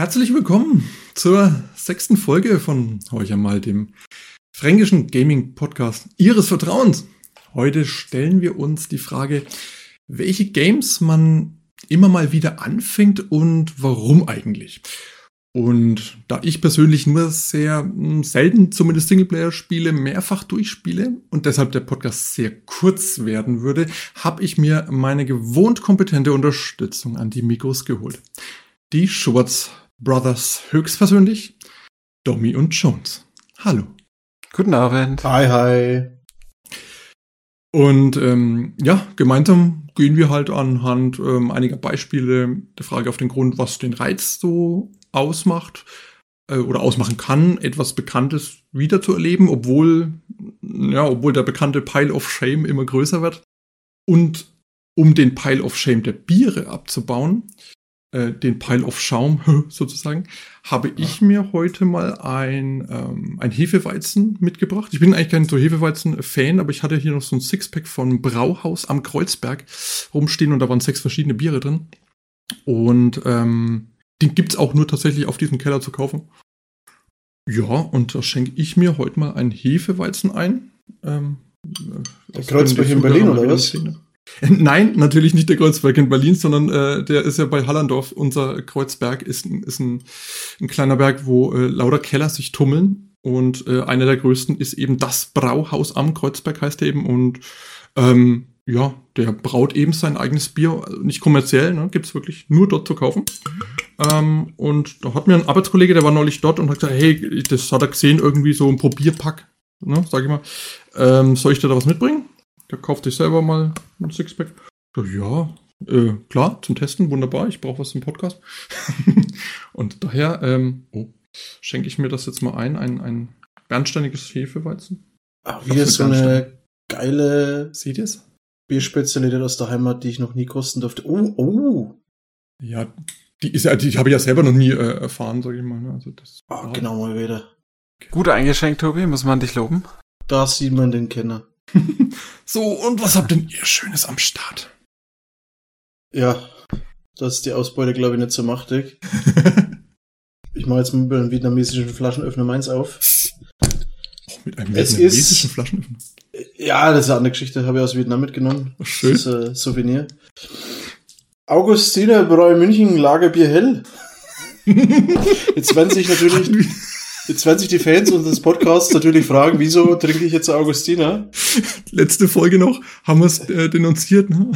Herzlich willkommen zur sechsten Folge von Heuch einmal, dem fränkischen Gaming-Podcast Ihres Vertrauens. Heute stellen wir uns die Frage, welche Games man immer mal wieder anfängt und warum eigentlich. Und da ich persönlich nur sehr hm, selten zumindest Singleplayer-Spiele mehrfach durchspiele und deshalb der Podcast sehr kurz werden würde, habe ich mir meine gewohnt kompetente Unterstützung an die Mikros geholt. Die Schwarz Brothers höchstpersönlich, Domi und Jones. Hallo. Guten Abend. Hi, hi. Und ähm, ja, gemeinsam gehen wir halt anhand ähm, einiger Beispiele der Frage auf den Grund, was den Reiz so ausmacht äh, oder ausmachen kann, etwas Bekanntes wiederzuerleben, obwohl, ja, obwohl der bekannte Pile of Shame immer größer wird. Und um den Pile of Shame der Biere abzubauen, äh, den Pile of Schaum sozusagen, habe ich mir heute mal ein, ähm, ein Hefeweizen mitgebracht. Ich bin eigentlich kein so Hefeweizen-Fan, aber ich hatte hier noch so ein Sixpack von Brauhaus am Kreuzberg rumstehen und da waren sechs verschiedene Biere drin. Und ähm, den gibt's auch nur tatsächlich auf diesem Keller zu kaufen. Ja, und da schenke ich mir heute mal ein Hefeweizen ein. Ähm, der Kreuzberg in Berlin oder was? Szene. Nein, natürlich nicht der Kreuzberg in Berlin, sondern äh, der ist ja bei Hallandorf. Unser Kreuzberg ist, ist ein, ein kleiner Berg, wo äh, lauter Keller sich tummeln. Und äh, einer der größten ist eben das Brauhaus am Kreuzberg, heißt er eben. Und ähm, ja, der braut eben sein eigenes Bier, also nicht kommerziell, ne, gibt wirklich nur dort zu kaufen. Ähm, und da hat mir ein Arbeitskollege, der war neulich dort und hat gesagt, hey, das hat er gesehen, irgendwie so ein Probierpack, ne, sag ich mal. Ähm, soll ich dir da was mitbringen? Der kauft sich selber mal ein Sixpack. Ja, äh, klar, zum Testen, wunderbar. Ich brauche was zum Podcast. und daher ähm, oh, schenke ich mir das jetzt mal ein, ein, ein bernsteiniges Hefeweizen. Ach, wie ist so eine geile Seht ihr's? Bierspezialität aus der Heimat, die ich noch nie kosten durfte. Oh, oh. Ja, die ist ja, die habe ich ja selber noch nie äh, erfahren, sag ich mal. Ne? Also das oh, genau mal wieder. Gut eingeschenkt, Tobi, muss man dich loben. Da sieht man den Kenner. so, und was habt denn ihr Schönes am Start? Ja, das ist die Ausbeute, glaube ich, nicht so machtig. ich mache jetzt mit einem vietnamesischen Flaschenöffner meins auf. Oh, mit einem es vietnamesischen ist, Flaschenöffner? Ja, das ist eine andere Geschichte, habe ich aus Vietnam mitgenommen. Oh, schön. Das ist ein Souvenir. Augustiner Bräu München Lagerbier hell. Jetzt werden sich natürlich Jetzt werden sich die Fans unseres Podcasts natürlich fragen, wieso trinke ich jetzt Augustiner? Letzte Folge noch, haben wir es äh, denunziert, ne?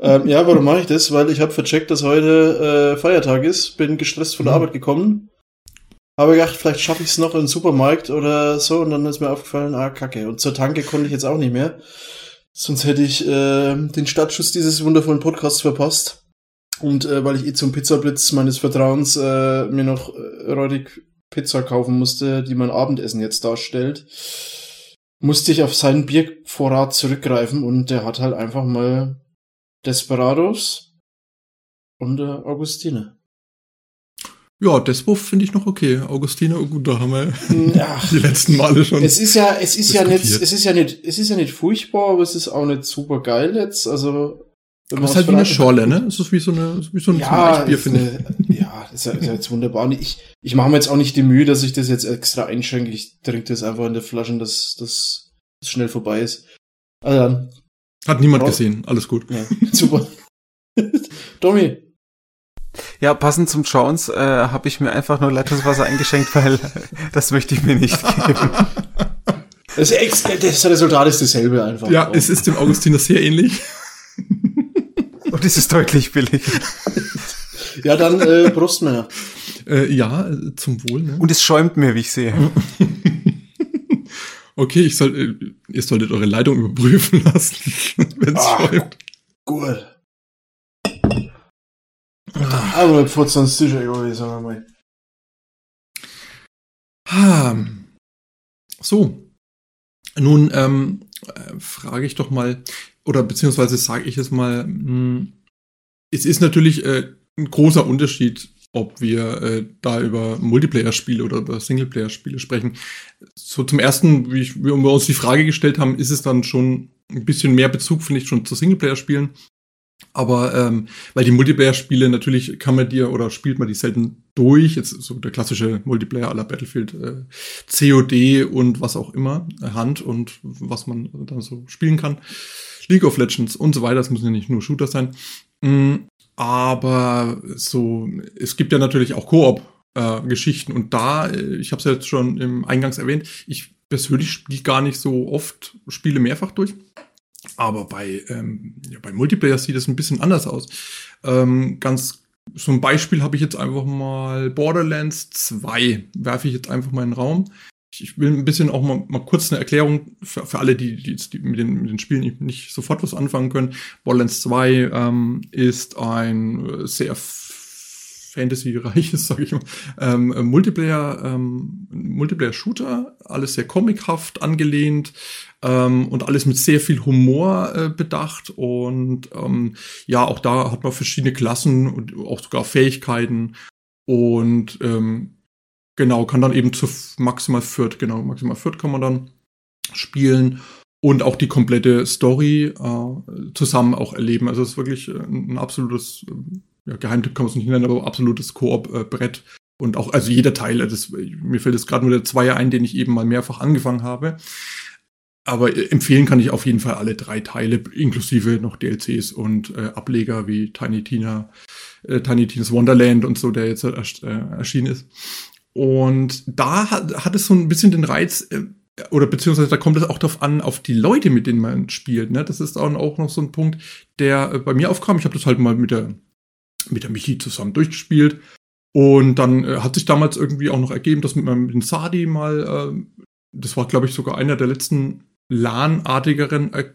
Ähm, ja, warum mache ich das? Weil ich habe vercheckt, dass heute äh, Feiertag ist, bin gestresst von der mhm. Arbeit gekommen, habe gedacht, vielleicht schaffe ich es noch in den Supermarkt oder so und dann ist mir aufgefallen, ah, kacke. Und zur Tanke konnte ich jetzt auch nicht mehr. Sonst hätte ich äh, den Startschuss dieses wundervollen Podcasts verpasst. Und äh, weil ich eh zum Pizzablitz meines Vertrauens äh, mir noch äh, räudig Pizza kaufen musste, die mein Abendessen jetzt darstellt, musste ich auf seinen Biervorrat zurückgreifen und der hat halt einfach mal Desperados und äh, Augustine. Ja, Despo finde ich noch okay. Augustine, oh gut, da haben wir Ach, die letzten Male schon. Es ist ja, es ist ja nicht, es ist ja nicht, es ist ja nicht furchtbar, aber es ist auch nicht super geil jetzt. Also das ist halt wie eine Schorle, ne? Es ist wie so eine, wie so ein ja, Bier, finde ich. Ja, ist ja, ist ja jetzt wunderbar. Ich, ich mache mir jetzt auch nicht die Mühe, dass ich das jetzt extra einschenke. Ich trinke das einfach in der Flasche, dass das schnell vorbei ist. Also dann. Hat niemand Brauch. gesehen. Alles gut. Ja, super. Tommy. Ja, passend zum Jones äh, habe ich mir einfach nur Leitungswasser eingeschenkt, weil das möchte ich mir nicht geben. Das, das Resultat ist dasselbe einfach. Ja, es ist dem Augustiner sehr ähnlich. Und es ist deutlich billig. Ja, dann äh, Brustmänner. Äh, ja, zum Wohl. Ne? Und es schäumt mir, wie ich sehe. okay, ich soll, äh, ihr solltet eure Leitung überprüfen lassen, wenn es ah, schäumt. Cool. Ah. Aber Pfutz ans Tisch, sagen wir mal. Ah, so. Nun ähm, äh, frage ich doch mal, oder beziehungsweise sage ich es mal, mh, hm, es ist natürlich äh, ein großer Unterschied, ob wir äh, da über Multiplayer-Spiele oder über Singleplayer-Spiele sprechen. So zum ersten, wie, ich, wie wir uns die Frage gestellt haben, ist es dann schon ein bisschen mehr Bezug, finde ich, schon zu Singleplayer-Spielen. Aber ähm, weil die Multiplayer-Spiele natürlich kann man dir oder spielt man die selten durch. Jetzt so der klassische Multiplayer aller Battlefield, äh, COD und was auch immer, äh, Hand und was man dann so spielen kann. League of Legends und so weiter, das müssen ja nicht nur Shooter sein. Mm, aber so, es gibt ja natürlich auch Koop-Geschichten äh, und da, äh, ich habe es ja jetzt schon im Eingangs erwähnt, ich persönlich spiele gar nicht so oft Spiele mehrfach durch. Aber bei, ähm, ja, bei Multiplayer sieht es ein bisschen anders aus. Ähm, ganz so ein Beispiel habe ich jetzt einfach mal Borderlands 2, werfe ich jetzt einfach mal in den Raum. Ich will ein bisschen auch mal, mal kurz eine Erklärung für, für alle, die, die, die mit, den, mit den Spielen nicht sofort was anfangen können. Borderlands 2 ähm, ist ein sehr Fantasy-reiches, sage ich mal, ähm, Multiplayer, ähm, Multiplayer-Shooter, alles sehr comichaft angelehnt ähm, und alles mit sehr viel Humor äh, bedacht und ähm, ja, auch da hat man verschiedene Klassen und auch sogar Fähigkeiten und ähm, genau, kann dann eben zu maximal viert, genau, maximal viert kann man dann spielen und auch die komplette Story äh, zusammen auch erleben. Also es ist wirklich ein, ein absolutes ja, Geheimtipp kann man es nicht nennen, aber absolutes Koop-Brett. Und auch, also jeder Teil, das, mir fällt jetzt gerade nur der Zweier ein, den ich eben mal mehrfach angefangen habe. Aber empfehlen kann ich auf jeden Fall alle drei Teile, inklusive noch DLCs und äh, Ableger wie Tiny Tina, äh, Tiny Tina's Wonderland und so, der jetzt äh, erschienen ist. Und da hat, hat es so ein bisschen den Reiz, äh, oder beziehungsweise da kommt es auch darauf an, auf die Leute, mit denen man spielt. Ne? Das ist auch noch so ein Punkt, der äh, bei mir aufkam. Ich habe das halt mal mit der mit der Michi zusammen durchgespielt. Und dann äh, hat sich damals irgendwie auch noch ergeben, dass mit meinem Sadi mal, äh, das war glaube ich sogar einer der letzten LAN-artigeren er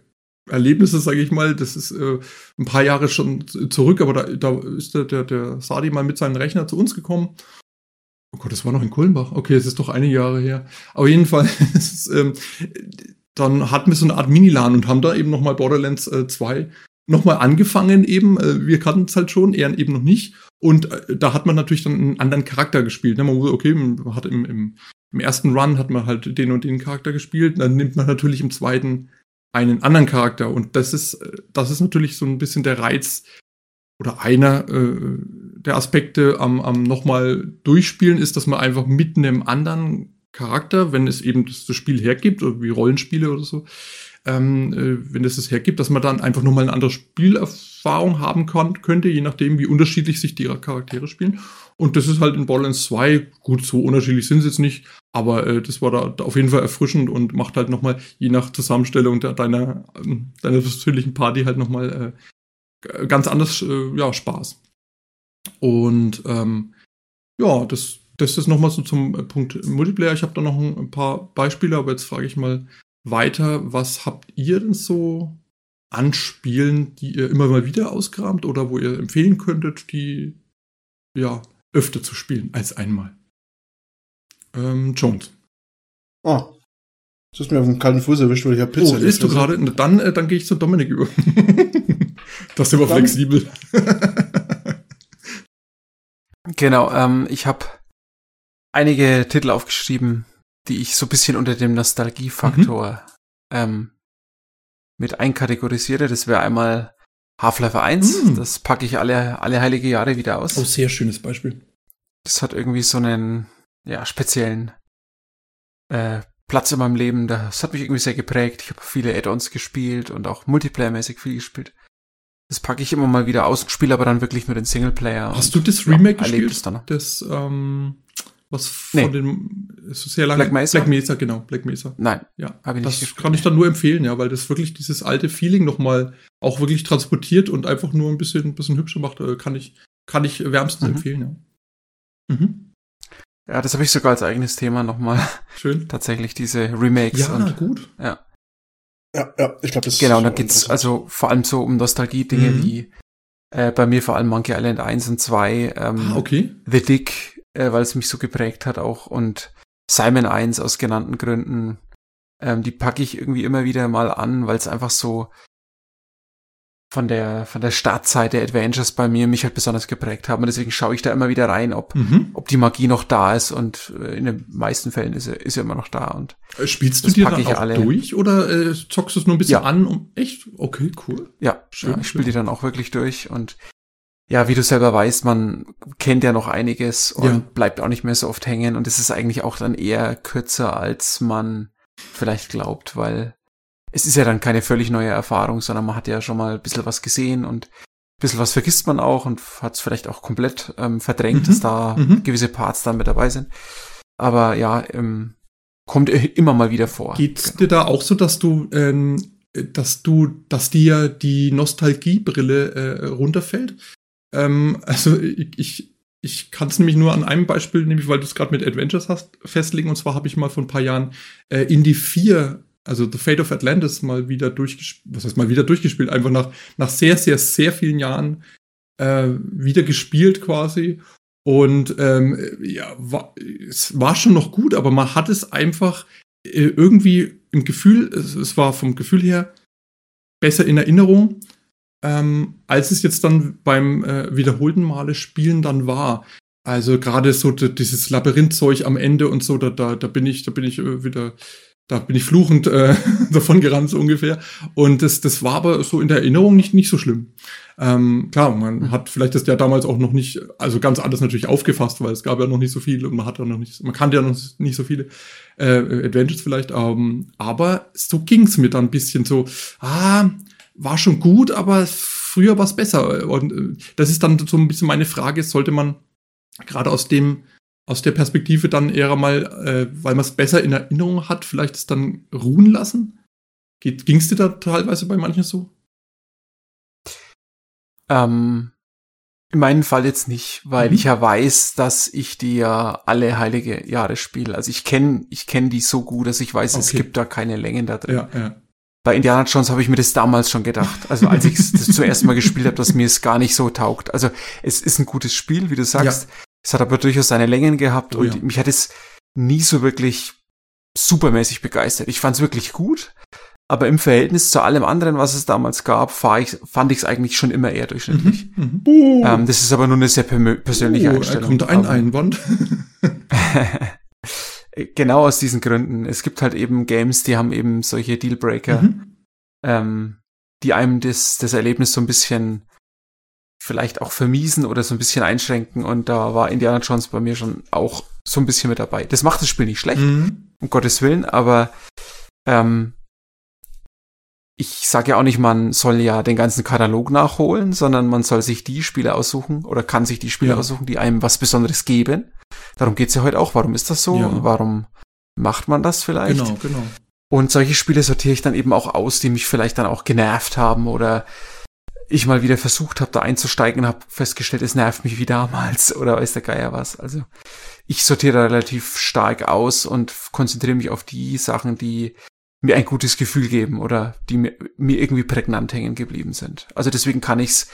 Erlebnisse, sage ich mal. Das ist äh, ein paar Jahre schon zurück, aber da, da ist der, der, der Sadi mal mit seinem Rechner zu uns gekommen. Oh Gott, das war noch in Kulmbach. Okay, es ist doch einige Jahre her. Auf jeden Fall, ist, ähm, dann hatten wir so eine Art Mini-LAN und haben da eben nochmal Borderlands äh, 2 nochmal angefangen eben. Äh, wir kannten es halt schon, er eben noch nicht. Und äh, da hat man natürlich dann einen anderen Charakter gespielt. Ne? Man wusste, okay, man hat im, im, im ersten Run hat man halt den und den Charakter gespielt. Dann nimmt man natürlich im zweiten einen anderen Charakter. Und das ist, äh, das ist natürlich so ein bisschen der Reiz oder einer äh, der Aspekte am, am nochmal durchspielen ist, dass man einfach mit einem anderen Charakter, wenn es eben das, das Spiel hergibt, oder wie Rollenspiele oder so, ähm, äh, wenn es das hergibt, dass man dann einfach nochmal eine andere Spielerfahrung haben kann, könnte, je nachdem, wie unterschiedlich sich die Charaktere spielen. Und das ist halt in Borderlands 2, gut, so unterschiedlich sind sie jetzt nicht, aber äh, das war da, auf jeden Fall erfrischend und macht halt nochmal, je nach Zusammenstellung deiner, ähm, deiner persönlichen Party halt nochmal äh, ganz anders äh, ja, Spaß. Und ähm, ja, das, das ist nochmal so zum äh, Punkt Multiplayer. Ich habe da noch ein paar Beispiele, aber jetzt frage ich mal weiter, was habt ihr denn so an Spielen, die ihr immer mal wieder ausgrabt oder wo ihr empfehlen könntet, die ja öfter zu spielen als einmal? Ähm, Jones. Oh. Du hast mir auf dem kalten Fuß erwischt, weil ich habe Pizza. Oh, isst du gerade? Dann, äh, dann gehe ich zu Dominik über. das ist aber dann. flexibel. genau, ähm, ich habe einige Titel aufgeschrieben, die ich so ein bisschen unter dem Nostalgiefaktor mhm. ähm, mit einkategorisiere. Das wäre einmal Half-Life 1. Mhm. Das packe ich alle, alle heilige Jahre wieder aus. Oh, sehr schönes Beispiel. Das hat irgendwie so einen ja, speziellen äh, Platz in meinem Leben. Das hat mich irgendwie sehr geprägt. Ich habe viele Add-ons gespielt und auch Multiplayer-mäßig viel gespielt. Das packe ich immer mal wieder aus, spiele aber dann wirklich nur den Singleplayer. Hast du das Remake ja, gespielt? Das, das ähm, was von nee. dem ist sehr lange Black Mesa? Black Mesa, genau, Black Mesa. Nein, ja, habe ich nicht. Das gespielt. kann ich dann nur empfehlen, ja, weil das wirklich dieses alte Feeling nochmal auch wirklich transportiert und einfach nur ein bisschen, ein bisschen hübscher macht. Äh, kann ich, kann ich wärmstens mhm. empfehlen, ja. Mhm. Ja, das habe ich sogar als eigenes Thema nochmal. Schön. Tatsächlich diese Remakes. Ja, und, gut. Ja. Ja, ja, ich glaube, das Genau, und da geht's also vor allem so um Nostalgie-Dinge mhm. wie äh, bei mir vor allem Monkey Island 1 und 2. Ähm, ah, okay. The Dick äh, weil es mich so geprägt hat auch. Und Simon 1 aus genannten Gründen, ähm, die packe ich irgendwie immer wieder mal an, weil es einfach so von der, von der Startzeit der Adventures bei mir mich halt besonders geprägt haben. Und deswegen schaue ich da immer wieder rein, ob, Mhm. ob die Magie noch da ist. Und äh, in den meisten Fällen ist sie, ist sie immer noch da. Und Äh, Spielst du dir pack dann auch alle. durch oder äh, zockst du es nur ein bisschen Ja. an? Um, echt? Okay, cool. ja, Schön, ja ich spiele die dann auch wirklich durch. Und ja, wie du selber weißt, man kennt ja noch einiges und Ja. bleibt auch nicht mehr so oft hängen. Und es ist eigentlich auch dann eher kürzer, als man vielleicht glaubt, weil es ist ja dann keine völlig neue Erfahrung, sondern man hat ja schon mal ein bisschen was gesehen und ein bisschen was vergisst man auch und hat es vielleicht auch komplett ähm, verdrängt, Mhm. dass da Mhm. gewisse Parts dann mit dabei sind. Aber ja, ähm, kommt immer mal wieder vor. Geht's Genau. dir da auch so, dass du, ähm, dass du, dass dir die Nostalgiebrille äh, runterfällt? Ähm, also ich, ich, ich kann es nämlich nur an einem Beispiel, nämlich weil du es gerade mit Adventures hast, festlegen. Und zwar habe ich mal vor ein paar Jahren äh, Indie 4, also The Fate of Atlantis, mal wieder durchgespielt. Was heißt mal wieder durchgespielt? Einfach nach, nach sehr, sehr, sehr vielen Jahren äh, wieder gespielt quasi. Und ähm, ja, war, es war schon noch gut, aber man hat es einfach äh, irgendwie im Gefühl, es, es war vom Gefühl her besser in Erinnerung, ähm, als es jetzt dann beim äh, wiederholten Male spielen dann war. Also gerade so dieses Labyrinthzeug am Ende und so, da, da, da bin ich, da bin ich äh, wieder, da bin ich fluchend äh, davon gerannt so ungefähr. Und das, das war aber so in der Erinnerung nicht, nicht so schlimm. Ähm, klar, man Mhm. hat vielleicht das ja damals auch noch nicht, also ganz anders natürlich aufgefasst, weil es gab ja noch nicht so viele und man hat ja noch nicht, man kannte ja noch nicht so viele äh, Adventures vielleicht. Ähm, aber so ging's mir dann ein bisschen so, ah, war schon gut, aber früher war es besser. Und äh, das ist dann so ein bisschen meine Frage, sollte man gerade aus dem, aus der Perspektive dann eher mal, äh, weil man es besser in Erinnerung hat, vielleicht es dann ruhen lassen? Ging es dir da teilweise bei manchen so? Ähm, in meinem Fall jetzt nicht, weil Mhm. ich ja weiß, dass ich die ja alle heilige Jahre spiele. Also ich kenne ich kenn die so gut, dass ich weiß, es Okay. gibt da keine Längen da drin. Ja, ja. Bei Indiana Jones habe ich mir das damals schon gedacht. Also als ich das zuerst mal gespielt habe, dass mir es gar nicht so taugt. Also es ist ein gutes Spiel, wie du sagst. Es hat aber durchaus seine Längen gehabt Oh und ja. mich hat es nie so wirklich supermäßig begeistert. Ich fand es wirklich gut, aber im Verhältnis zu allem anderen, was es damals gab, ich, fand ich es eigentlich schon immer eher durchschnittlich. Mhm. Mhm. Ähm, das ist aber nur eine sehr persönliche oh, Einstellung. Da kommt ein Aber- Einwand. genau aus diesen Gründen. Es gibt halt eben Games, die haben eben solche Dealbreaker, Mhm. ähm, die einem das, das Erlebnis so ein bisschen vielleicht auch vermiesen oder so ein bisschen einschränken. Und da war Indiana Jones bei mir schon auch so ein bisschen mit dabei. Das macht das Spiel nicht schlecht, Mhm. um Gottes Willen, aber ähm, ich sage ja auch nicht, man soll ja den ganzen Katalog nachholen, sondern man soll sich die Spiele aussuchen oder kann sich die Spiele Ja. aussuchen, die einem was Besonderes geben. Darum geht's ja heute auch. Warum ist das so? Ja. Warum macht man das vielleicht? Genau, genau. Und solche Spiele sortiere ich dann eben auch aus, die mich vielleicht dann auch genervt haben oder ich mal wieder versucht habe, da einzusteigen und habe festgestellt, es nervt mich wie damals oder weiß der Geier was. Also ich sortiere relativ stark aus und konzentriere mich auf die Sachen, die mir ein gutes Gefühl geben oder die mir, mir irgendwie prägnant hängen geblieben sind. Also deswegen kann ich es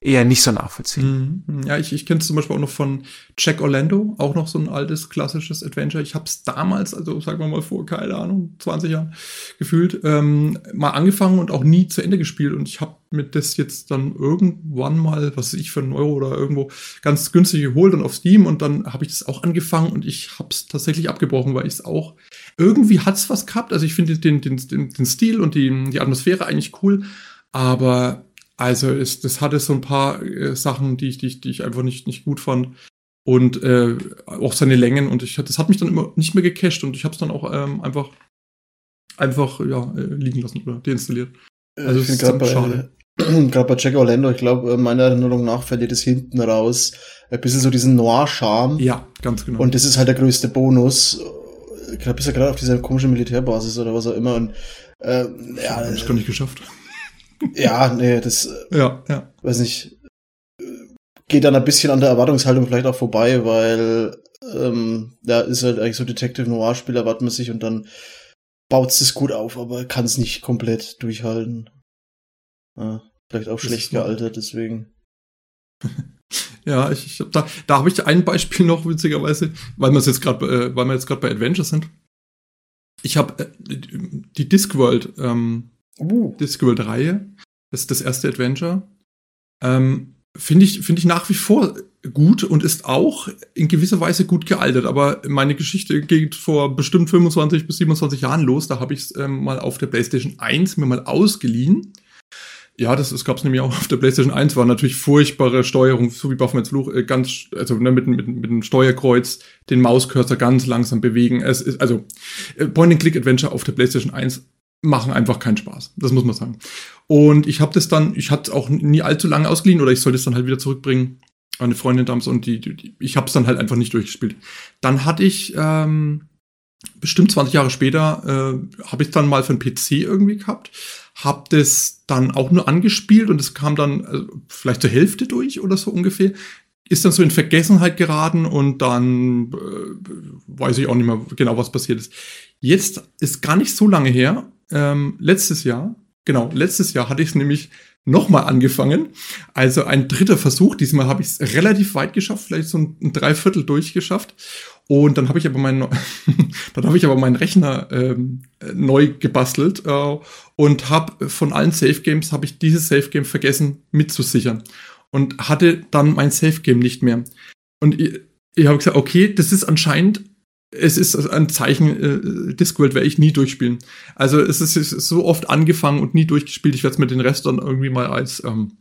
eher nicht so nachvollziehen. Mhm. Ja, ich, ich kenne es zum Beispiel auch noch von Jack Orlando, auch noch so ein altes klassisches Adventure. Ich habe es damals, also sagen wir mal vor, keine Ahnung, 20 Jahren gefühlt, ähm, mal angefangen und auch nie zu Ende gespielt. Und ich habe mir das jetzt dann irgendwann mal, was weiß ich, für einen Euro oder irgendwo ganz günstig geholt und auf Steam. Und dann habe ich das auch angefangen und ich habe es tatsächlich abgebrochen, weil ich es auch irgendwie hat's was gehabt. Also ich finde den, den, den, den Stil und die, die Atmosphäre eigentlich cool, aber also es, das hatte so ein paar äh, Sachen, die ich, die, ich, die ich einfach nicht, nicht gut fand. Und äh, auch seine Längen. Und ich, das hat mich dann immer nicht mehr gecached und ich habe es dann auch ähm, einfach, einfach ja, äh, liegen lassen oder deinstalliert. Also ich finde ist gerade bei, gerade bei Jack Orlando, ich glaube, meiner Erinnerung nach verliert es hinten raus ein bisschen so diesen Noir-Charme. Ja, ganz genau. Und das ist halt der größte Bonus. Ich glaube, ist ja gerade auf dieser komischen Militärbasis oder was auch immer. Und äh, ja, das gar nicht geschafft. Ja, nee, das äh, Ja, ja. weiß nicht, äh, geht dann ein bisschen an der Erwartungshaltung vielleicht auch vorbei, weil ähm, ja, ist halt eigentlich so Detective Noir-Spiel, erwartet man sich und dann baut es gut auf, aber kann es nicht komplett durchhalten. Ja, vielleicht auch schlecht gealtert, deswegen. Ja, ich, ich hab da, da habe ich ein Beispiel noch witzigerweise, weil wir jetzt gerade, äh, weil wir jetzt gerade bei Adventures sind. Ich habe äh, die Discworld, ähm, Uh. Discworld-Reihe Das ist das erste Adventure. Ähm, Finde ich, finde ich nach wie vor gut und ist auch in gewisser Weise gut gealtert. Aber meine Geschichte geht vor bestimmt 25 bis 27 Jahren los. Da habe ich es ähm, mal auf der PlayStation 1 mir mal ausgeliehen. Ja, das, das gab es nämlich auch auf der PlayStation 1, war natürlich furchtbare Steuerung, so wie Baphomets Fluch, äh, ganz, also ne, mit, mit, mit dem Steuerkreuz den Mauscursor ganz langsam bewegen. Es ist, also äh, Point-and-Click-Adventure auf der PlayStation 1 machen einfach keinen Spaß. Das muss man sagen. Und ich habe das dann, ich hatte auch nie allzu lange ausgeliehen oder ich sollte es dann halt wieder zurückbringen. Eine Freundin damals und die, die, ich habe es dann halt einfach nicht durchgespielt. Dann hatte ich ähm, bestimmt 20 Jahre später äh, habe ich dann mal für einen PC irgendwie gehabt, habe das dann auch nur angespielt und es kam dann äh, vielleicht zur Hälfte durch oder so ungefähr. Ist dann so in Vergessenheit geraten und dann äh, weiß ich auch nicht mehr genau, was passiert ist. Jetzt ist gar nicht so lange her ähm, letztes Jahr, genau, letztes Jahr hatte ich es nämlich nochmal angefangen. Also ein dritter Versuch. Diesmal habe ich es relativ weit geschafft, vielleicht so ein, ein Dreiviertel durchgeschafft. Und dann habe ich aber meinen, dann habe ich aber meinen Rechner ähm, neu gebastelt äh, und habe von allen Safe Games habe ich dieses Safe Game vergessen mitzusichern und hatte dann mein Safe Game nicht mehr. Und ich, ich habe gesagt, okay, das ist anscheinend es ist ein Zeichen, äh, Discworld werde ich nie durchspielen. Also es ist, es ist so oft angefangen und nie durchgespielt. Ich werde es mir den Rest dann irgendwie mal als, ähm,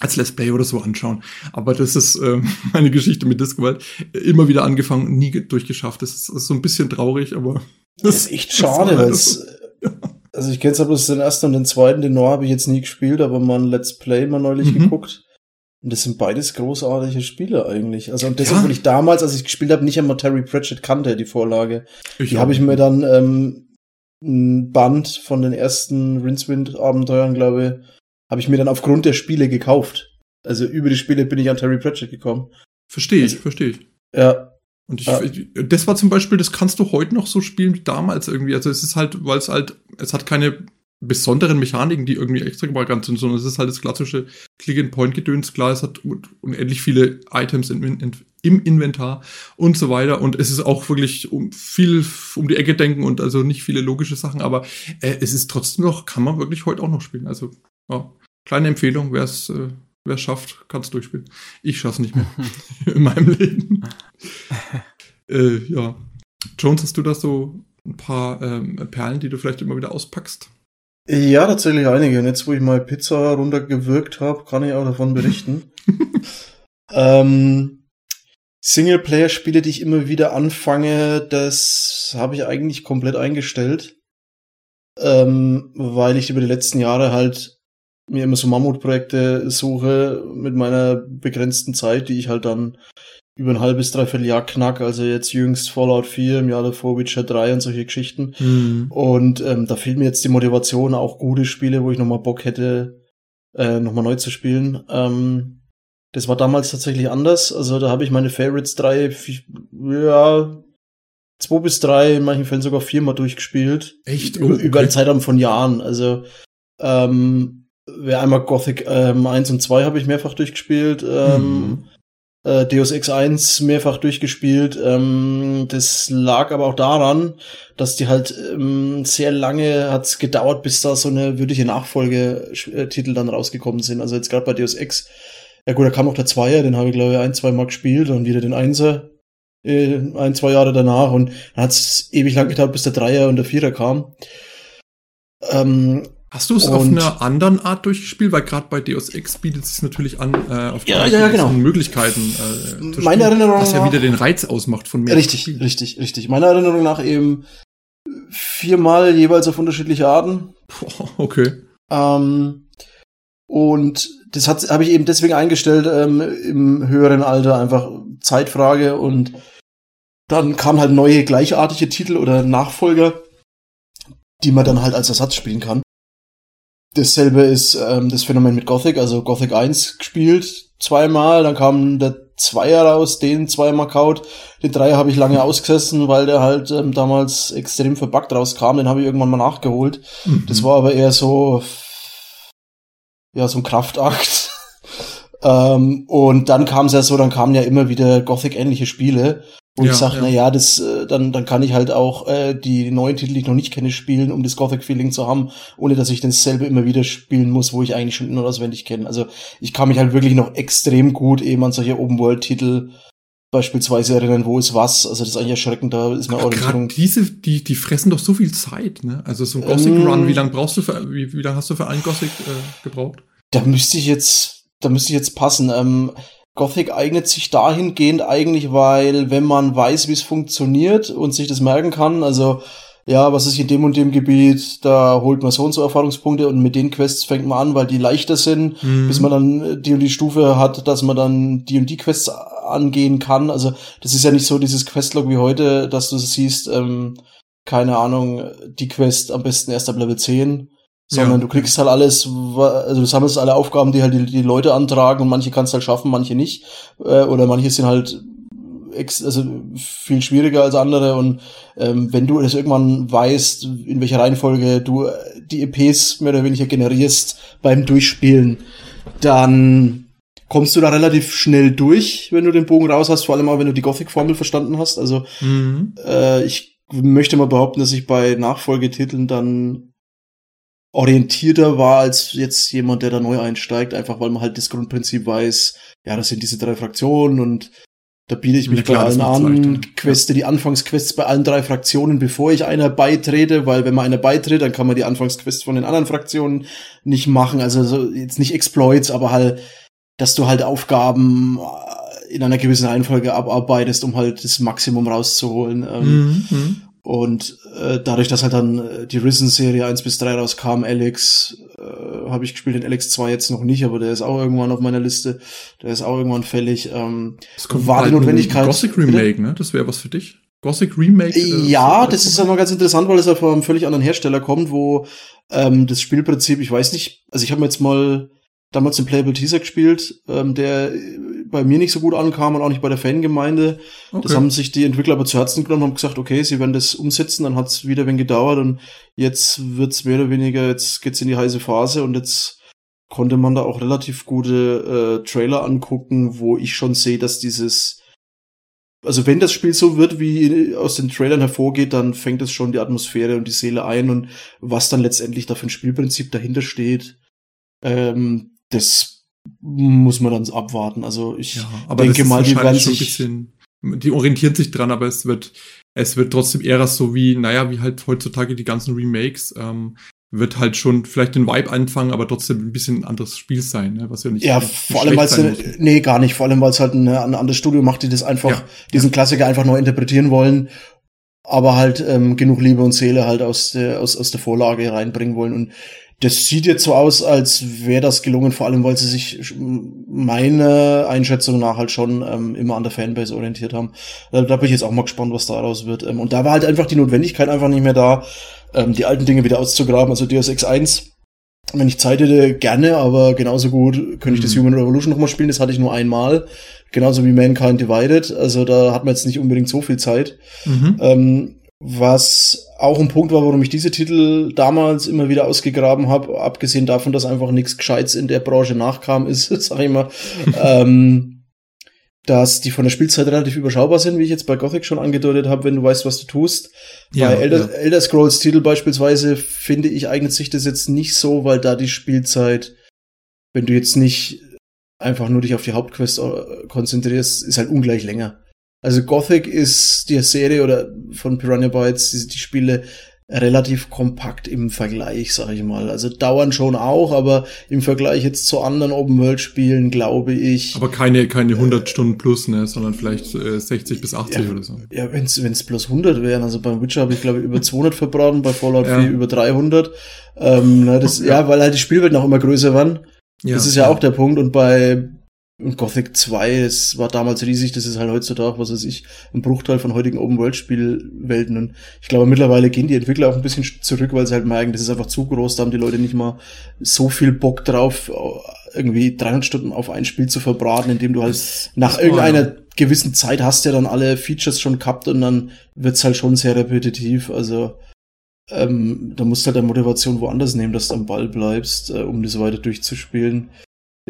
als Let's Play oder so anschauen. Aber das ist äh, meine Geschichte mit Discworld. Immer wieder angefangen und nie durchgeschafft. Das ist, ist so ein bisschen traurig, aber. Das, das ist echt schade, weil es. Ja. Also ich kenne zwar bloß den ersten und den zweiten, den Noah habe ich jetzt nie gespielt, aber mal ein Let's Play mal neulich mhm. geguckt. Und das sind beides großartige Spiele eigentlich. Also und das, ja. obwohl ich damals, als ich gespielt habe, nicht einmal Terry Pratchett kannte, die Vorlage. Ich die habe ich mir dann ähm, ein Band von den ersten Rincewind-Abenteuern, glaube ich, habe ich mir dann aufgrund der Spiele gekauft. Also über die Spiele bin ich an Terry Pratchett gekommen. Verstehe ich, also, verstehe ich. Ja. Und ich, ja. das war zum Beispiel, das kannst du heute noch so spielen wie damals irgendwie. Also es ist halt, weil es halt, es hat keine besonderen Mechaniken, die irgendwie extra gebaut sind, sondern es ist halt das klassische Click-and-Point-Gedöns. Klar, es hat unendlich viele Items im, im, Inventar und so weiter. Und es ist auch wirklich um viel um die Ecke denken und also nicht viele logische Sachen, aber äh, es ist trotzdem noch, kann man wirklich heute auch noch spielen. Also, ja, kleine Empfehlung, wer es äh, es schafft, kann es durchspielen. Ich schaff's nicht mehr in meinem Leben. äh, ja. Jones, hast du da so ein paar ähm, Perlen, die du vielleicht immer wieder auspackst? Ja, tatsächlich einige. Und jetzt, wo ich mal Pizza runtergewirkt habe, kann ich auch davon berichten. ähm, Singleplayer-Spiele, die ich immer wieder anfange, das habe ich eigentlich komplett eingestellt. Ähm, weil ich über die letzten Jahre halt mir immer so Mammutprojekte suche mit meiner begrenzten Zeit, die ich halt dann über ein halbes, dreiviertel Jahr knack, also jetzt jüngst Fallout 4, im Jahr davor Witcher 3 und solche Geschichten. Mhm. Und ähm, da fehlt mir jetzt die Motivation, auch gute Spiele, wo ich nochmal Bock hätte, äh, nochmal neu zu spielen. Ähm, das war damals tatsächlich anders. Also da habe ich meine Favorites drei, vier, ja, zwei bis drei, in manchen Fällen sogar viermal durchgespielt. Echt? Oh, okay. Über einen Zeitraum von Jahren. Also ähm, wer einmal Gothic ähm, 1 und 2 habe ich mehrfach durchgespielt. Ähm, mhm äh, Deus Ex 1 mehrfach durchgespielt. Ähm, das lag aber auch daran, dass die halt ähm, sehr lange hat's gedauert, bis da so eine würdige Nachfolgetitel dann rausgekommen sind. Also jetzt gerade bei Deus Ex, ja gut, da kam noch der Zweier, den habe ich glaube ich ein, zwei Mal gespielt und wieder den Einser äh, ein, zwei Jahre danach und dann hat's ewig lang gedauert, bis der Dreier und der Vierer kam. Ähm, Hast du es auf einer anderen Art durchgespielt? Weil gerade bei Deus Ex bietet es sich natürlich an, äh, auf ja, ja, genau. Möglichkeiten äh, zu Meine Erinnerung was ja wieder den Reiz ausmacht von mir. Richtig, richtig, richtig. Meiner Erinnerung nach eben viermal jeweils auf unterschiedliche Arten. Okay. Ähm, und das hat habe ich eben deswegen eingestellt ähm, im höheren Alter einfach Zeitfrage und dann kamen halt neue gleichartige Titel oder Nachfolger, die man dann halt als Ersatz spielen kann. Dasselbe ist ähm, das Phänomen mit Gothic, also Gothic 1 gespielt zweimal, dann kam der Zweier raus, den zweimal kaut. Den Dreier habe ich lange ausgesessen, weil der halt ähm, damals extrem verbuggt rauskam. Den habe ich irgendwann mal nachgeholt. Mhm. Das war aber eher so, ja, so ein Kraftakt. ähm, und dann kam es ja so, dann kamen ja immer wieder Gothic-ähnliche Spiele, Wo ja, ich sage, ja. na ja, das, äh, dann, dann kann ich halt auch äh, die neuen Titel, die ich noch nicht kenne, spielen, um das Gothic-Feeling zu haben, ohne dass ich dasselbe immer wieder spielen muss, wo ich eigentlich schon in- und auswendig kenne. Also ich kann mich halt wirklich noch extrem gut eben an solche Open-World-Titel beispielsweise erinnern, wo ist was. Also das ist eigentlich erschreckend, da ist eine Orientierung. Diese, die, die fressen doch so viel Zeit, ne? Also so ein Gothic ähm, Run, wie lange brauchst du für, wie, wie lange hast du für einen Gothic äh, gebraucht? Da müsste ich jetzt, da müsste ich jetzt passen. Ähm, Gothic eignet sich dahingehend eigentlich, weil wenn man weiß, wie es funktioniert und sich das merken kann, also ja, was ist in dem und dem Gebiet, da holt man so und so Erfahrungspunkte und mit den Quests fängt man an, weil die leichter sind, mhm. bis man dann die und die Stufe hat, dass man dann die und die Quests angehen kann. Also das ist ja nicht so dieses Questlog wie heute, dass du siehst, ähm, keine Ahnung, die Quest am besten erst ab Level 10 sondern ja. du kriegst halt alles, also du sammelst alle Aufgaben, die halt die, die Leute antragen und manche kannst halt schaffen, manche nicht. Äh, oder manche sind halt ex also viel schwieriger als andere und ähm, wenn du das irgendwann weißt, in welcher Reihenfolge du die EPs mehr oder weniger generierst beim Durchspielen, dann kommst du da relativ schnell durch, wenn du den Bogen raus hast, vor allem auch wenn du die Gothic-Formel verstanden hast. Also mhm. äh, ich möchte mal behaupten, dass ich bei Nachfolgetiteln dann orientierter war als jetzt jemand, der da neu einsteigt, einfach weil man halt das Grundprinzip weiß, ja, das sind diese drei Fraktionen und da biete ich mich klar, bei allen an, queste die Anfangsquests bei allen drei Fraktionen, bevor ich einer beitrete, weil wenn man einer beitritt, dann kann man die Anfangsquests von den anderen Fraktionen nicht machen. Also so, jetzt nicht Exploits, aber halt, dass du halt Aufgaben äh, in einer gewissen Reihenfolge abarbeitest, um halt das Maximum rauszuholen. Ähm, mhm. Und äh, dadurch, dass halt dann äh, die Risen-Serie 1 bis 3 rauskam, Alex, äh, habe ich gespielt, den Alex 2 jetzt noch nicht, aber der ist auch irgendwann auf meiner Liste. Der ist auch irgendwann fällig. Ähm, das kommt war die Notwendigkeit. Gothic Remake, ne? Das wäre was für dich. Gothic Remake? Äh, ja, das ist aber ganz interessant, weil es ja von einem völlig anderen Hersteller kommt, wo ähm, das Spielprinzip, ich weiß nicht, also ich habe mir jetzt mal damals den Playable Teaser gespielt, ähm, der bei mir nicht so gut ankam und auch nicht bei der Fangemeinde. Okay. Das haben sich die Entwickler aber zu Herzen genommen und haben gesagt, okay, sie werden das umsetzen, dann hat es wieder ein gedauert und jetzt wird's mehr oder weniger, jetzt geht's in die heiße Phase und jetzt konnte man da auch relativ gute äh, Trailer angucken, wo ich schon sehe, dass dieses also wenn das Spiel so wird, wie aus den Trailern hervorgeht, dann fängt es schon die Atmosphäre und die Seele ein und was dann letztendlich da für ein Spielprinzip dahinter steht, ähm, das muss man dann abwarten. Also ich ja, denke mal, die werden sich. Bisschen, die orientieren sich dran, aber es wird, es wird trotzdem eher so wie, naja, wie halt heutzutage die ganzen Remakes, ähm, wird halt schon vielleicht den Vibe anfangen, aber trotzdem ein bisschen ein anderes Spiel sein, ne? was ja nicht. Ja, vor allem, weil es, nee, gar nicht, vor allem, weil es halt ein, ein anderes Studio macht, die das einfach, ja. diesen Klassiker einfach neu interpretieren wollen, aber halt ähm, genug Liebe und Seele halt aus der, aus, aus der Vorlage reinbringen wollen. Und das sieht jetzt so aus, als wäre das gelungen, vor allem weil sie sich meiner Einschätzung nach halt schon ähm, immer an der Fanbase orientiert haben. Da, da bin ich jetzt auch mal gespannt, was daraus wird. Ähm, und da war halt einfach die Notwendigkeit einfach nicht mehr da, ähm, die alten Dinge wieder auszugraben. Also Deus Ex 1, wenn ich Zeit hätte, gerne, aber genauso gut könnte ich das mhm. Human Revolution nochmal spielen. Das hatte ich nur einmal. Genauso wie Mankind Divided. Also da hat man jetzt nicht unbedingt so viel Zeit. Mhm. Ähm, was auch ein Punkt war, warum ich diese Titel damals immer wieder ausgegraben habe, abgesehen davon, dass einfach nichts Gescheites in der Branche nachkam, ist, sag ich mal, ähm, dass die von der Spielzeit relativ überschaubar sind, wie ich jetzt bei Gothic schon angedeutet habe, wenn du weißt, was du tust. Ja, bei Elder, ja. Elder Scrolls Titel beispielsweise finde ich eignet sich das jetzt nicht so, weil da die Spielzeit, wenn du jetzt nicht einfach nur dich auf die Hauptquest äh, konzentrierst, ist halt ungleich länger. Also Gothic ist die Serie oder von Piranha Bytes, die, die Spiele relativ kompakt im Vergleich, sag ich mal. Also dauern schon auch, aber im Vergleich jetzt zu anderen Open-World-Spielen, glaube ich. Aber keine, keine 100 äh, Stunden plus, ne, sondern vielleicht äh, 60 bis 80 ja, oder so. Ja, wenn's, wenn's plus 100 wären. Also beim Witcher habe ich, glaube ich, über 200 verbraten, bei Fallout ja. 4 über 300. Ähm, ne, das, ja. ja, weil halt die Spielwelten auch immer größer waren. Ja, das ist ja, ja, auch der Punkt. Und bei und Gothic 2, es war damals riesig, das ist halt heutzutage, was weiß ich, ein Bruchteil von heutigen Open-World-Spielwelten. Und ich glaube, mittlerweile gehen die Entwickler auch ein bisschen zurück, weil sie halt merken, das ist einfach zu groß, da haben die Leute nicht mal so viel Bock drauf, irgendwie 300 Stunden auf ein Spiel zu verbraten, indem du halt das, nach irgendeiner ja. gewissen Zeit hast ja dann alle Features schon gehabt und dann wird's halt schon sehr repetitiv. Also ähm, da musst du halt der Motivation woanders nehmen, dass du am Ball bleibst, äh, um das weiter durchzuspielen.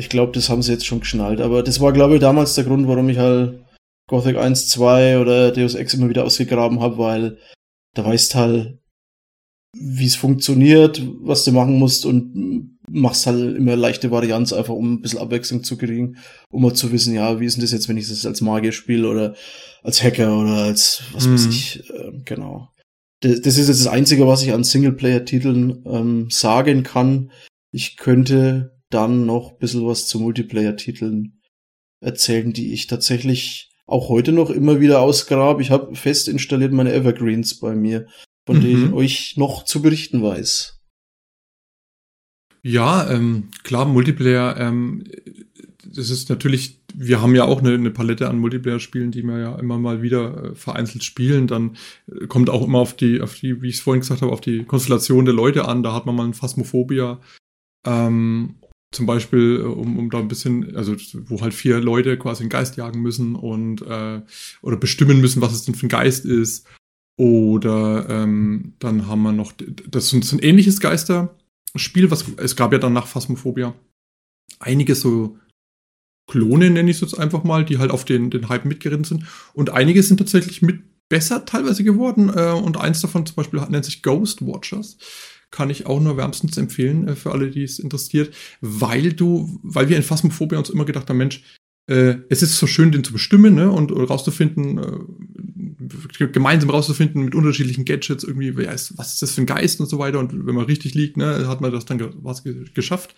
Ich glaube, das haben sie jetzt schon geschnallt. Aber das war, glaube ich, damals der Grund, warum ich halt Gothic 1, 2 oder Deus Ex immer wieder ausgegraben habe, weil da weißt halt, wie es funktioniert, was du machen musst und machst halt immer leichte Varianz, einfach um ein bisschen Abwechslung zu kriegen, um mal zu wissen, ja, wie ist denn das jetzt, wenn ich das als Magier spiele oder als Hacker oder als, was mhm. weiß ich, äh, genau. Das, das, ist jetzt das Einzige, was ich an Singleplayer-Titeln ähm, sagen kann. Ich könnte dann noch ein bisschen was zu Multiplayer-Titeln erzählen, die ich tatsächlich auch heute noch immer wieder ausgrabe. Ich habe fest installiert meine Evergreens bei mir, von mhm. denen ich euch noch zu berichten weiß. Ja, ähm, klar, Multiplayer, ähm, das ist natürlich, wir haben ja auch eine, eine Palette an Multiplayer-Spielen, die wir ja immer mal wieder äh, vereinzelt spielen. Dann äh, kommt auch immer auf die, auf die, wie ich es vorhin gesagt habe, auf die Konstellation der Leute an. Da hat man mal ein Phasmophobia. Ähm, zum Beispiel, äh, um, um da ein bisschen, also wo halt vier Leute quasi einen Geist jagen müssen und äh, oder bestimmen müssen, was es denn für ein Geist ist. Oder ähm, dann haben wir noch, das ist ein ähnliches Geisterspiel, was es gab ja dann nach Phasmophobia einige so Klone, nenne ich es jetzt einfach mal, die halt auf den, den Hype mitgeritten sind. Und einige sind tatsächlich mit besser teilweise geworden. Äh, und eins davon zum Beispiel nennt sich Ghost Watchers kann ich auch nur wärmstens empfehlen äh, für alle, die es interessiert, weil du, weil wir in Phasmophobia uns immer gedacht haben, Mensch, äh, es ist so schön, den zu bestimmen ne, und, rauszufinden, äh, gemeinsam rauszufinden mit unterschiedlichen Gadgets irgendwie, ja, ist, was ist das für ein Geist und so weiter. Und wenn man richtig liegt, ne, hat man das dann was geschafft.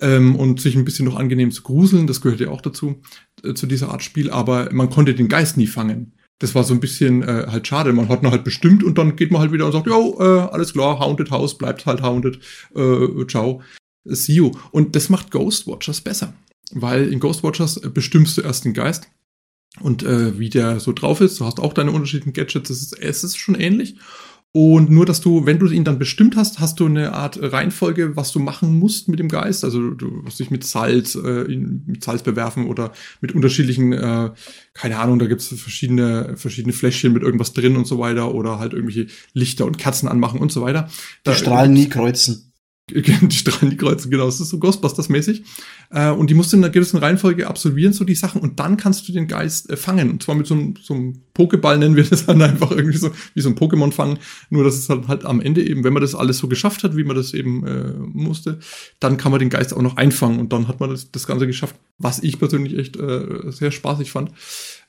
Ähm, und sich ein bisschen noch angenehm zu gruseln, das gehört ja auch dazu, äh, zu dieser Art Spiel, aber man konnte den Geist nie fangen das war so ein bisschen äh, halt schade. Man hat noch halt bestimmt und dann geht man halt wieder und sagt, jo, äh, alles klar, Haunted House bleibt halt Haunted, äh, ciao, see you. Und das macht Ghostwatchers besser, weil in Ghostwatchers bestimmst du erst den Geist und äh, wie der so drauf ist. Du hast auch deine unterschiedlichen Gadgets, es ist, es ist schon ähnlich. Und nur, dass du, wenn du ihn dann bestimmt hast, hast du eine Art Reihenfolge, was du machen musst mit dem Geist. Also du musst dich mit Salz, äh, mit Salz bewerfen oder mit unterschiedlichen, äh, keine Ahnung, da gibt es verschiedene, verschiedene Fläschchen mit irgendwas drin und so weiter oder halt irgendwelche Lichter und Kerzen anmachen und so weiter. Die strahlen nie kreuzen. Die strahlen die Kreuze, genau, das ist so Ghostbusters-mäßig. Äh, und die musst du in einer gewissen Reihenfolge absolvieren, so die Sachen, und dann kannst du den Geist äh, fangen. Und zwar mit so einem, so einem Pokéball nennen wir das dann einfach irgendwie so, wie so ein Pokémon fangen. Nur, dass es halt, halt am Ende eben, wenn man das alles so geschafft hat, wie man das eben äh, musste, dann kann man den Geist auch noch einfangen und dann hat man das, das Ganze geschafft, was ich persönlich echt äh, sehr spaßig fand.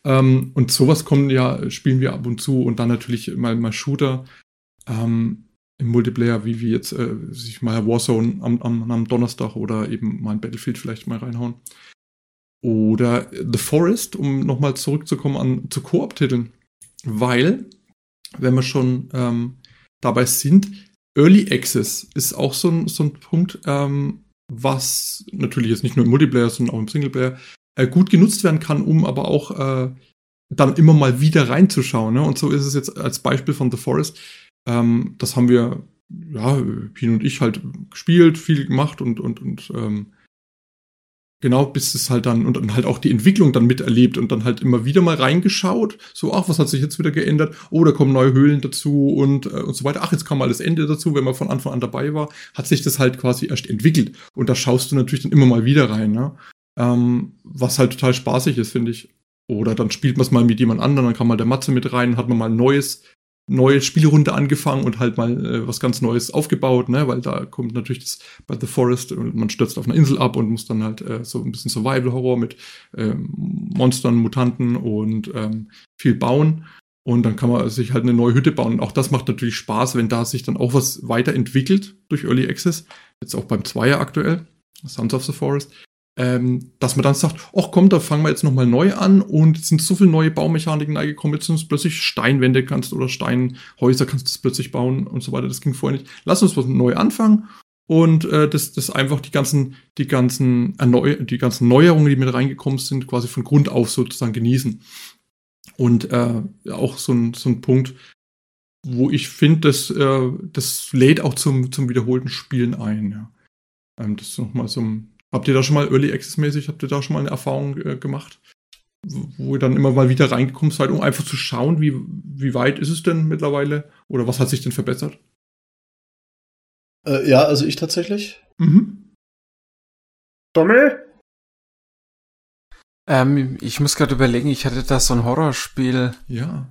Ähm, und sowas kommen ja, spielen wir ab und zu und dann natürlich mal, mal Shooter. Ähm, im Multiplayer, wie wir jetzt äh, sich mal Warzone am, am, am Donnerstag oder eben mal ein Battlefield vielleicht mal reinhauen. Oder The Forest, um nochmal zurückzukommen an zu Koop-Titeln. Weil, wenn wir schon ähm, dabei sind, Early Access ist auch so ein, so ein Punkt, ähm, was natürlich jetzt nicht nur im Multiplayer, sondern auch im Singleplayer äh, gut genutzt werden kann, um aber auch äh, dann immer mal wieder reinzuschauen. Ne? Und so ist es jetzt als Beispiel von The Forest. Ähm, das haben wir, ja, Pin und ich halt gespielt, viel gemacht und, und, und ähm, genau, bis es halt dann, und dann halt auch die Entwicklung dann miterlebt und dann halt immer wieder mal reingeschaut, so, ach, was hat sich jetzt wieder geändert? Oh, da kommen neue Höhlen dazu und, äh, und so weiter. Ach, jetzt kam mal das Ende dazu, wenn man von Anfang an dabei war, hat sich das halt quasi erst entwickelt. Und da schaust du natürlich dann immer mal wieder rein, ne? Ähm, was halt total spaßig ist, finde ich. Oder dann spielt man es mal mit jemand anderem, dann kann mal der Matze mit rein, hat man mal ein neues neue Spielrunde angefangen und halt mal äh, was ganz Neues aufgebaut, ne? weil da kommt natürlich das bei The Forest und man stürzt auf einer Insel ab und muss dann halt äh, so ein bisschen Survival-Horror mit ähm, Monstern, Mutanten und ähm, viel bauen. Und dann kann man sich halt eine neue Hütte bauen. Und auch das macht natürlich Spaß, wenn da sich dann auch was weiterentwickelt durch Early Access. Jetzt auch beim Zweier aktuell, Sons of the Forest ähm, dass man dann sagt, ach komm, da fangen wir jetzt nochmal neu an und es sind so viele neue Baumechaniken reingekommen, jetzt sind es plötzlich Steinwände kannst oder Steinhäuser kannst du plötzlich bauen und so weiter. Das ging vorher nicht. Lass uns was neu anfangen und äh, das, das einfach die ganzen, die ganzen Erneu die ganzen Neuerungen, die mit reingekommen sind, quasi von Grund auf sozusagen genießen. Und äh, auch so ein, so ein Punkt, wo ich finde, das, äh, das lädt auch zum, zum wiederholten Spielen ein. Ja. Ähm, das ist nochmal so ein Habt ihr da schon mal Early Access mäßig, habt ihr da schon mal eine Erfahrung äh, gemacht? Wo ihr dann immer mal wieder reingekommen seid, um einfach zu schauen, wie, wie weit ist es denn mittlerweile? Oder was hat sich denn verbessert? Äh, ja, also ich tatsächlich. Mhm. Dommel? Ähm, ich muss gerade überlegen, ich hatte da so ein Horrorspiel, Ja.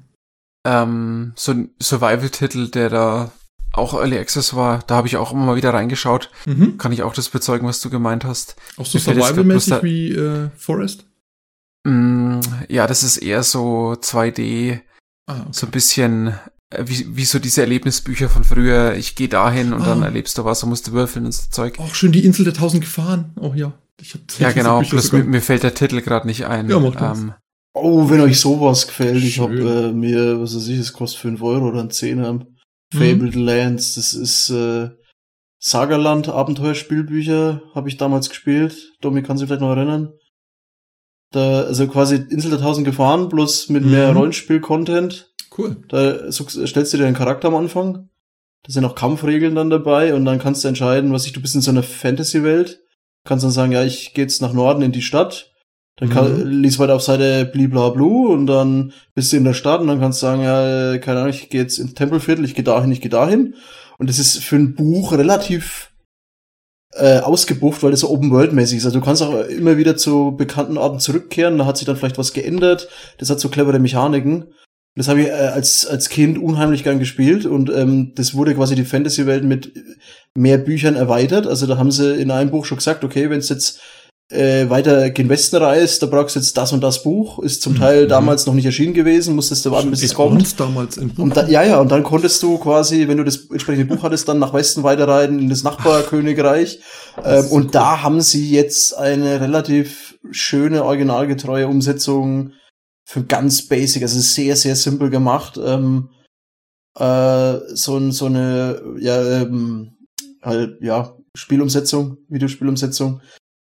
ähm, so ein Survival-Titel, der da auch Early Access war. Da habe ich auch immer mal wieder reingeschaut. Mhm. Kann ich auch das bezeugen, was du gemeint hast. Auch so survival-mäßig wie äh, Forest? Mm, ja, das ist eher so 2D, Ah, okay. so ein bisschen äh, wie, wie so diese Erlebnisbücher von früher. Ich gehe dahin und dann Ah. erlebst du was und musst du würfeln und so Zeug. Auch schön die Insel der tausend Gefahren. Oh ja. Ich hab ja, genau. Plus mir, mir fällt der Titel gerade nicht ein. Ja, macht ähm, Oh, wenn euch sowas gefällt, ich hab Schön. äh, mir, was weiß ich, es kostet 5 Euro oder ein Zehner. Mhm. Fabled Lands, das ist äh, Sagerland, Abenteuerspielbücher, habe ich damals gespielt. Domi kann sich vielleicht noch erinnern. Da, also quasi Insel der tausend Gefahren, bloß mit Mhm. mehr Rollenspiel-Content. Cool. Da stellst du dir einen Charakter am Anfang. Da sind auch Kampfregeln dann dabei und dann kannst du entscheiden, was ich, du bist in so einer Fantasy-Welt. Kannst dann sagen, ja, ich gehe jetzt nach Norden in die Stadt. Dann kann, Mhm. lies weiter auf Seite bliblablu und dann bist du in der Stadt und dann kannst du sagen, ja, keine Ahnung, ich gehe jetzt ins Tempelviertel, ich gehe dahin, ich gehe dahin. Und das ist für ein Buch relativ äh, ausgebufft, weil das so Open-World-mäßig ist. Also du kannst auch immer wieder zu bekannten Orten zurückkehren, da hat sich dann vielleicht was geändert. Das hat so clevere Mechaniken. Das habe ich äh, als, als Kind unheimlich gern gespielt und ähm, das wurde quasi die Fantasy-Welt mit mehr Büchern erweitert. Also da haben sie in einem Buch schon gesagt, okay, wenn es jetzt äh, weiter gen Westen reist, da brauchst du jetzt das und das Buch, ist zum Mhm. Teil damals noch nicht erschienen gewesen, musstest du warten, bis es kommt. Damals im Buch. Und da, ja, ja, und dann konntest du quasi, wenn du das entsprechende Buch hattest, dann nach Westen weiterreiten in das Nachbarkönigreich. Ähm, und da haben sie jetzt eine relativ schöne, originalgetreue Umsetzung für ganz basic, also sehr, sehr simpel gemacht. Ähm, äh, so, so eine, ja, ähm, halt, ja, Spielumsetzung, Videospielumsetzung,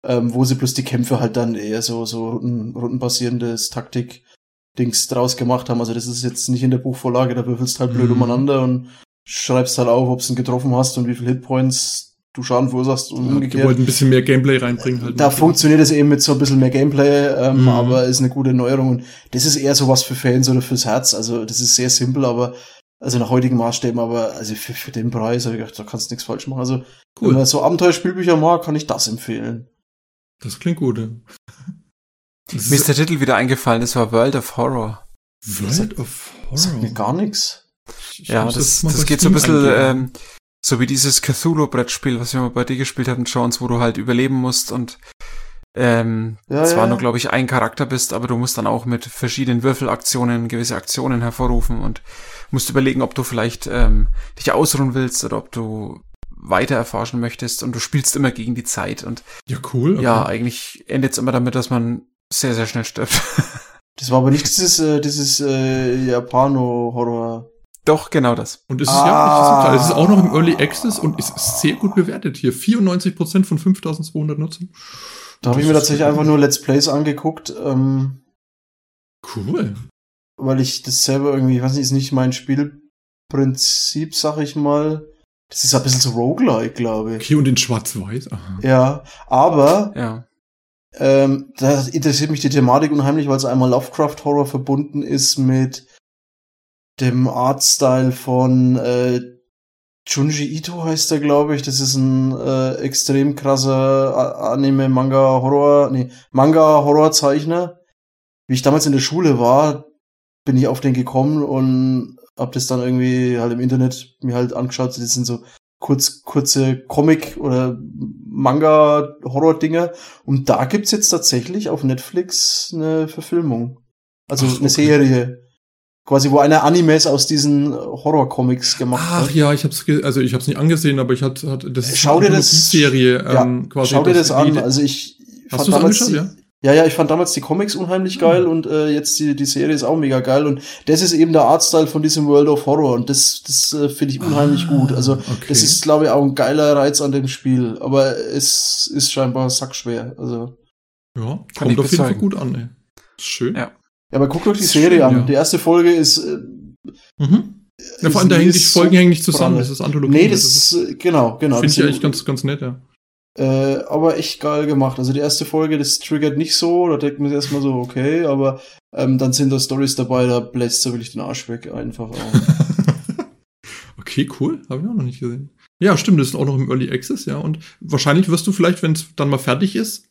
ähm, wo sie bloß die Kämpfe halt dann eher so, so runden, rundenbasierendes Taktik Dings draus gemacht haben. Also das ist jetzt nicht in der Buchvorlage, da würfelst halt blöd Mhm. umeinander und schreibst halt auf, ob du ihn getroffen hast und wie viel Hitpoints du Schaden verursachst und Ja, die umgekehrt. wollten ein bisschen mehr Gameplay reinbringen. Halt Da funktioniert es eben mit so ein bisschen mehr Gameplay, ähm, Mhm. aber ist eine gute Neuerung und das ist eher sowas für Fans oder fürs Herz. Also das ist sehr simpel, aber also nach heutigen Maßstäben, aber also für, für den Preis habe ich gedacht, da kannst du nichts falsch machen. Also wenn Cool. man so Abenteuerspielbücher mag, kann ich das empfehlen. Das klingt gut. Ja. Das mir ist der Titel wieder eingefallen, das war World of Horror. World of Das sagt mir Horror. gar nichts. Ich Ja, das, das bei geht so ein bisschen ähm, so wie dieses Cthulhu-Brettspiel, was wir mal bei dir gespielt hatten, Jones, wo du halt überleben musst und ähm, Ja, zwar ja, nur, glaube ich, ein Charakter bist, aber du musst dann auch mit verschiedenen Würfelaktionen gewisse Aktionen hervorrufen und musst überlegen, ob du vielleicht ähm, dich ausruhen willst oder ob du weiter erforschen möchtest und du spielst immer gegen die Zeit und Ja, cool. okay. ja, eigentlich endet es immer damit, dass man sehr, sehr schnell stirbt. Das war aber nicht dieses, äh, dieses äh, Japano-Horror. Doch, genau das. Und es ist Ah. ja, klar, es ist auch noch im Early Access und es ist sehr gut bewertet hier. 94% von 5200 Nutzern. Da habe ich mir tatsächlich einfach nur Let's Plays angeguckt, ähm, Cool. weil ich das selber irgendwie, ich weiß nicht, ist nicht mein Spielprinzip, sag ich mal. Das ist ein bisschen so Roguelike, glaube ich. Okay, und in Schwarz-Weiß. Ja, aber Ja. ähm, da interessiert mich die Thematik unheimlich, weil es einmal Lovecraft-Horror verbunden ist mit dem Artstyle von äh, Junji Ito heißt er, glaube ich. Das ist ein äh, extrem krasser A- Anime, Manga, Horror, nee, Manga, Horrorzeichner. Wie ich damals in der Schule war, bin ich auf den gekommen und hab das dann irgendwie halt im Internet mir halt angeschaut. Das sind so kurz, kurze Comic- oder Manga-Horror-Dinger. Und da gibt's jetzt tatsächlich auf Netflix eine Verfilmung. Also Ach, eine okay. Serie. Quasi, wo einer Animes aus diesen Horror-Comics gemacht Ach hat. ja, ich hab's, also ich hab's nicht angesehen, aber ich hatte, hatte das ist Schau dir eine das- Serie Ja, ähm, quasi. Schau dir das an. die- Also ich Hast du damals angeschaut, ja? Ja, ja, ich fand damals die Comics unheimlich geil und äh, jetzt die, die Serie ist auch mega geil und das ist eben der Artstyle von diesem World of Horror und das, das äh, finde ich unheimlich Ah, gut. Also okay. das ist, glaube ich, auch ein geiler Reiz an dem Spiel, aber es ist scheinbar sackschwer. Also Ja, Kann kommt ich auf jeden Fall gut an, ey. Schön. Ja. ja, aber guckt euch die Serie schön, an. ja. Die erste Folge ist äh, Mhm. Ja, vor allem, da hängen die Folgen so hängen nicht zusammen, das ist Anthologie. Nee, das ist äh, genau, genau. Finde das ich eigentlich ganz, ganz nett, ja. Äh, aber echt geil gemacht. Also die erste Folge, das triggert nicht so, da denkt man sich erstmal so, okay, aber ähm, dann sind da Stories dabei, da bläst so wirklich den Arsch weg einfach auch. okay, cool. Habe ich auch noch nicht gesehen. Ja, stimmt, das ist auch noch im Early Access, ja. Und wahrscheinlich wirst du vielleicht, wenn es dann mal fertig ist,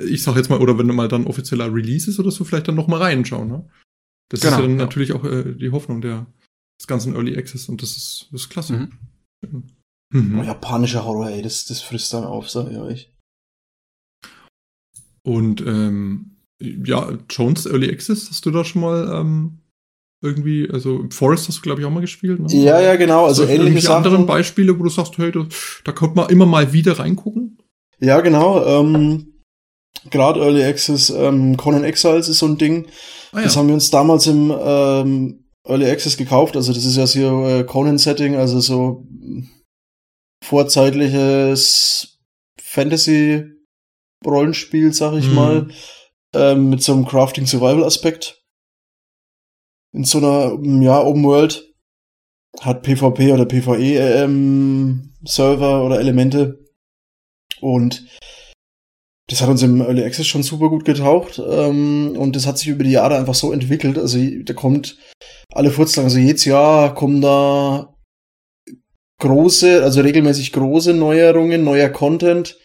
ich sag jetzt mal, oder wenn mal dann offizieller Release ist oder so, vielleicht dann noch mal reinschauen. Ne? Das genau, ist ja dann ja. natürlich auch äh, die Hoffnung der, des ganzen Early Access und das ist, das ist klasse. Mhm. Mhm. Oh, japanischer Horror, ey, das, das frisst dann auf, sag ich euch. Und ähm, ja, Jones Early Access, hast du da schon mal ähm, irgendwie, also Forest hast du, glaube ich, auch mal gespielt. Ne? Ja, ja, genau. Also, also ähnliche Sachen. anderen Beispiele, wo du sagst, hey, da, kommt man immer mal wieder reingucken. Ja, genau. Ähm, Gerade Early Access, ähm, Conan Exiles ist so ein Ding. Ah, ja. Das haben wir uns damals im ähm, Early Access gekauft. Also das ist ja so äh, Conan-Setting, also so vorzeitliches Fantasy-Rollenspiel, sag ich mhm. mal, ähm, mit so einem Crafting-Survival-Aspekt. In so einer, ja, Open World hat PvP oder PvE ähm, Server oder Elemente und das hat uns im Early Access schon super gut getaucht ähm, und das hat sich über die Jahre einfach so entwickelt. Also da kommt alle Furzlang, also jedes Jahr kommen da große, also regelmäßig große Neuerungen, neuer Content.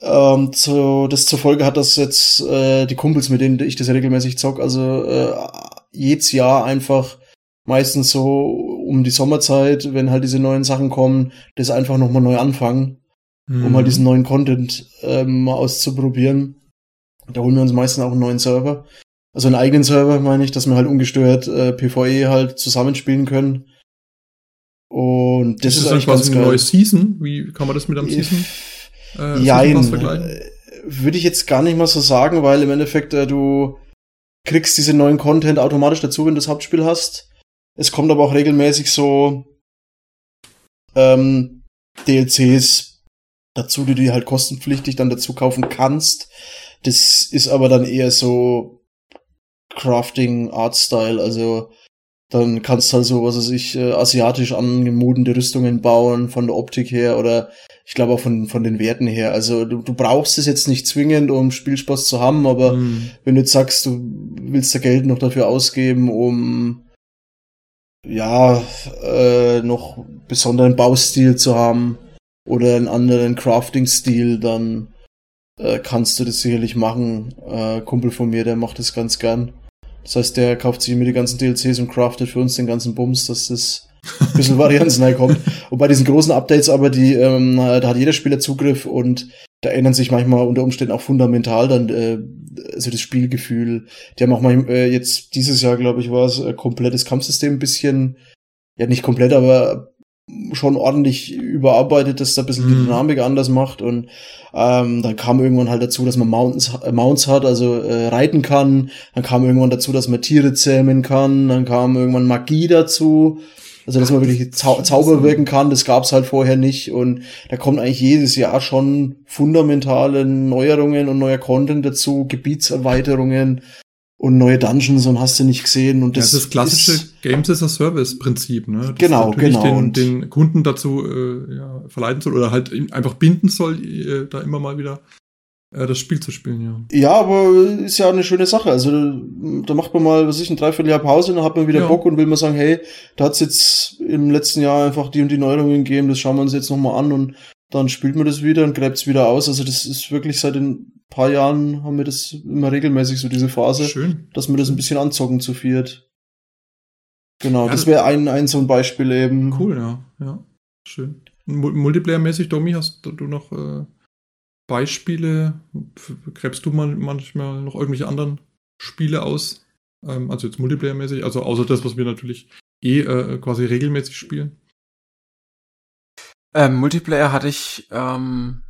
Ähm, zu, das zur Folge hat, dass jetzt äh, die Kumpels, mit denen ich das regelmäßig zock, also äh, jedes Jahr einfach meistens so um die Sommerzeit, wenn halt diese neuen Sachen kommen, das einfach nochmal neu anfangen mhm. um halt diesen neuen Content ähm, mal auszuprobieren. Da holen wir uns meistens auch einen neuen Server. Also einen eigenen Server, meine ich, dass wir halt ungestört äh, PvE halt zusammenspielen können. Und das ist, ist eigentlich quasi eine neue Season. Wie kann man das mit einem Season? Äh, Jein, äh, würde ich jetzt gar nicht mal so sagen, weil im Endeffekt äh, du kriegst diese neuen Content automatisch dazu, wenn du das Hauptspiel hast. Es kommt aber auch regelmäßig so ähm, DLCs dazu, die du halt kostenpflichtig dann dazu kaufen kannst. Das ist aber dann eher so Crafting Art Style, also dann kannst du halt so, was weiß ich, äh, asiatisch angemutende Rüstungen bauen, von der Optik her oder ich glaube auch von, von den Werten her. Also du, du brauchst es jetzt nicht zwingend, um Spielspaß zu haben, aber mm. wenn du jetzt sagst, du willst da Geld noch dafür ausgeben, um ja, äh, noch besonderen Baustil zu haben, oder einen anderen Crafting-Stil, dann äh, kannst du das sicherlich machen. Äh, Kumpel von mir, der macht das ganz gern. Das heißt, der kauft sich immer die ganzen DLCs und craftet für uns den ganzen Bums, dass das ein bisschen Varianz kommt. Und bei diesen großen Updates aber, die, ähm, da hat jeder Spieler Zugriff und da ändern sich manchmal unter Umständen auch fundamental dann äh, also das Spielgefühl. Die haben auch mal äh, jetzt dieses Jahr, glaube ich, war es äh, komplettes Kampfsystem ein bisschen, ja nicht komplett, aber schon ordentlich überarbeitet, dass da ein bisschen die mhm. Dynamik anders macht. Und ähm, dann kam irgendwann halt dazu, dass man Mountains, äh, Mounts hat, also äh, reiten kann, dann kam irgendwann dazu, dass man Tiere zähmen kann, dann kam irgendwann Magie dazu, also dass man wirklich Zau Zauber wirken kann, das gab's halt vorher nicht. Und da kommt eigentlich jedes Jahr schon fundamentale Neuerungen und neuer Content dazu, Gebietserweiterungen, und neue Dungeons und hast du nicht gesehen. Und das, ja, das klassische ist, Games as a Service Prinzip, ne? Das genau, genau. Den, und den Kunden dazu äh, ja, verleiten soll oder halt einfach binden soll, äh, da immer mal wieder äh, das Spiel zu spielen, ja. Ja, aber ist ja eine schöne Sache. Also da macht man mal, was ich, ein Dreivierteljahr Pause, dann hat man wieder ja. Bock und will mal sagen, hey, da hat's jetzt im letzten Jahr einfach die und die Neuerungen gegeben, das schauen wir uns jetzt nochmal an und dann spielt man das wieder und gräbt's wieder aus. Also das ist wirklich seit den paar Jahren haben wir das immer regelmäßig so diese Phase, Schön. dass wir das ein bisschen anzocken zu viert. Genau, ja, das wäre ein, ein so ein Beispiel eben. Cool, ja, ja. Schön. Multiplayer-mäßig, Domi, hast du noch äh, Beispiele? Gräbst du mal manchmal noch irgendwelche anderen Spiele aus? Ähm, also jetzt Multiplayer-mäßig, also außer das, was wir natürlich eh äh, quasi regelmäßig spielen. Ähm, Multiplayer hatte ich ähm,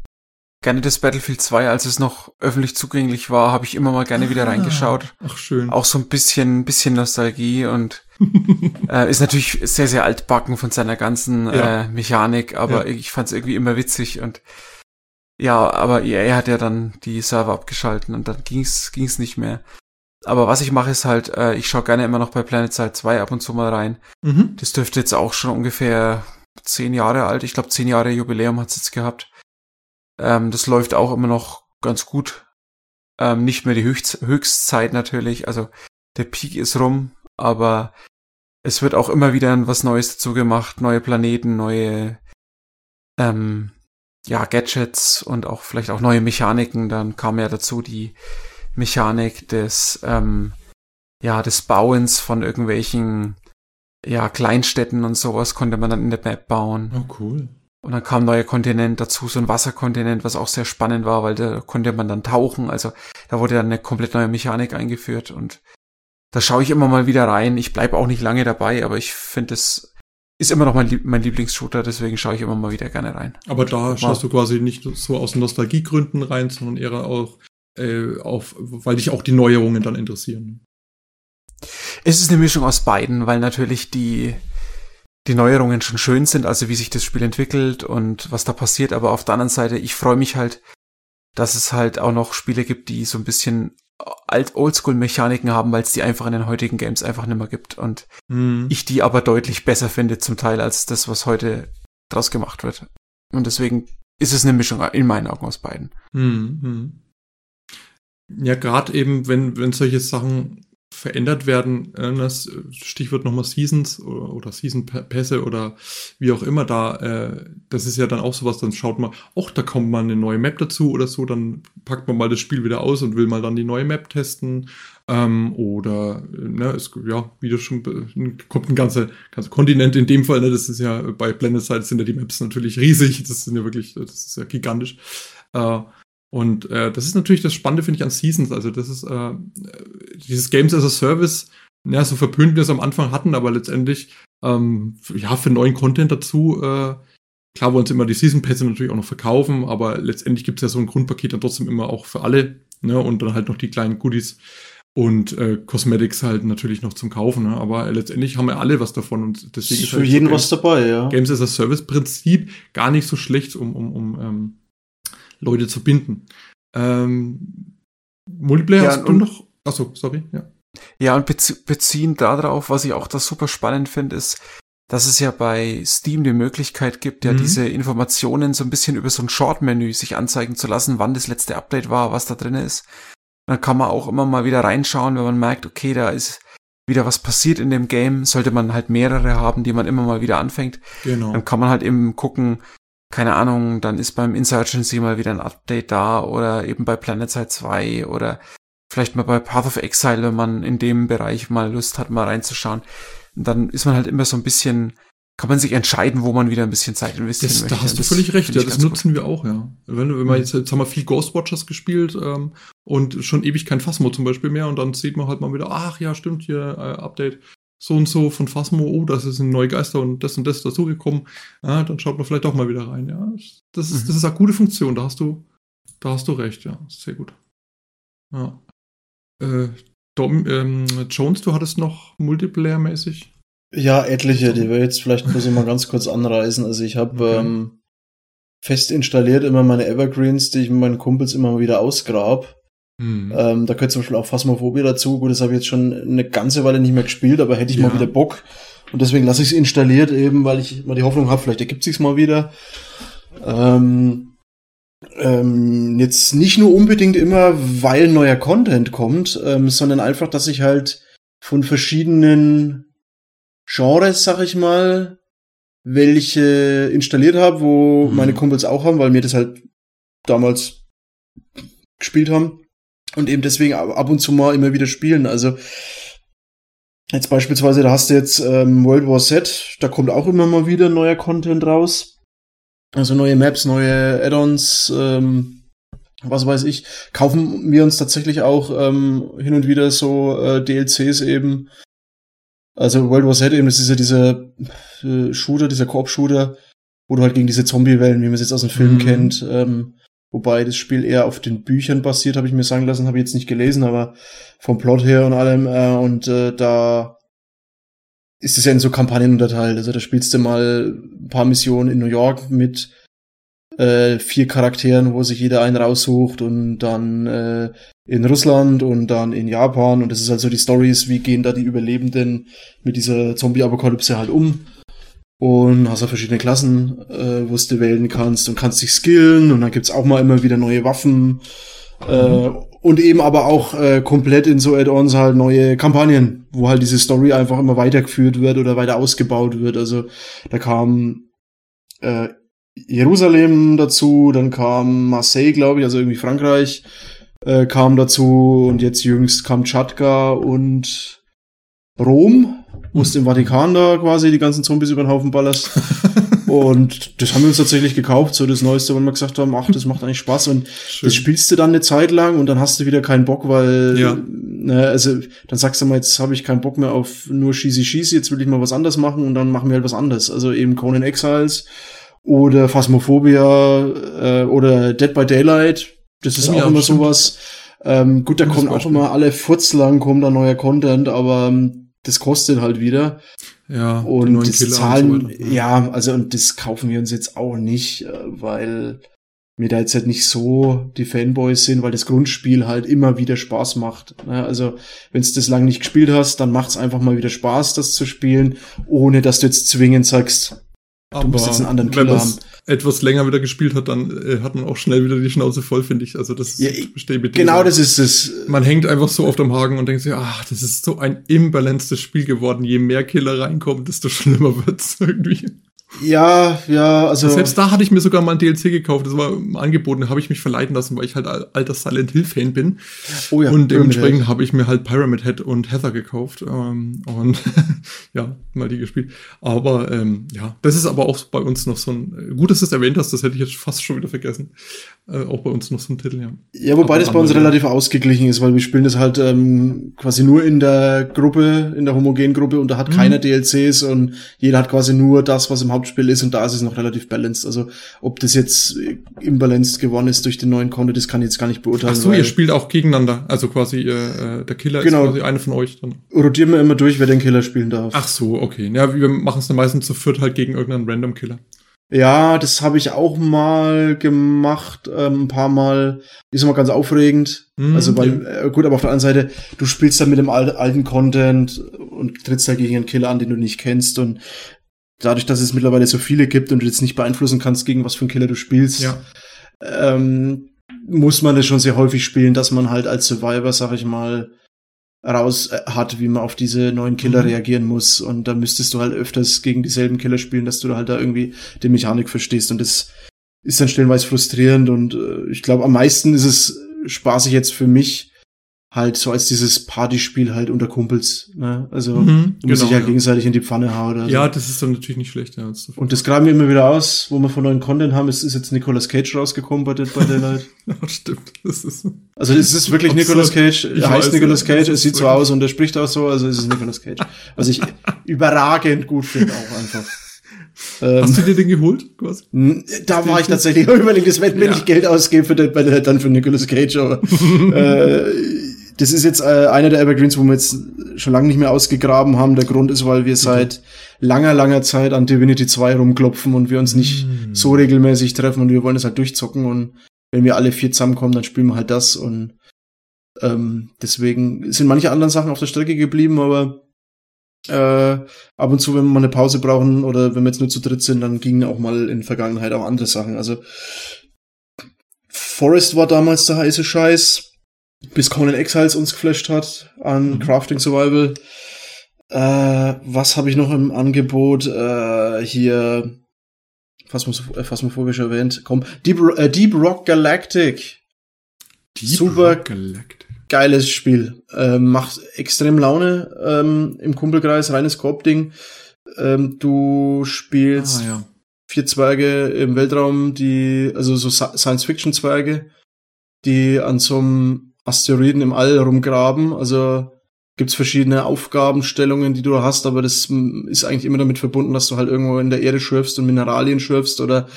gerne das Battlefield 2, als es noch öffentlich zugänglich war, habe ich immer mal gerne wieder ah, reingeschaut. Ach schön. Auch so ein bisschen, bisschen Nostalgie und äh, ist natürlich sehr, sehr altbacken von seiner ganzen ja. äh, Mechanik, aber ja. ich fand es irgendwie immer witzig und ja, aber EA hat ja dann die Server abgeschalten und dann ging's ging's nicht mehr. Aber was ich mache ist halt, äh, ich schaue gerne immer noch bei Planet Side 2 ab und zu mal rein. Mhm. Das dürfte jetzt auch schon ungefähr zehn Jahre alt. Ich glaube, zehn Jahre Jubiläum hat's jetzt gehabt. Ähm, das läuft auch immer noch ganz gut. Ähm, nicht mehr die Höchst Höchstzeit natürlich, also der Peak ist rum, aber es wird auch immer wieder was Neues dazu gemacht, neue Planeten, neue, ähm, ja, Gadgets und auch vielleicht auch neue Mechaniken. Dann kam ja dazu die Mechanik des, ähm, ja, des Bauens von irgendwelchen, ja, Kleinstädten und sowas konnte man dann in der Map bauen. Oh, cool. Und dann kam ein neuer Kontinent dazu, so ein Wasserkontinent, was auch sehr spannend war, weil da konnte man dann tauchen. Also da wurde dann eine komplett neue Mechanik eingeführt und da schaue ich immer mal wieder rein. Ich bleibe auch nicht lange dabei, aber ich finde es ist immer noch mein, Lieb mein Lieblingsshooter, deswegen schaue ich immer mal wieder gerne rein. Aber da schaust du quasi nicht so aus Nostalgiegründen rein, sondern eher auch äh, auf, weil dich auch die Neuerungen dann interessieren. Es ist eine Mischung aus beiden, weil natürlich die, die Neuerungen schon schön sind, also wie sich das Spiel entwickelt und was da passiert, aber auf der anderen Seite, ich freue mich halt, dass es halt auch noch Spiele gibt, die so ein bisschen alt Oldschool-Mechaniken haben, weil es die einfach in den heutigen Games einfach nicht mehr gibt. Und mhm. ich die aber deutlich besser finde zum Teil als das, was heute draus gemacht wird. Und deswegen ist es eine Mischung in meinen Augen aus beiden. Mhm. Ja, gerade eben, wenn, wenn solche Sachen verändert werden. Äh, das Stichwort nochmal Seasons oder, oder Season-Pässe oder wie auch immer da. Äh, das ist ja dann auch sowas, dann schaut man, ach, da kommt mal eine neue Map dazu oder so, dann packt man mal das Spiel wieder aus und will mal dann die neue Map testen. Ähm, oder, ne, es, ja, wie du schon, kommt ein ganzer, ganzer Kontinent in dem Fall, ne, das ist ja, bei Blended Side sind ja die Maps natürlich riesig, das sind ja wirklich, das ist ja gigantisch. Äh, und äh, das ist natürlich das Spannende, finde ich, an Seasons. Also das ist äh, dieses Games as a Service, ja, so verpönt wir es am Anfang hatten, aber letztendlich, ähm, ja, für neuen Content dazu, äh, klar wollen sie immer die Season Pässe natürlich auch noch verkaufen, aber letztendlich gibt es ja so ein Grundpaket dann trotzdem immer auch für alle, ne, und dann halt noch die kleinen Goodies und äh, Cosmetics halt natürlich noch zum Kaufen, ne? aber letztendlich haben wir alle was davon und deswegen ist für halt jeden so was dabei, ja. Games as a Service Prinzip gar nicht so schlecht, um, um, um ähm, Leute zu binden. Ähm, Multiplayer ja, hast du noch? Achso, sorry, ja. Ja, und bezie beziehen darauf, was ich auch da super spannend finde, ist, dass es ja bei Steam die Möglichkeit gibt, ja mhm. diese Informationen so ein bisschen über so ein Short-Menü sich anzeigen zu lassen, wann das letzte Update war, was da drin ist. Dann kann man auch immer mal wieder reinschauen, wenn man merkt, okay, da ist wieder was passiert in dem Game, sollte man halt mehrere haben, die man immer mal wieder anfängt. Genau. Dann kann man halt eben gucken, keine Ahnung, dann ist beim Insurgency mal wieder ein Update da oder eben bei PlanetSide 2 oder vielleicht mal bei Path of Exile, wenn man in dem Bereich mal Lust hat, mal reinzuschauen. Dann ist man halt immer so ein bisschen, kann man sich entscheiden, wo man wieder ein bisschen Zeit investieren das, möchte. Da hast du völlig recht, ja, das nutzen gut. wir auch, ja. Wenn, wenn man mhm. jetzt, jetzt haben wir viel Ghostwatchers gespielt ähm, und schon ewig kein Phasmo zum Beispiel mehr und dann sieht man halt mal wieder, ach ja, stimmt hier, äh, Update so und so von Phasmo, oh, das ist ein neue Geister und das und das dazugekommen, ja, dann schaut man vielleicht doch mal wieder rein, ja. Das ist, mhm. das ist eine gute Funktion, da hast du, da hast du recht, ja, sehr gut. Ja. Äh, Dom, ähm, Jones, du hattest noch Multiplayer-mäßig? Ja, etliche, die wir jetzt vielleicht ich mal ganz kurz anreißen. Also ich habe okay. ähm, fest installiert immer meine Evergreens, die ich mit meinen Kumpels immer wieder ausgrab. Mhm. Ähm, da gehört zum Beispiel auch Phasmophobia dazu. Gut, das habe ich jetzt schon eine ganze Weile nicht mehr gespielt, aber hätte ich ja. mal wieder Bock. Und deswegen lasse ich es installiert, eben weil ich mal die Hoffnung habe, vielleicht ergibt sich's mal wieder. Ähm, ähm, jetzt nicht nur unbedingt immer, weil neuer Content kommt, ähm, sondern einfach, dass ich halt von verschiedenen Genres, sag ich mal, welche installiert habe, wo mhm. meine Kumpels auch haben, weil mir das halt damals gespielt haben und eben deswegen ab und zu mal immer wieder spielen. Also jetzt beispielsweise, da hast du jetzt ähm, World War Z, da kommt auch immer mal wieder neuer Content raus. Also neue Maps, neue Add-ons, ähm, was weiß ich. Kaufen wir uns tatsächlich auch ähm, hin und wieder so äh, DLCs eben. Also World War Z eben, das ist ja dieser äh, Shooter, dieser Koop-Shooter, wo du halt gegen diese Zombie-Wellen, wie man es jetzt aus dem Film mhm. kennt, ähm, Wobei das Spiel eher auf den Büchern basiert, habe ich mir sagen lassen, habe ich jetzt nicht gelesen, aber vom Plot her und allem. Äh, und äh, da ist es ja in so Kampagnen unterteilt. Also da spielst du mal ein paar Missionen in New York mit äh, vier Charakteren, wo sich jeder einen raussucht und dann äh, in Russland und dann in Japan. Und das ist also die Stories, wie gehen da die Überlebenden mit dieser Zombie-Apokalypse halt um und hast auch verschiedene Klassen, äh, wo du wählen kannst und kannst dich skillen. Und dann gibt's auch mal immer wieder neue Waffen. Äh, und eben aber auch äh, komplett in so Add-ons halt neue Kampagnen, wo halt diese Story einfach immer weitergeführt wird oder weiter ausgebaut wird. Also da kam äh, Jerusalem dazu, dann kam Marseille, glaube ich, also irgendwie Frankreich äh, kam dazu und jetzt jüngst kam Kamtschatka und Rom, wo es im Vatikan da quasi die ganzen Zombies über den Haufen ballerst. und das haben wir uns tatsächlich gekauft, so das Neueste, wo wir gesagt haben, ach, das macht eigentlich Spaß und Schön. das spielst du dann eine Zeit lang und dann hast du wieder keinen Bock, weil, ja. ne, also dann sagst du mal, jetzt habe ich keinen Bock mehr auf nur Schießi Schießi, jetzt will ich mal was anderes machen und dann machen wir halt was anderes. Also eben Conan Exiles oder Phasmophobia äh, oder Dead by Daylight. Das ist ja, auch immer stimmt. sowas. Ähm, gut, da kommen auch immer alle Furzlang, kommen da neuer Content, aber ähm, das kostet halt wieder. Ja, und das Killer zahlen, und so ja, also und das kaufen wir uns jetzt auch nicht, äh, weil wir da jetzt halt nicht so die Fanboys sind, weil das Grundspiel halt immer wieder Spaß macht. Ne? Also wenn du das lang nicht gespielt hast, dann macht es einfach mal wieder Spaß, das zu spielen, ohne dass du jetzt zwingend sagst, aber du musst jetzt einen anderen Killer haben. Etwas länger wieder gespielt hat, dann äh, hat man auch schnell wieder die Schnauze voll, finde ich. Also das ja, mit Genau, das ist es. Man hängt einfach so auf dem Haken und denkt sich, ach, das ist so ein imbalanced Spiel geworden. Je mehr Killer reinkommen, desto schlimmer wird's irgendwie. Ja, ja, also. Selbst da hatte ich mir sogar mal ein DLC gekauft, das war angeboten, da habe ich mich verleiten lassen, weil ich halt alter Silent Hill Fan bin. Oh ja. Und dementsprechend habe ich mir halt Pyramid Head und Heather gekauft ähm, und ja, mal die gespielt. Aber ähm, ja, das ist aber auch bei uns noch so ein, gut, dass du es erwähnt hast, das hätte ich jetzt fast schon wieder vergessen. Äh, auch bei uns noch so ein Titel, ja. Ja, wobei aber das bei uns relativ ausgeglichen ist, weil wir spielen das halt ähm, quasi nur in der Gruppe, in der homogenen Gruppe und da hat mhm. keiner DLCs und jeder hat quasi nur das, was im Haupt Hauptspiel ist und da ist es noch relativ balanced. Also ob das jetzt imbalanced geworden ist durch den neuen Content, das kann ich jetzt gar nicht beurteilen. Ach so, ihr spielt auch gegeneinander. Also quasi äh, äh der Killer genau. ist quasi einer von euch dann. Rotieren wir immer durch, wer den Killer spielen darf. Ach so, okay. Ja, wir machen es dann meistens zu viert halt gegen irgendeinen Random Killer. Ja, das habe ich auch mal gemacht, ähm, ein paar Mal. Ist immer ganz aufregend. Mm, also, weil, äh, gut, aber auf der anderen Seite, du spielst dann mit dem alten Content und trittst da gegen einen Killer an, den du nicht kennst. Und dadurch, dass es mittlerweile so viele gibt und du jetzt nicht beeinflussen kannst, gegen was für einen Killer du spielst, ja. ähm, muss man das schon sehr häufig spielen, dass man halt als Survivor, sag ich mal, raus äh, hat, wie man auf diese neuen Killer mhm. reagieren muss. Und da müsstest du halt öfters gegen dieselben Killer spielen, dass du da halt da irgendwie die Mechanik verstehst. Und das ist dann stellenweise frustrierend. Und äh, ich glaube, am meisten ist es spaßig jetzt für mich, halt so als dieses Partyspiel halt unter Kumpels. Ne? Also mhm, genau, dich halt ja. gegenseitig in die Pfanne hauen. Oder ja, das ist dann natürlich nicht schlecht. Ja, und das graben wir immer wieder aus, wo wir von neuen Content haben. Es ist jetzt Nicolas Cage rausgekommen bei Dead by Daylight. ja, stimmt. Das ist also es ist wirklich Nicolas Cage. Er heißt weiß, Nicolas Cage, es sieht so aus und er spricht auch so, also es ist Nicolas Cage. Was ich überragend gut finde auch einfach. Hast du dir den geholt? Quasi? Da war ich tatsächlich überlegt, das wenn, wenn ja. ich Geld ausgebe für Dead by Daylight, dann für Nicolas Cage, aber äh, das ist jetzt äh, einer der Evergreens, wo wir jetzt schon lange nicht mehr ausgegraben haben. Der Grund ist, weil wir seit langer, langer Zeit an Divinity 2 rumklopfen und wir uns nicht mm. so regelmäßig treffen und wir wollen das halt durchzocken und wenn wir alle vier zusammenkommen, dann spielen wir halt das und ähm, deswegen sind manche anderen Sachen auf der Strecke geblieben, aber äh, ab und zu, wenn wir mal eine Pause brauchen oder wenn wir jetzt nur zu dritt sind, dann gingen auch mal in der Vergangenheit auch andere Sachen. Also Forest war damals der heiße Scheiß bis Conan Exiles uns geflasht hat an mhm. Crafting Survival. Äh, was habe ich noch im Angebot? Äh, hier Phasmophobisch äh, erwähnt. Komm, Deep, äh, Deep Rock Galactic. Deep Super Rock Galactic. geiles Spiel. Äh, macht extrem Laune ähm, im Kumpelkreis, reines Koop-Ding. Ähm, du spielst ah, ja. vier Zwerge im Weltraum, die, also so Science-Fiction-Zwerge, die an so einem Asteroiden im All rumgraben. Also gibt's verschiedene Aufgabenstellungen, die du hast, aber das ist eigentlich immer damit verbunden, dass du halt irgendwo in der Erde schürfst und Mineralien schürfst oder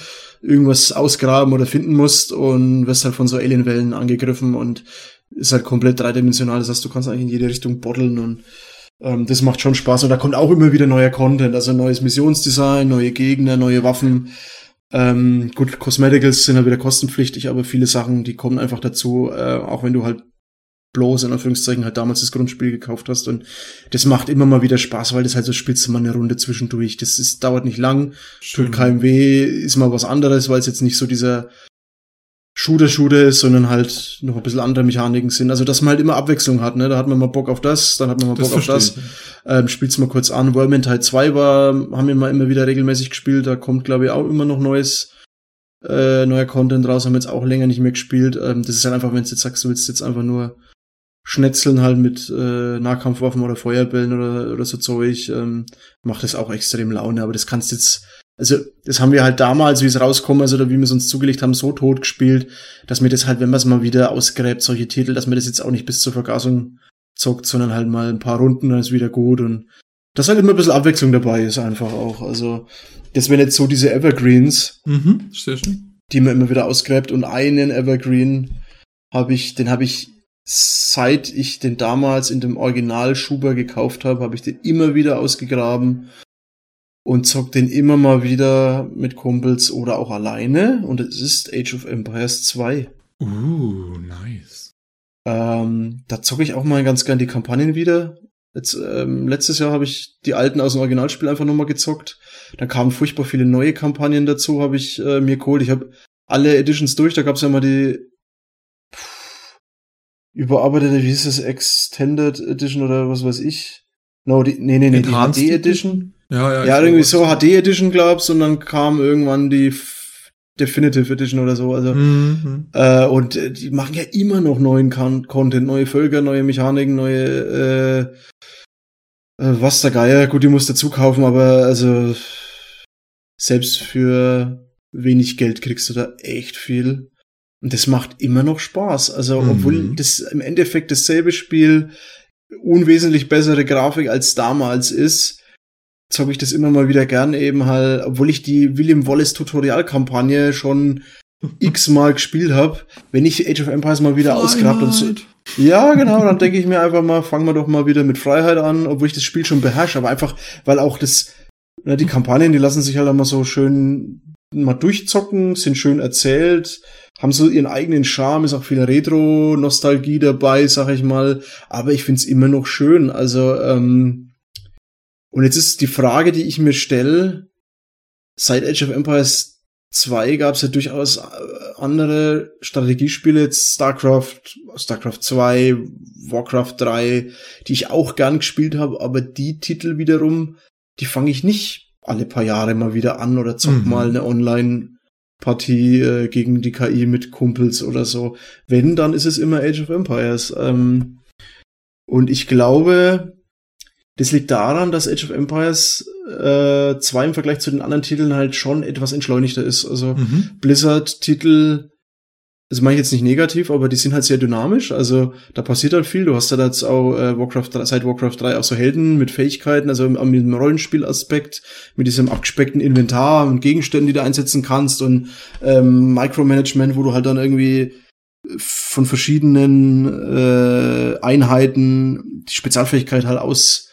irgendwas ausgraben oder finden musst und wirst halt von so Alienwellen angegriffen und ist halt komplett dreidimensional. Das heißt, du kannst eigentlich in jede Richtung boddeln und ähm, das macht schon Spaß und da kommt auch immer wieder neuer Content, also neues Missionsdesign, neue Gegner, neue Waffen. Ähm, gut, Cosmeticals sind halt wieder kostenpflichtig, aber viele Sachen, die kommen einfach dazu, äh, auch wenn du halt bloß in Anführungszeichen halt damals das Grundspiel gekauft hast und das macht immer mal wieder Spaß, weil das halt so spielst du mal eine Runde zwischendurch. Das ist, dauert nicht lang, Schön. tut keinem weh, ist mal was anderes, weil es jetzt nicht so dieser Shooter-Shooter ist, sondern halt noch ein bisschen andere Mechaniken sind. Also, dass man halt immer Abwechslung hat, ne? Da hat man mal Bock auf das, dann hat man mal Bock das auf das. Ähm, spielt's mal kurz an. World Teil 2 war, haben wir mal immer wieder regelmäßig gespielt. Da kommt, glaube ich, auch immer noch neues äh, neuer Content raus, haben jetzt auch länger nicht mehr gespielt. Ähm, das ist halt einfach, wenn du jetzt sagst, du willst jetzt einfach nur Schnetzeln halt mit äh, Nahkampfwaffen oder Feuerbällen oder, oder so Zeug, ähm, macht das auch extrem Laune. Aber das kannst jetzt, also das haben wir halt damals, wie es rauskommt, also oder wie wir es uns zugelegt haben, so tot gespielt, dass mir das halt, wenn man es mal wieder ausgräbt, solche Titel, dass mir das jetzt auch nicht bis zur Vergasung zockt, sondern halt mal ein paar Runden, dann ist wieder gut und dass halt immer ein bisschen Abwechslung dabei ist einfach auch. Also das wären jetzt so diese Evergreens, Mhm, die man immer wieder ausgräbt und einen Evergreen habe ich, den habe ich seit ich den damals in dem Original Schuber gekauft habe, habe ich den immer wieder ausgegraben und zock den immer mal wieder mit Kumpels oder auch alleine und es ist Age of Empires 2. Uh, nice. Ähm, da zocke ich auch mal ganz gern die Kampagnen wieder. Jetzt, ähm, letztes Jahr habe ich die alten aus dem Originalspiel einfach nochmal gezockt. Dann kamen furchtbar viele neue Kampagnen dazu, habe ich äh, mir geholt. Ich habe alle Editions durch, da gab es ja mal die pff, überarbeitete, wie hieß das, Extended Edition oder was weiß ich. No, die, nee, nee, nee, die HD Edition. Ja, ja. Ja, irgendwie so HD Edition glaub's und dann kam irgendwann die Definitive Edition oder so. Also Mhm. äh, und äh, die machen ja immer noch neuen Con Content, neue Völker, neue Mechaniken, neue äh, äh, was der Geier. Gut, die musst du dazu kaufen, aber also selbst für wenig Geld kriegst du da echt viel. Und das macht immer noch Spaß. Also, Mhm. obwohl das im Endeffekt dasselbe Spiel unwesentlich bessere Grafik als damals ist, zocke ich das immer mal wieder gern eben halt, obwohl ich die William Wallace Tutorial-Kampagne schon x-mal gespielt habe, wenn ich Age of Empires mal wieder ausgrabt und so. Ja, genau, dann denke ich mir einfach mal, fangen wir doch mal wieder mit Freiheit an, obwohl ich das Spiel schon beherrsche, aber einfach, weil auch das, ne, die Kampagnen, die lassen sich halt immer so schön mal durchzocken, sind schön erzählt, haben so ihren eigenen Charme, ist auch viel Retro-Nostalgie dabei, sag ich mal, aber ich find's immer noch schön, also, ähm, und jetzt ist die Frage, die ich mir stelle, seit Age of Empires 2 gab's ja durchaus äh, andere Strategiespiele, jetzt StarCraft, StarCraft 2, Warcraft 3, die ich auch gern gespielt habe, aber die Titel wiederum, die fange ich nicht alle paar Jahre mal wieder an oder zock Mhm. mal eine Online-Partie äh, gegen die KI mit Kumpels oder so. Wenn, dann ist es immer Age of Empires. Ähm, und ich glaube, das liegt daran, dass Age of Empires äh, 2 im Vergleich zu den anderen Titeln halt schon etwas entschleunigter ist. Also Mhm. Blizzard-Titel, das meine ich jetzt nicht negativ, aber die sind halt sehr dynamisch. Also da passiert halt viel. Du hast ja jetzt auch äh, Warcraft 3, seit Warcraft 3 auch so Helden mit Fähigkeiten, also mit dem Rollenspielaspekt, mit diesem abgespeckten Inventar und Gegenständen, die du einsetzen kannst und ähm, Micromanagement, wo du halt dann irgendwie von verschiedenen äh, Einheiten die Spezialfähigkeit halt aus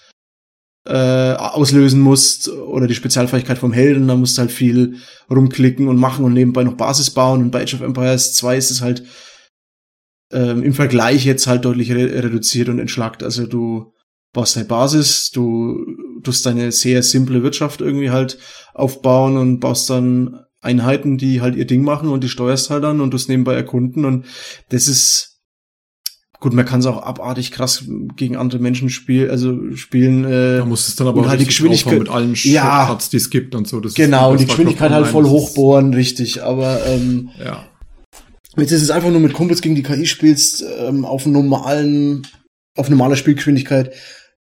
äh, auslösen musst oder die Spezialfähigkeit vom Helden, da musst du halt viel rumklicken und machen und nebenbei noch Basis bauen und bei Age of Empires 2 ist es halt ähm, im Vergleich jetzt halt deutlich re reduziert und entschlackt. Also du baust deine Basis, du tust deine sehr simple Wirtschaft irgendwie halt aufbauen und baust dann Einheiten, die halt ihr Ding machen und die steuerst halt dann und tust nebenbei erkunden und das ist gut, man kann es auch abartig krass gegen andere Menschen spielen, also spielen. Äh, Da muss es dann aber und halt die Geschwindigkeit- mit allen Ja. Shortcuts, die es gibt und so. Das ist genau, und die Geschwindigkeit halt voll ist- hochbohren, richtig. Aber ähm, Ja. Jetzt ist es einfach nur mit Kumpels gegen die KI spielst, ähm, auf normalen, auf normaler Spielgeschwindigkeit.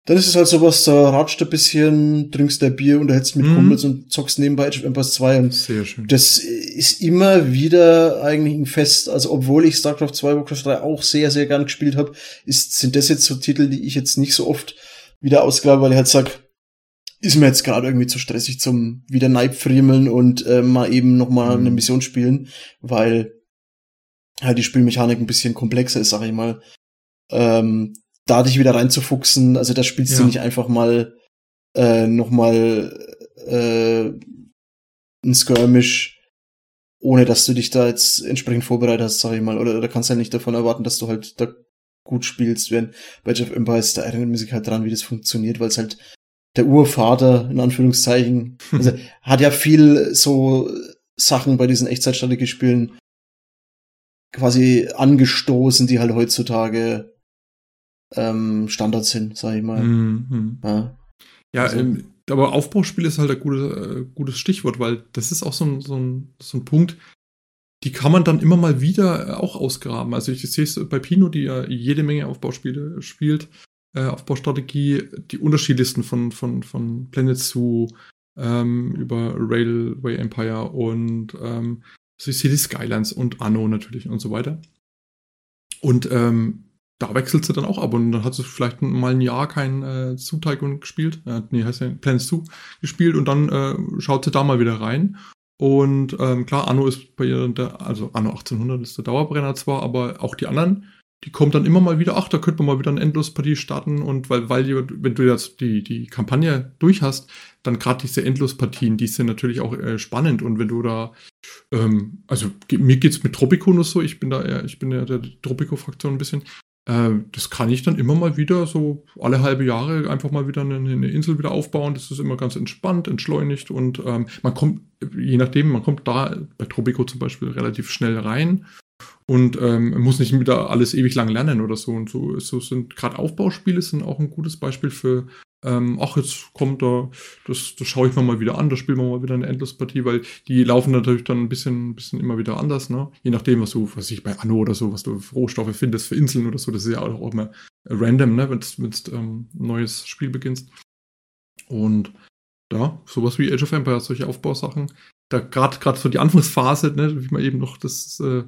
Dann ist es halt sowas, da ratscht ein bisschen, trinkst dein Bier, unterhältst mit Mhm. Kumpels und zockst nebenbei Age of Empires 2 und Sehr schön. das ist immer wieder eigentlich ein Fest, also obwohl ich StarCraft 2, Warcraft 3 auch sehr, sehr gern gespielt habe, ist, sind das jetzt so Titel, die ich jetzt nicht so oft wieder ausgrabe, weil ich halt sag, ist mir jetzt gerade irgendwie zu stressig zum wieder Neipfriemeln und äh, mal eben noch mal Mhm. eine Mission spielen, weil halt die Spielmechanik ein bisschen komplexer ist, sag ich mal. Ähm, da dich wieder reinzufuchsen, also da spielst Ja. du nicht einfach mal äh, noch mal äh, ein Skirmish, ohne dass du dich da jetzt entsprechend vorbereitet hast, sag ich mal. Oder da kannst du halt nicht davon erwarten, dass du halt da gut spielst, während bei of Empires, da erinnert man sich halt dran, wie das funktioniert, weil es halt der Urvater, in Anführungszeichen, also hat ja viel so Sachen bei diesen Echtzeitstrategiespielen quasi angestoßen, die halt heutzutage ähm, Standard sind, sag ich mal. Mhm. Ja. Ja, Also- ähm, aber Aufbauspiel ist halt ein gutes, äh, gutes Stichwort, weil das ist auch so ein, so ein, so ein Punkt. die kann man dann immer mal wieder äh, auch ausgraben. Also ich sehe es bei Pino, die ja jede Menge Aufbauspiele spielt, äh, Aufbaustrategie, die unterschiedlichsten von, von, von Planet Zoo ähm, über Railway Empire und ähm, City Skylines und Anno natürlich und so weiter. Und ähm, da wechselt sie dann auch ab und dann hat sie vielleicht mal ein Jahr kein äh, Zoo Tycoon gespielt, äh, nee, heißt ja Planet Zoo gespielt und dann äh, schaut sie da mal wieder rein. Und ähm, klar, Anno ist bei ihr, der, also Anno 1800 ist der Dauerbrenner zwar, aber auch die anderen, die kommen dann immer mal wieder, ach, da könnte man mal wieder eine Endlospartie starten und weil, weil wenn du jetzt die, die Kampagne durch hast, dann gerade diese Endlospartien, die sind natürlich auch äh, spannend und wenn du da, ähm, also mir geht's mit Tropico nur so, ich bin da eher, ich bin ja der Tropico-Fraktion ein bisschen, das kann ich dann immer mal wieder, so alle halbe Jahre einfach mal wieder eine, eine Insel wieder aufbauen. Das ist immer ganz entspannt, entschleunigt und ähm, man kommt, je nachdem, man kommt da bei Tropico zum Beispiel relativ schnell rein und ähm, muss nicht wieder alles ewig lang lernen oder so. Und so, so sind gerade Aufbauspiele sind auch ein gutes Beispiel für ähm, ach, jetzt kommt da, das, das schaue ich mir mal wieder an, da spielen wir mal wieder eine Endlospartie, weil die laufen natürlich dann ein bisschen, ein bisschen immer wieder anders, ne? Je nachdem, was du, was ich bei Anno oder so, was du Rohstoffe findest für Inseln oder so, das ist ja auch immer random, ne, wenn du ähm, ein neues Spiel beginnst. Und ja, sowas wie Age of Empires, solche Aufbausachen, da gerade gerade so die Anfangsphase, ne, wie man eben noch das äh,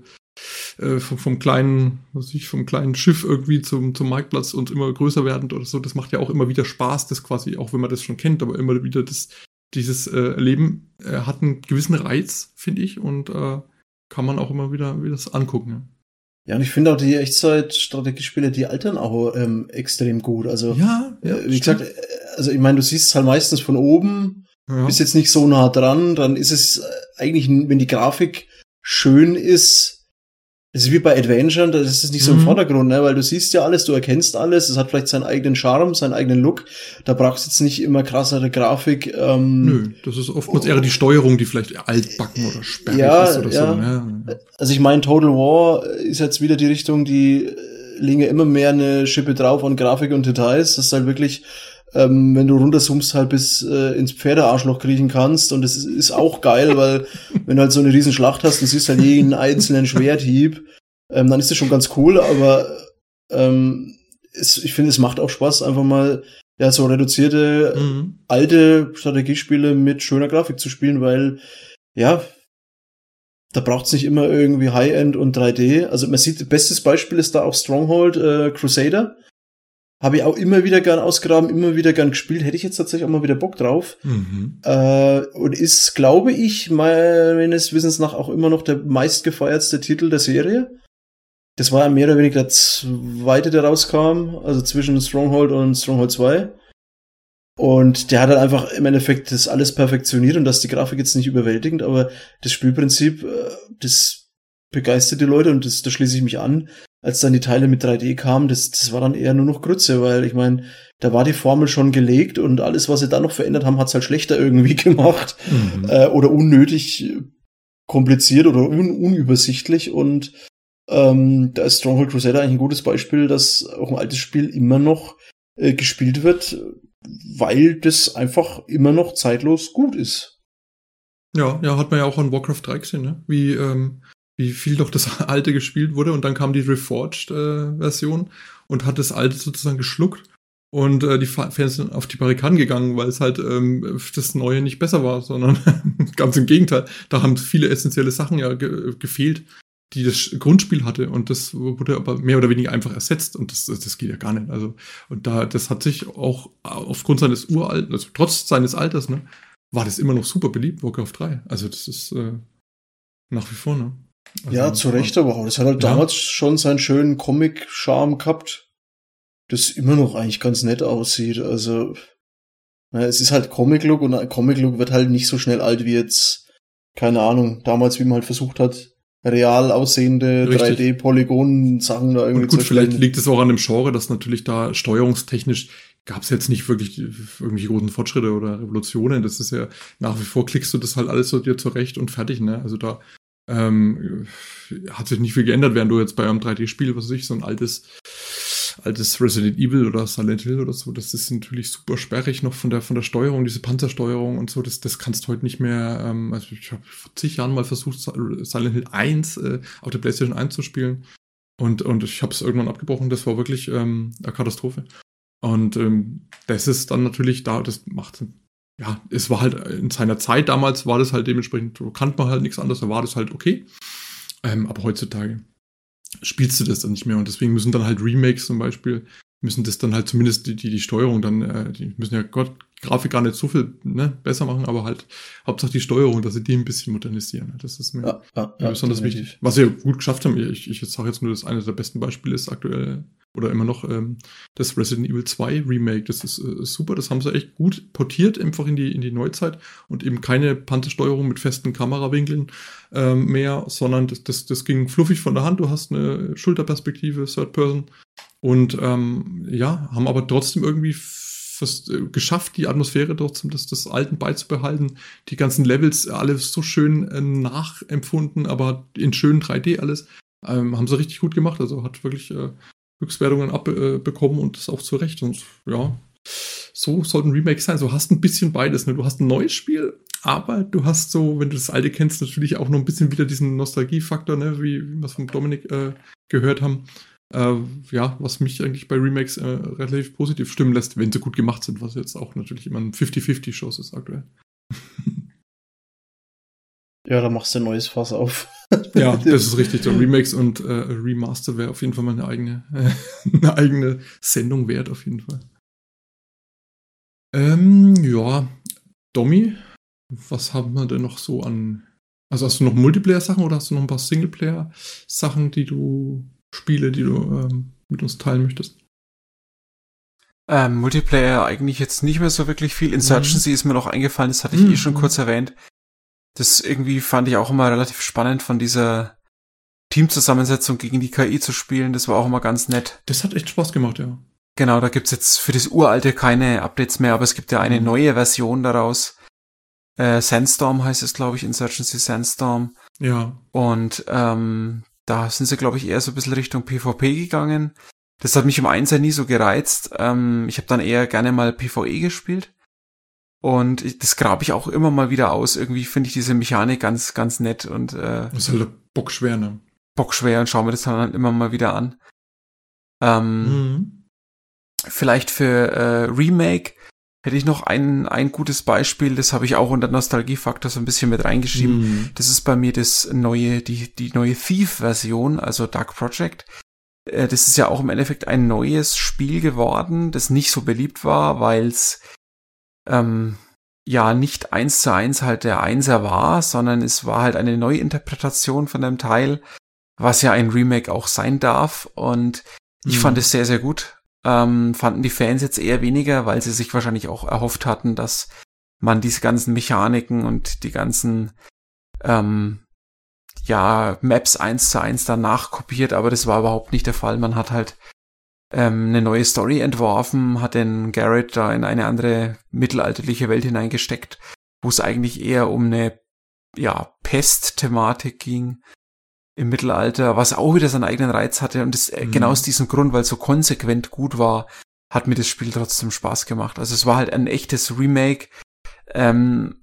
äh, vom, vom, kleinen, was ich, vom kleinen Schiff irgendwie zum, zum Marktplatz und immer größer werdend oder so, das macht ja auch immer wieder Spaß, das quasi, auch wenn man das schon kennt, aber immer wieder das, dieses äh, Leben äh, hat einen gewissen Reiz, finde ich, und äh, kann man auch immer wieder, wieder das angucken. Ja. Ja, und ich finde auch die Echtzeit-Strategiespiele, die altern auch ähm, extrem gut. Also, ja, ja wie gesagt, äh, also ich meine, du siehst es halt meistens von oben, ja. bist jetzt nicht so nah dran, dann ist es äh, eigentlich, wenn die Grafik schön ist, es ist wie bei Adventure, das ist nicht so im mhm. Vordergrund, ne? weil du siehst ja alles, du erkennst alles, es hat vielleicht seinen eigenen Charme, seinen eigenen Look. Da brauchst du jetzt nicht immer krassere Grafik. Ähm, Nö, das ist oftmals eher die Steuerung, die vielleicht altbacken oder sperrig ja, ist oder ja. so. Ne? Also ich meine, Total War ist jetzt wieder die Richtung, die äh, legen ja immer mehr eine Schippe drauf an Grafik und Details. Das ist halt wirklich ähm, wenn du runterzoomst, halt bis äh, ins Pferdearschloch kriechen kannst. Und das ist, ist auch geil, weil wenn du halt so eine riesen Schlacht hast und siehst halt jeden einzelnen Schwerthieb, ähm, dann ist das schon ganz cool, aber ähm, es, ich finde, es macht auch Spaß, einfach mal ja so reduzierte mhm. alte Strategiespiele mit schöner Grafik zu spielen, weil ja, da braucht's nicht immer irgendwie High-End und 3D. Also man sieht, bestes Beispiel ist da auch Stronghold äh, Crusader. Habe ich auch immer wieder gern ausgraben, immer wieder gern gespielt. Hätte ich jetzt tatsächlich auch mal wieder Bock drauf. Mhm. Äh, und ist, glaube ich, meines Wissens nach auch immer noch der meistgefeiertste Titel der Serie. Das war ja mehr oder weniger der zweite, der rauskam, also zwischen Stronghold und Stronghold 2. Und der hat halt einfach im Endeffekt das alles perfektioniert und dass die Grafik jetzt nicht überwältigend, aber das Spielprinzip, äh, das begeistert die Leute und das, da schließe ich mich an als dann die Teile mit 3D kamen, das, das war dann eher nur noch Grütze, weil ich meine, da war die Formel schon gelegt und alles, was sie da noch verändert haben, hat's halt schlechter irgendwie gemacht mhm. äh, oder unnötig kompliziert oder un unübersichtlich und ähm, da ist Stronghold Crusader eigentlich ein gutes Beispiel, dass auch ein altes Spiel immer noch äh, gespielt wird, weil das einfach immer noch zeitlos gut ist. Ja, ja, hat man ja auch an Warcraft 3 gesehen, ne? Wie ähm, wie viel doch das alte gespielt wurde und dann kam die Reforged-Version äh, und hat das alte sozusagen geschluckt. Und äh, die Fans sind auf die Barrikaden gegangen, weil es halt ähm, das Neue nicht besser war, sondern ganz im Gegenteil. Da haben viele essentielle Sachen ja ge gefehlt, die das Grundspiel hatte. Und das wurde aber mehr oder weniger einfach ersetzt. Und das, das geht ja gar nicht. Also, und da, das hat sich auch aufgrund seines uralten, also trotz seines Alters, ne, war das immer noch super beliebt, Warcraft 3. Also das ist äh, nach wie vor, ne? Also, ja, zu Recht aber auch. Das hat halt ja. damals schon seinen schönen Comic-Charme gehabt, das immer noch eigentlich ganz nett aussieht. Also, na, es ist halt Comic-Look und Comic-Look wird halt nicht so schnell alt wie jetzt, keine Ahnung, damals, wie man halt versucht hat, real aussehende 3D-Polygon-Sachen da irgendwie und gut, zu vielleicht liegt es auch an dem Genre, dass natürlich da steuerungstechnisch gab es jetzt nicht wirklich irgendwelche großen Fortschritte oder Revolutionen. Das ist ja nach wie vor klickst du das halt alles so dir zurecht und fertig, ne? Also da ähm, hat sich nicht viel geändert, während du jetzt bei einem 3D-Spiel, was weiß ich, so ein altes altes Resident Evil oder Silent Hill oder so, das ist natürlich super sperrig noch von der, von der Steuerung, diese Panzersteuerung und so, das, das kannst du heute nicht mehr, ähm, also ich habe vor zig Jahren mal versucht, Silent Hill 1 äh, auf der PlayStation 1 zu spielen und, und ich habe es irgendwann abgebrochen, das war wirklich ähm, eine Katastrophe. Und ähm, das ist dann natürlich da, das macht ja, es war halt in seiner Zeit damals war das halt dementsprechend, kannte man halt nichts anderes, da war das halt okay. Ähm, aber heutzutage spielst du das dann nicht mehr und deswegen müssen dann halt Remakes zum Beispiel, müssen das dann halt zumindest die, die, die Steuerung dann, äh, die müssen ja Gott, Grafik gar nicht so viel ne, besser machen, aber halt Hauptsache die Steuerung, dass sie die ein bisschen modernisieren. Das ist mir ja, ja, besonders wichtig. Was sie gut geschafft haben, ich, ich sage jetzt nur, dass eines der besten Beispiele ist aktuell oder immer noch ähm, das Resident Evil 2 Remake. Das ist äh, super, das haben sie echt gut portiert, einfach in die, in die Neuzeit und eben keine Panzersteuerung mit festen Kamerawinkeln ähm, mehr, sondern das, das, das ging fluffig von der Hand. Du hast eine Schulterperspektive, Third Person und ähm, ja, haben aber trotzdem irgendwie fast, äh, geschafft, die Atmosphäre trotzdem des, des Alten beizubehalten. Die ganzen Levels alle so schön äh, nachempfunden, aber in schön 3D alles. Ähm, haben sie richtig gut gemacht. Also hat wirklich äh, Höchstwertungen abbekommen äh, und das auch zu Recht. Und ja, so sollten Remakes sein. So hast ein bisschen beides. Ne? Du hast ein neues Spiel, aber du hast so, wenn du das alte kennst, natürlich auch noch ein bisschen wieder diesen Nostalgiefaktor, ne? wie, wie wir es von Dominik äh, gehört haben. Äh, ja, was mich eigentlich bei Remakes äh, relativ positiv stimmen lässt, wenn sie gut gemacht sind, was jetzt auch natürlich immer ein 50-50-Shows ist aktuell. Ja, da machst du ein neues Fass auf. ja, das ist richtig. So Remakes und äh, Remaster wäre auf jeden Fall mal eine eigene, eine eigene Sendung wert, auf jeden Fall. Ähm, ja, Domi, was haben wir denn noch so an. Also hast du noch Multiplayer-Sachen oder hast du noch ein paar Singleplayer-Sachen, die du, Spiele, die du ähm, mit uns teilen möchtest? Ähm, Multiplayer eigentlich jetzt nicht mehr so wirklich viel. Insurgency mhm. ist mir noch eingefallen, das hatte ich mhm. eh schon kurz erwähnt. Das irgendwie fand ich auch immer relativ spannend von dieser Teamzusammensetzung gegen die KI zu spielen. Das war auch immer ganz nett. Das hat echt Spaß gemacht, ja. Genau, da gibt's jetzt für das uralte keine Updates mehr, aber es gibt ja eine mhm. neue Version daraus. Äh, Sandstorm heißt es, glaube ich, Insurgency Sandstorm. Ja. Und ähm, da sind sie, glaube ich, eher so ein bisschen Richtung PvP gegangen. Das hat mich im Einser nie so gereizt. Ähm, ich habe dann eher gerne mal PvE gespielt. Und das grabe ich auch immer mal wieder aus. Irgendwie finde ich diese Mechanik ganz, ganz nett und äh, das ist halt bockschwer, ne? Bockschwer und schauen wir das dann halt immer mal wieder an. Ähm, mhm. Vielleicht für äh, Remake hätte ich noch ein, ein gutes Beispiel, das habe ich auch unter Nostalgiefaktor so ein bisschen mit reingeschrieben. Mhm. Das ist bei mir das neue, die, die neue Thief-Version, also Dark Project. Äh, das ist ja auch im Endeffekt ein neues Spiel geworden, das nicht so beliebt war, weil es ähm, ja nicht eins zu eins halt der Einser war, sondern es war halt eine Neuinterpretation von dem Teil, was ja ein Remake auch sein darf. Und ich mhm. fand es sehr, sehr gut. Ähm, fanden die Fans jetzt eher weniger, weil sie sich wahrscheinlich auch erhofft hatten, dass man diese ganzen Mechaniken und die ganzen ähm, ja, Maps eins zu eins danach kopiert, aber das war überhaupt nicht der Fall. Man hat halt ähm, eine neue Story entworfen, hat den Garrett da in eine andere mittelalterliche Welt hineingesteckt, wo es eigentlich eher um eine ja, Pest-Thematik ging im Mittelalter, was auch wieder seinen eigenen Reiz hatte und das, äh, mhm. genau aus diesem Grund, weil es so konsequent gut war, hat mir das Spiel trotzdem Spaß gemacht. Also es war halt ein echtes Remake. Ähm,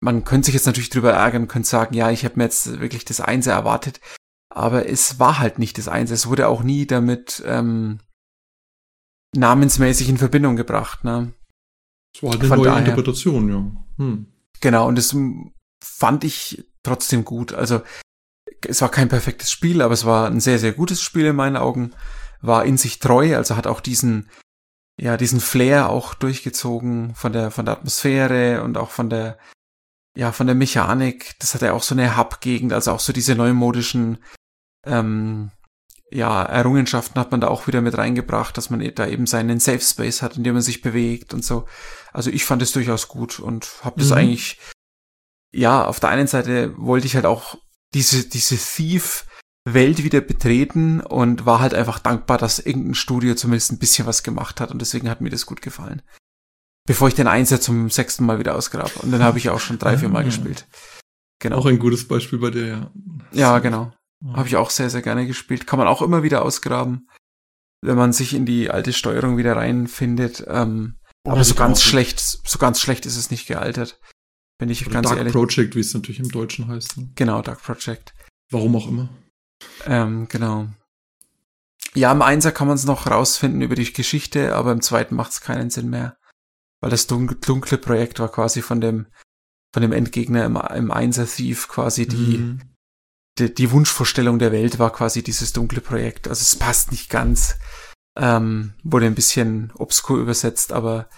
man könnte sich jetzt natürlich drüber ärgern, könnte sagen, ja, ich habe mir jetzt wirklich das Einser erwartet aber es war halt nicht das Eins. Es wurde auch nie damit ähm, namensmäßig in Verbindung gebracht. Ne? Es war halt eine Von neue daher, Interpretation, ja. Hm. Genau, und das fand ich trotzdem gut. Also es war kein perfektes Spiel, aber es war ein sehr, sehr gutes Spiel in meinen Augen. War in sich treu, also hat auch diesen, ja, diesen Flair auch durchgezogen von der, von der Atmosphäre und auch von der, ja, von der Mechanik. Das hat ja auch so eine Hub-Gegend, also auch so diese neumodischen ähm, ja, Errungenschaften hat man da auch wieder mit reingebracht, dass man da eben seinen Safe Space hat, in dem man sich bewegt und so. Also ich fand es durchaus gut und habe das mhm. eigentlich, ja, auf der einen Seite wollte ich halt auch diese, diese Thief-Welt wieder betreten und war halt einfach dankbar, dass irgendein Studio zumindest ein bisschen was gemacht hat und deswegen hat mir das gut gefallen. Bevor ich den Einser zum sechsten Mal wieder ausgrabe. Und dann habe ich auch schon drei, vier Mal gespielt. Genau. Auch ein gutes Beispiel bei dir, ja. Ja, genau. Habe ich auch sehr, sehr gerne gespielt. Kann man auch immer wieder ausgraben. wenn man sich in die alte Steuerung wieder reinfindet. Ähm, aber so ganz schlecht, so ganz schlecht ist es nicht gealtert. Bin ich Oder ganz Dark ehrlich. Project, wie es natürlich im Deutschen heißt. Ne? Genau, Dark Project. Warum auch immer. Ähm, genau. Ja, im Einser kann man es noch rausfinden über die Geschichte, aber im zweiten macht es keinen Sinn mehr. Weil das dunkle, dunkle Projekt war quasi von dem, von dem Endgegner im, im Einser Thief quasi die, Mhm. die, die Wunschvorstellung der Welt war quasi dieses dunkle Projekt. Also es passt nicht ganz. Ähm, wurde ein bisschen obskur übersetzt, aber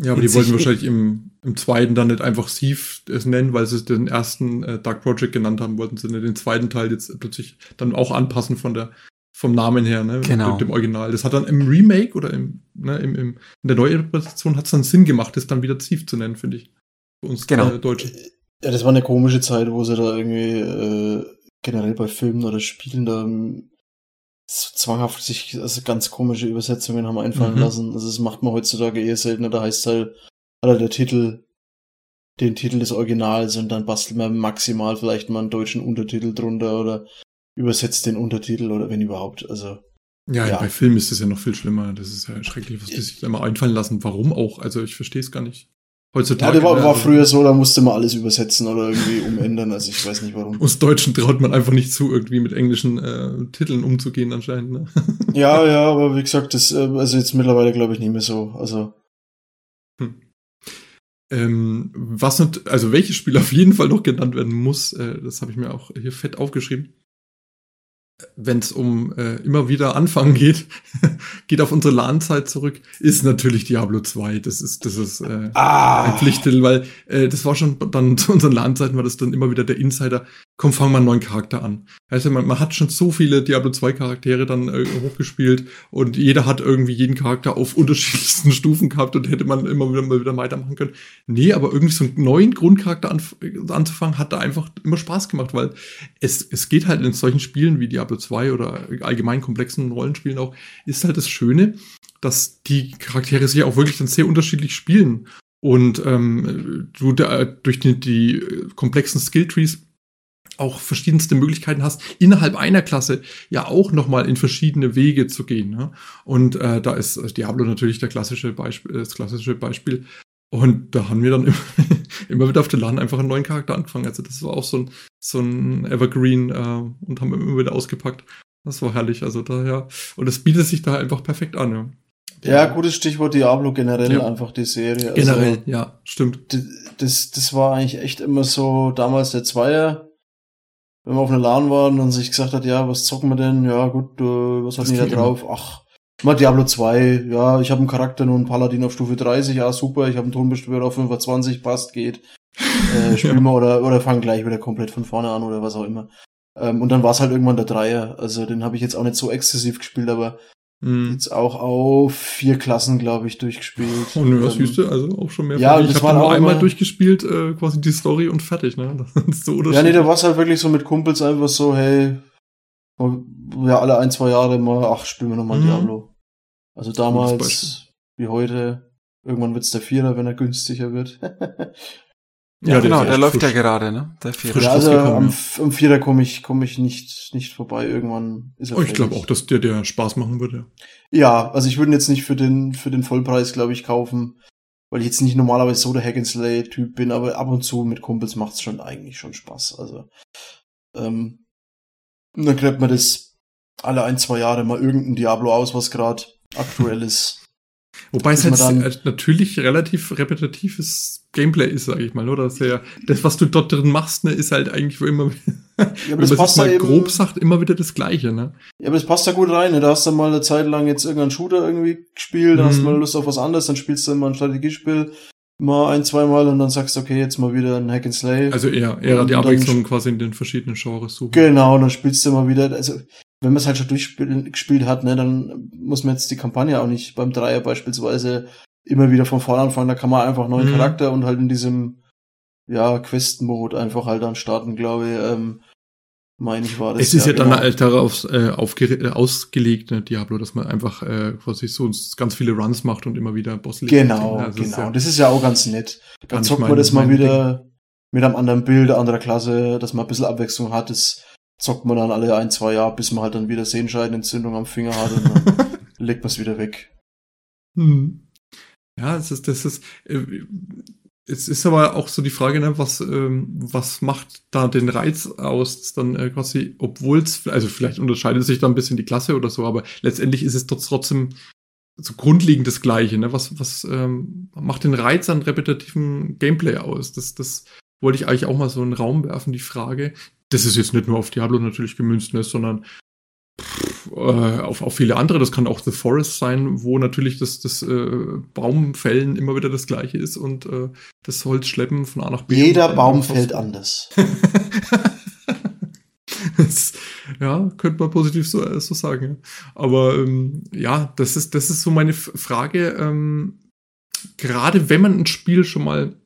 Ja, aber die wollten wahrscheinlich im, im zweiten dann nicht einfach Thief es nennen, weil sie den ersten äh, Dark Project genannt haben, wollten sie nicht den zweiten Teil jetzt plötzlich dann auch anpassen von der vom Namen her, ne? Genau. Mit dem Original. Das hat dann im Remake oder im, ne, im, im, in der Neuinterpretation hat es dann Sinn gemacht, das dann wieder Thief zu nennen, finde ich. Für uns Genau. äh, Deutsche. Ja, das war eine komische Zeit, wo sie da irgendwie äh, generell bei Filmen oder Spielen da ähm, so zwanghaft sich also ganz komische Übersetzungen haben einfallen Mhm. lassen. Also das macht man heutzutage eher seltener. Da heißt halt, hat halt der Titel den Titel des Originals und dann bastelt man maximal vielleicht mal einen deutschen Untertitel drunter oder übersetzt den Untertitel oder wenn überhaupt. Also Ja, Ja. bei Filmen ist das ja noch viel schlimmer. Das ist ja schrecklich, was die sich da immer einfallen lassen. Warum auch? Also ich verstehe es gar nicht. Ja, Heutzutage. der war, war früher so, da musste man alles übersetzen oder irgendwie umändern. Also ich weiß nicht warum. Uns Deutschen traut man einfach nicht zu, irgendwie mit englischen äh, Titeln umzugehen anscheinend. Ne? Ja, ja, aber wie gesagt, das, äh, also jetzt mittlerweile glaube ich nicht mehr so. Also Ähm, was also welches Spiel auf jeden Fall noch genannt werden muss, äh, das habe ich mir auch hier fett aufgeschrieben. Wenn es um äh, immer wieder anfangen geht, geht auf unsere LAN-Zeit zurück, ist natürlich Diablo 2. Das ist, das ist äh, ah, ein Pflichttitel, weil äh, das war schon dann zu unseren LAN-Zeiten war das dann immer wieder der Insider, komm, fang mal einen neuen Charakter an. Also man, man hat schon so viele Diablo 2 Charaktere dann äh, hochgespielt und jeder hat irgendwie jeden Charakter auf unterschiedlichsten Stufen gehabt und hätte man immer wieder mal wieder weitermachen können. Nee, aber irgendwie so einen neuen Grundcharakter anf anzufangen, hat da einfach immer Spaß gemacht, weil es, es geht halt in solchen Spielen wie Diablo 2 oder allgemein komplexen Rollenspielen auch, ist halt das Schöne, dass die Charaktere sich auch wirklich dann sehr unterschiedlich spielen und ähm, du da, durch die, die komplexen Skilltrees auch verschiedenste Möglichkeiten hast, innerhalb einer Klasse ja auch nochmal in verschiedene Wege zu gehen. Ne? Und äh, da ist äh, Diablo natürlich der klassische Beispiel, das klassische Beispiel. Und da haben wir dann immer, immer wieder auf den Laden einfach einen neuen Charakter angefangen. Also das war auch so ein, so ein Evergreen äh, und haben immer wieder ausgepackt. Das war herrlich. Also da ja. Und es bietet sich da einfach perfekt an. Ja, ja, gutes Stichwort Diablo generell, Ja. einfach die Serie. Also, Generell, ja, stimmt. das, das war eigentlich echt immer so damals der Zweier. Wenn wir auf einer LAN waren und sich gesagt hat, ja, was zocken wir denn? Ja, gut, äh, was hat denn da drauf? Ach, mal Diablo 2. Ja, ich habe einen Charakter nur einen Paladin auf Stufe 30. Ja, super. Ich habe einen Tonbeschwörer auf 25. Passt, geht. Äh, spielen wir oder, oder fangen gleich wieder komplett von vorne an oder was auch immer. Ähm, und dann war es halt irgendwann der Dreier. Also den habe ich jetzt auch nicht so exzessiv gespielt, aber Mhm. jetzt auch auf vier Klassen, glaube ich, durchgespielt. Oh nö, was Ähm, siehst du? Also auch schon mehr. ja, ich habe nur auch einmal durchgespielt, äh, quasi die Story und fertig, ne? Das ist so Ja, nee, da war es halt wirklich so mit Kumpels einfach so, hey, ja, alle ein, zwei Jahre mal, ach, spielen wir nochmal Mhm. Diablo. Also damals, wie heute, irgendwann wird's der Vierer, wenn er günstiger wird. Ja, ja, der genau, der echt läuft frisch. ja gerade, ne? Der Vierer. ja, also am, am Vierer komme ich, komme ich nicht, nicht vorbei. Irgendwann ist er Oh, ich glaube auch, dass der der Spaß machen würde. Ja, also ich würde ihn jetzt nicht für den, für den Vollpreis, glaube ich, kaufen, weil ich jetzt nicht normalerweise so der Hack-and-Slay-Typ bin, aber ab und zu mit Kumpels macht's schon eigentlich schon Spaß. Also, ähm, dann gräbt man das alle ein, zwei Jahre mal irgendein Diablo aus, was gerade aktuell ist. Wobei es halt natürlich relativ repetitives Gameplay ist, sage ich mal, oder? Das, ja, das, was du dort drin machst, ne, ist halt eigentlich immer, Ja, wenn aber man das es mal eben, grob sagt, immer wieder das Gleiche, ne? ja, aber das passt da gut rein. Ne? Da hast du mal eine Zeit lang jetzt irgendeinen Shooter irgendwie gespielt, dann hast du Mhm. mal Lust auf was anderes, dann spielst du mal ein Strategiespiel mal ein, zweimal und dann sagst du, okay, jetzt mal wieder ein Hack-and-Slay. Also eher, eher die Abwechslung quasi in den verschiedenen Genres suchen. Genau, und dann spielst du mal wieder, also wenn man es halt schon durchgespielt hat, ne, dann muss man jetzt die Kampagne auch nicht beim Dreier beispielsweise immer wieder von vorne anfangen, da kann man einfach neuen Mhm. Charakter und halt in diesem ja, Quest-Mode einfach halt dann starten, glaube ich, ähm, meine ich war das. Es ist ja, dann genau. halt darauf äh, aufge- äh, ausgelegt, ne, Diablo, dass man einfach äh, quasi so ganz viele Runs macht und immer wieder Boss Genau, Also es ist genau. ja das ist ja auch ganz nett. Dann zockt man das mal wieder mit einem anderen Bild, anderer Klasse, dass man ein bisschen Abwechslung hat. Das zockt man dann alle ein, zwei Jahre, bis man halt dann wieder Sehenscheidenentzündung am Finger hat. Und dann legt man es wieder weg. Hm. Ja, es ist, das ist, äh, es ist aber auch so die Frage, ne, was, ähm, was macht da den Reiz aus, dann äh, quasi, obwohl es, also vielleicht unterscheidet sich da ein bisschen die Klasse oder so, aber letztendlich ist es trotzdem so grundlegend das Gleiche, ne? Was, was ähm, macht den Reiz an repetitiven Gameplay aus? Das, das wollte ich eigentlich auch mal so in den Raum werfen, die Frage. Das ist jetzt nicht nur auf Diablo natürlich gemünzt, ne, sondern äh, auf, auf viele andere. Das kann auch The Forest sein, wo natürlich das, das äh, Baumfällen immer wieder das gleiche ist und äh, das Holzschleppen von A nach B. Jeder Baum fällt anders. das, ja, könnte man positiv so, äh, so sagen. Aber ähm, ja, das ist, das ist so meine Frage. Ähm, gerade wenn man ein Spiel schon mal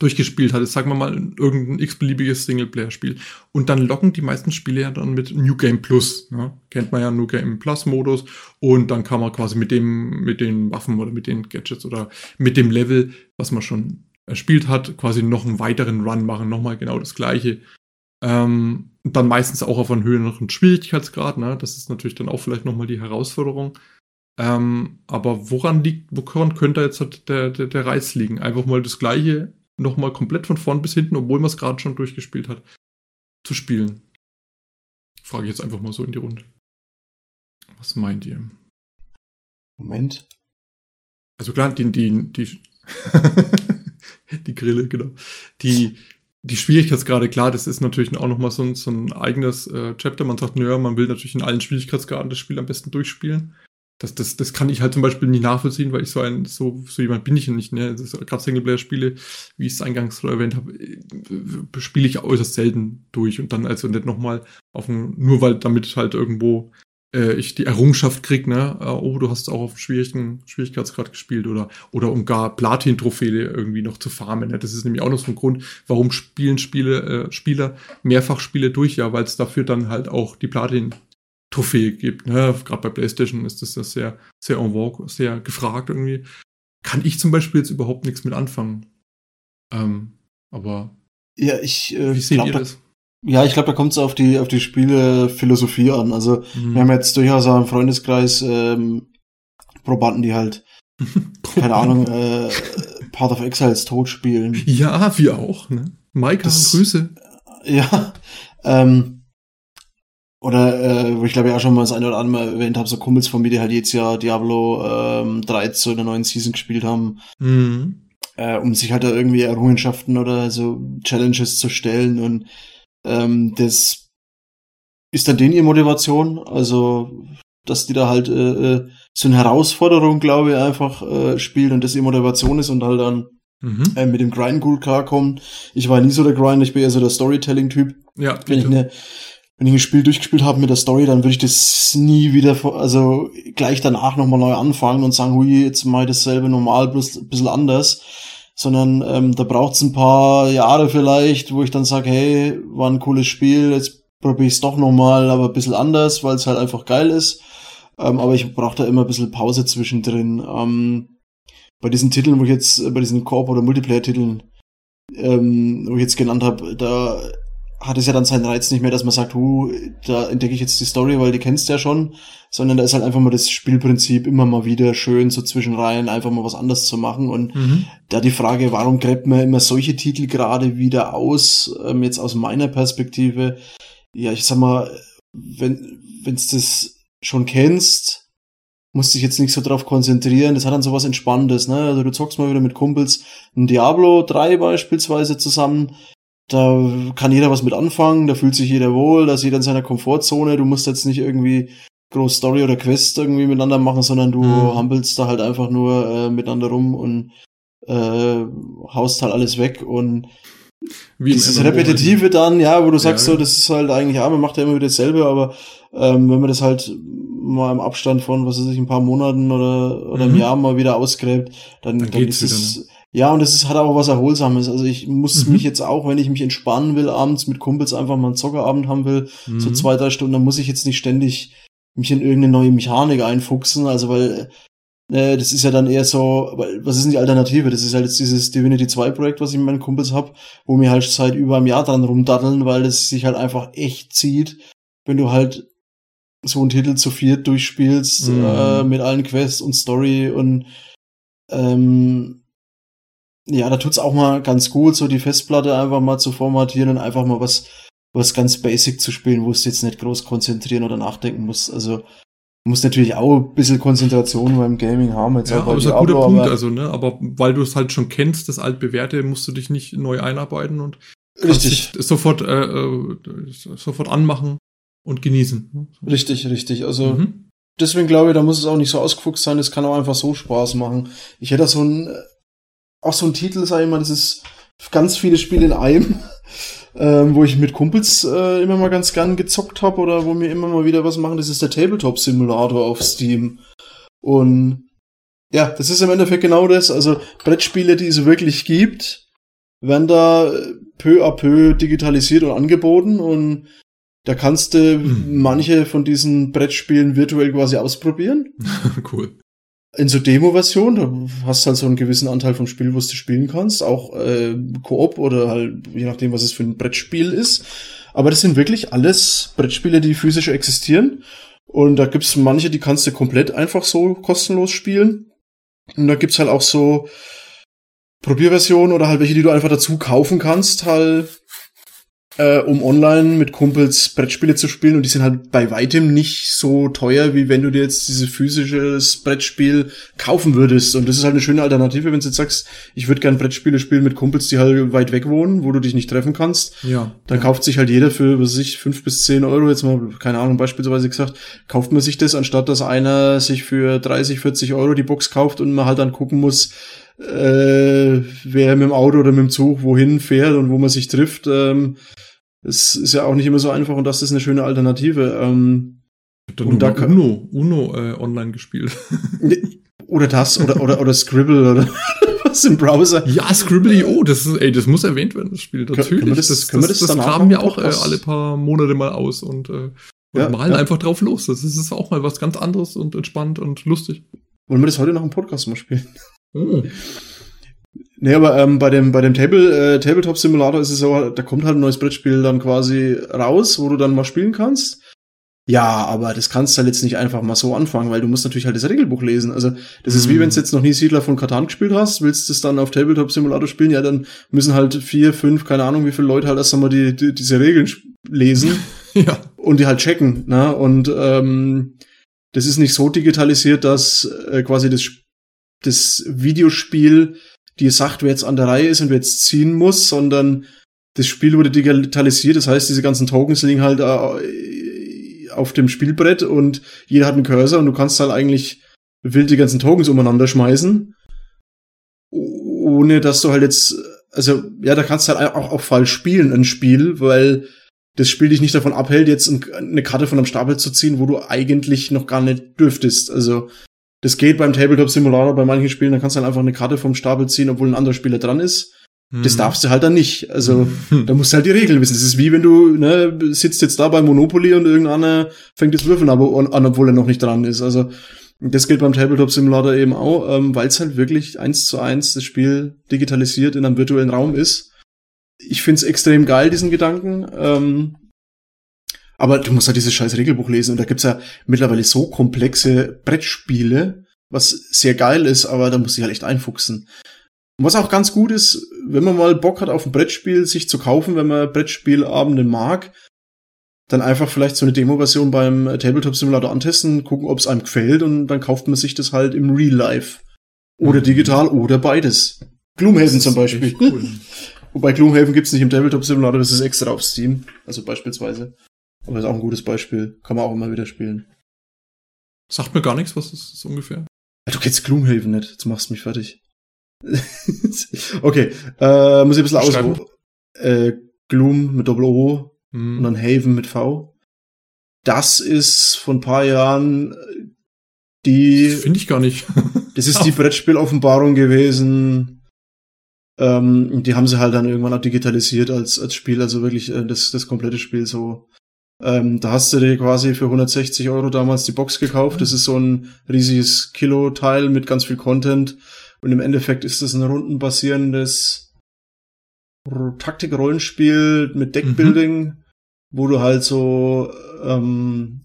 durchgespielt hat, sagen wir mal irgendein x-beliebiges Singleplayer-Spiel. Und dann locken die meisten Spiele ja dann mit New Game Plus. Ne? Kennt man ja New Game Plus-Modus. Und dann kann man quasi mit dem, mit den Waffen oder mit den Gadgets oder mit dem Level, was man schon erspielt hat, quasi noch einen weiteren Run machen, nochmal genau das gleiche. Ähm, dann meistens auch auf einen höheren Schwierigkeitsgrad. Ne? Das ist natürlich dann auch vielleicht nochmal die Herausforderung. Ähm, aber woran liegt, woran könnte jetzt halt der, der, der Reiz liegen? Einfach mal das gleiche nochmal komplett von vorn bis hinten, obwohl man es gerade schon durchgespielt hat, zu spielen? Frage ich jetzt einfach mal so in die Runde. Was meint ihr? Moment. Also klar, die, die, die, die Grille, genau. Die, die Schwierigkeitsgrade, klar, das ist natürlich auch nochmal so ein, so ein eigenes äh, Chapter. Man sagt, naja, man will natürlich in allen Schwierigkeitsgraden das Spiel am besten durchspielen das, das, das kann ich halt zum Beispiel nicht nachvollziehen, weil ich so ein, so, so jemand bin ich ja nicht, ne? Gerade Singleplayer-Spiele, wie ich es eingangs erwähnt habe, äh, spiele ich äußerst selten durch und dann also nicht nochmal auf ein, nur weil damit halt irgendwo äh, ich die Errungenschaft krieg, ne, äh, oh, du hast auch auf schwierigen Schwierigkeitsgrad gespielt oder, oder um gar Platin-Trophäe irgendwie noch zu farmen. Ne? Das ist nämlich auch noch so ein Grund, warum spielen Spiele, äh, Spieler mehrfach Spiele durch, ja, weil es dafür dann halt auch die Platin Trophäe gibt. Ne? Gerade bei PlayStation ist das ja sehr, sehr en vogue, sehr gefragt irgendwie. Kann ich zum Beispiel jetzt überhaupt nichts mit anfangen. Ähm, aber ja, ich äh, wie seht glaub, ihr das? Ja, ich glaube, da kommt es auf die auf die Spielephilosophie an. Also mhm. wir haben jetzt durchaus auch im Freundeskreis ähm, Probanden, die halt keine Ahnung äh, Path of Exiles tot spielen. Ja, wir auch. Ne? Maika, Grüße. Ja, ähm, oder, äh, wo ich glaube ja auch schon mal das eine oder andere Mal erwähnt habe, so Kumpels von mir, die halt jetzt ja Diablo ähm, 13 in der neuen Season gespielt haben, mhm. äh, um sich halt da irgendwie Errungenschaften oder so Challenges zu stellen und ähm, das ist dann denen ihre Motivation, also dass die da halt äh, äh, so eine Herausforderung, glaube ich, einfach äh, spielen und das ihre Motivation ist und halt dann mhm. äh, mit dem Grind gut klarkommen. Ich war nie so der Grind, ich bin eher so der Storytelling-Typ. Ja, wenn ich eine wenn ich ein Spiel durchgespielt habe mit der Story, dann würde ich das nie wieder, also gleich danach nochmal neu anfangen und sagen, hui, jetzt ich dasselbe normal, bloß ein bisschen anders. Sondern ähm, da braucht es ein paar Jahre vielleicht, wo ich dann sage, hey, war ein cooles Spiel, jetzt probiere ich es doch nochmal, aber ein bisschen anders, weil es halt einfach geil ist. Ähm, aber ich brauche da immer ein bisschen Pause zwischendrin. Ähm, bei diesen Titeln, wo ich jetzt, bei diesen Koop- oder Multiplayer-Titeln, ähm, wo ich jetzt genannt habe, da hat es ja dann seinen Reiz nicht mehr, dass man sagt, hu, da entdecke ich jetzt die Story, weil die kennst du ja schon, sondern da ist halt einfach mal das Spielprinzip immer mal wieder schön so zwischenreihen, einfach mal was anderes zu machen. Und mhm. da die Frage, warum gräbt man immer solche Titel gerade wieder aus, ähm, jetzt aus meiner Perspektive, ja, ich sag mal, wenn, wenn's das schon kennst, musst dich jetzt nicht so drauf konzentrieren, das hat dann sowas Entspannendes, ne, also du zockst mal wieder mit Kumpels ein Diablo 3 beispielsweise zusammen, da kann jeder was mit anfangen, da fühlt sich jeder wohl, da ist jeder in seiner Komfortzone, du musst jetzt nicht irgendwie groß Story oder Quest irgendwie miteinander machen, sondern du mhm. hampelst da halt einfach nur äh, miteinander rum und äh, haust halt alles weg und Wie dieses Repetitive halt. dann, ja, wo du sagst ja, so, das ist halt eigentlich, ja, man macht ja immer wieder dasselbe, aber ähm, wenn man das halt mal im Abstand von, was weiß ich, ein paar Monaten oder, oder mhm. im Jahr mal wieder ausgräbt, dann, dann, dann ist es, ne? Ja, und es ist, hat auch was Erholsames. Also ich muss mhm. mich jetzt auch, wenn ich mich entspannen will, abends mit Kumpels einfach mal einen Zockerabend haben will, mhm. so zwei, drei Stunden, dann muss ich jetzt nicht ständig mich in irgendeine neue Mechanik einfuchsen. Also weil äh, das ist ja dann eher so, was ist denn die Alternative? Das ist halt jetzt dieses Divinity 2 Projekt, was ich mit meinen Kumpels hab, wo wir halt seit über einem Jahr dran rumdaddeln, weil es sich halt einfach echt zieht, wenn du halt so einen Titel zu viert durchspielst, Mhm. äh, mit allen Quests und Story und ähm, ja, da tut's auch mal ganz gut, so die Festplatte einfach mal zu formatieren und einfach mal was, was ganz basic zu spielen, wo du jetzt nicht groß konzentrieren oder nachdenken musst. Also du musst natürlich auch ein bisschen Konzentration beim Gaming haben. Jetzt Ja, auch bei aber ist ein guter Punkt, aber- also, ne, aber weil du es halt schon kennst, das altbewährte, musst du dich nicht neu einarbeiten und Richtig, sofort, äh, äh, sofort anmachen und genießen. ne? Richtig, richtig. Also Mhm. deswegen glaube ich, da muss es auch nicht so ausgefuchst sein, es kann auch einfach so Spaß machen. Ich hätte so ein, auch so ein Titel, sag ich mal, das ist ganz viele Spiele in einem, ähm, wo ich mit Kumpels äh, immer mal ganz gern gezockt habe oder wo wir immer mal wieder was machen, das ist der Tabletop Simulator auf Steam. Und ja, das ist im Endeffekt genau das. Also Brettspiele, die es wirklich gibt, werden da äh, peu à peu digitalisiert und angeboten und da kannst du Mhm. manche von diesen Brettspielen virtuell quasi ausprobieren. cool. In so Demo-Version, da hast halt so einen gewissen Anteil vom Spiel, was du spielen kannst, auch äh, Koop oder halt je nachdem, was es für ein Brettspiel ist. Aber das sind wirklich alles Brettspiele, die physisch existieren. Und da gibt's manche, die kannst du komplett einfach so kostenlos spielen. Und da gibt's halt auch so Probierversionen oder halt welche, die du einfach dazu kaufen kannst, halt, äh, um online mit Kumpels Brettspiele zu spielen. Und die sind halt bei weitem nicht so teuer, wie wenn du dir jetzt dieses physisches Brettspiel kaufen würdest. Und das ist halt eine schöne Alternative, wenn du jetzt sagst, ich würde gern Brettspiele spielen mit Kumpels, die halt weit weg wohnen, wo du dich nicht treffen kannst. Ja. Dann ja. kauft sich halt jeder für, was ich, fünf bis zehn Euro, jetzt mal, keine Ahnung, beispielsweise gesagt, kauft man sich das, anstatt dass einer sich für 30, 40 Euro die Box kauft und man halt dann gucken muss, äh, wer mit dem Auto oder mit dem Zug wohin fährt und wo man sich trifft. Ähm, es ist ja auch nicht immer so einfach und das ist eine schöne Alternative. Ähm, dann Und da kann- Uno, Uno äh, online gespielt. oder das, oder, oder, oder Scribble oder was im Browser. ja, Scribbly.io, das ist, ey, das muss erwähnt werden, das Spiel. Natürlich. können wir das- können wir das danach graben noch wir auch äh, alle paar Monate mal aus und, äh, und Ja, malen ja. einfach drauf los. Das ist, ist auch mal was ganz anderes und entspannt und lustig. Wollen wir das heute noch im Podcast mal spielen? Oh. Nee, aber ähm, bei dem, bei dem Table, äh, Tabletop Simulator ist es so, da kommt halt ein neues Brettspiel dann quasi raus, wo du dann mal spielen kannst. Ja, aber das kannst du halt jetzt nicht einfach mal so anfangen, weil du musst natürlich halt das Regelbuch lesen. Also das ist wie Mhm. wenn du jetzt noch nie Siedler von Katan gespielt hast, willst du es dann auf Tabletop Simulator spielen, ja, dann müssen halt vier, fünf, keine Ahnung, wie viele Leute halt erst einmal die, die, diese Regeln lesen Ja. und die halt checken. Ne? Und ähm, das ist nicht so digitalisiert, dass äh, quasi das, das Videospiel dir sagt, wer jetzt an der Reihe ist und wer jetzt ziehen muss, sondern das Spiel wurde digitalisiert. Das heißt, diese ganzen Tokens liegen halt äh, auf dem Spielbrett und jeder hat einen Cursor und du kannst halt eigentlich wild die ganzen Tokens umeinander schmeißen. Ohne dass du halt jetzt, also ja, da kannst du halt auch, auch falsch spielen, ein Spiel, weil das Spiel dich nicht davon abhält, jetzt ein- eine Karte von einem Stapel zu ziehen, wo du eigentlich noch gar nicht dürftest. Also das geht beim Tabletop Simulator bei manchen Spielen, da kannst du halt einfach eine Karte vom Stapel ziehen, obwohl ein anderer Spieler dran ist. Das Mhm. darfst du halt dann nicht. Also Hm. da musst du halt die Regeln wissen. Das ist wie wenn du ne, sitzt jetzt da bei Monopoly und irgendeiner fängt das Würfeln an, obwohl er noch nicht dran ist. Also das gilt beim Tabletop Simulator eben auch, ähm, weil es halt wirklich eins zu eins das Spiel digitalisiert in einem virtuellen Raum ist. Ich find's extrem geil, diesen Gedanken. Ähm, aber du musst halt dieses scheiß Regelbuch lesen und da gibt's ja mittlerweile so komplexe Brettspiele, was sehr geil ist, aber da musst du dich halt echt einfuchsen. Und was auch ganz gut ist, wenn man mal Bock hat auf ein Brettspiel, sich zu kaufen, wenn man Brettspielabende mag, dann einfach vielleicht so eine Demo-Version beim Tabletop Simulator antesten, gucken, ob es einem gefällt und dann kauft man sich das halt im Real Life. Oder Mhm. digital oder beides. Gloomhaven zum Beispiel. Cool. Wobei Gloomhaven gibt's nicht im Tabletop Simulator, das ist extra auf Steam. Also beispielsweise. Aber ist auch ein gutes Beispiel. Kann man auch immer wieder spielen. Sagt mir gar nichts, was ist das ungefähr? Ja, Du kennst Gloomhaven nicht, jetzt machst du mich fertig. okay, äh, muss ich ein bisschen ausruhen. Äh, Gloom mit Doppel O Hm. und dann Haven mit V. Das ist vor ein paar Jahren äh, die, Finde ich gar nicht. das ist die Brettspiel-Offenbarung gewesen. Ähm, die haben sie halt dann irgendwann auch digitalisiert als, als Spiel, also wirklich äh, das, das komplette Spiel so. Ähm, da hast du dir quasi für 160 Euro damals die Box gekauft. Das ist so ein riesiges Kilo-Teil mit ganz viel Content. Und im Endeffekt ist das ein rundenbasierendes Taktik-Rollenspiel mit Deckbuilding, wo du halt so ähm,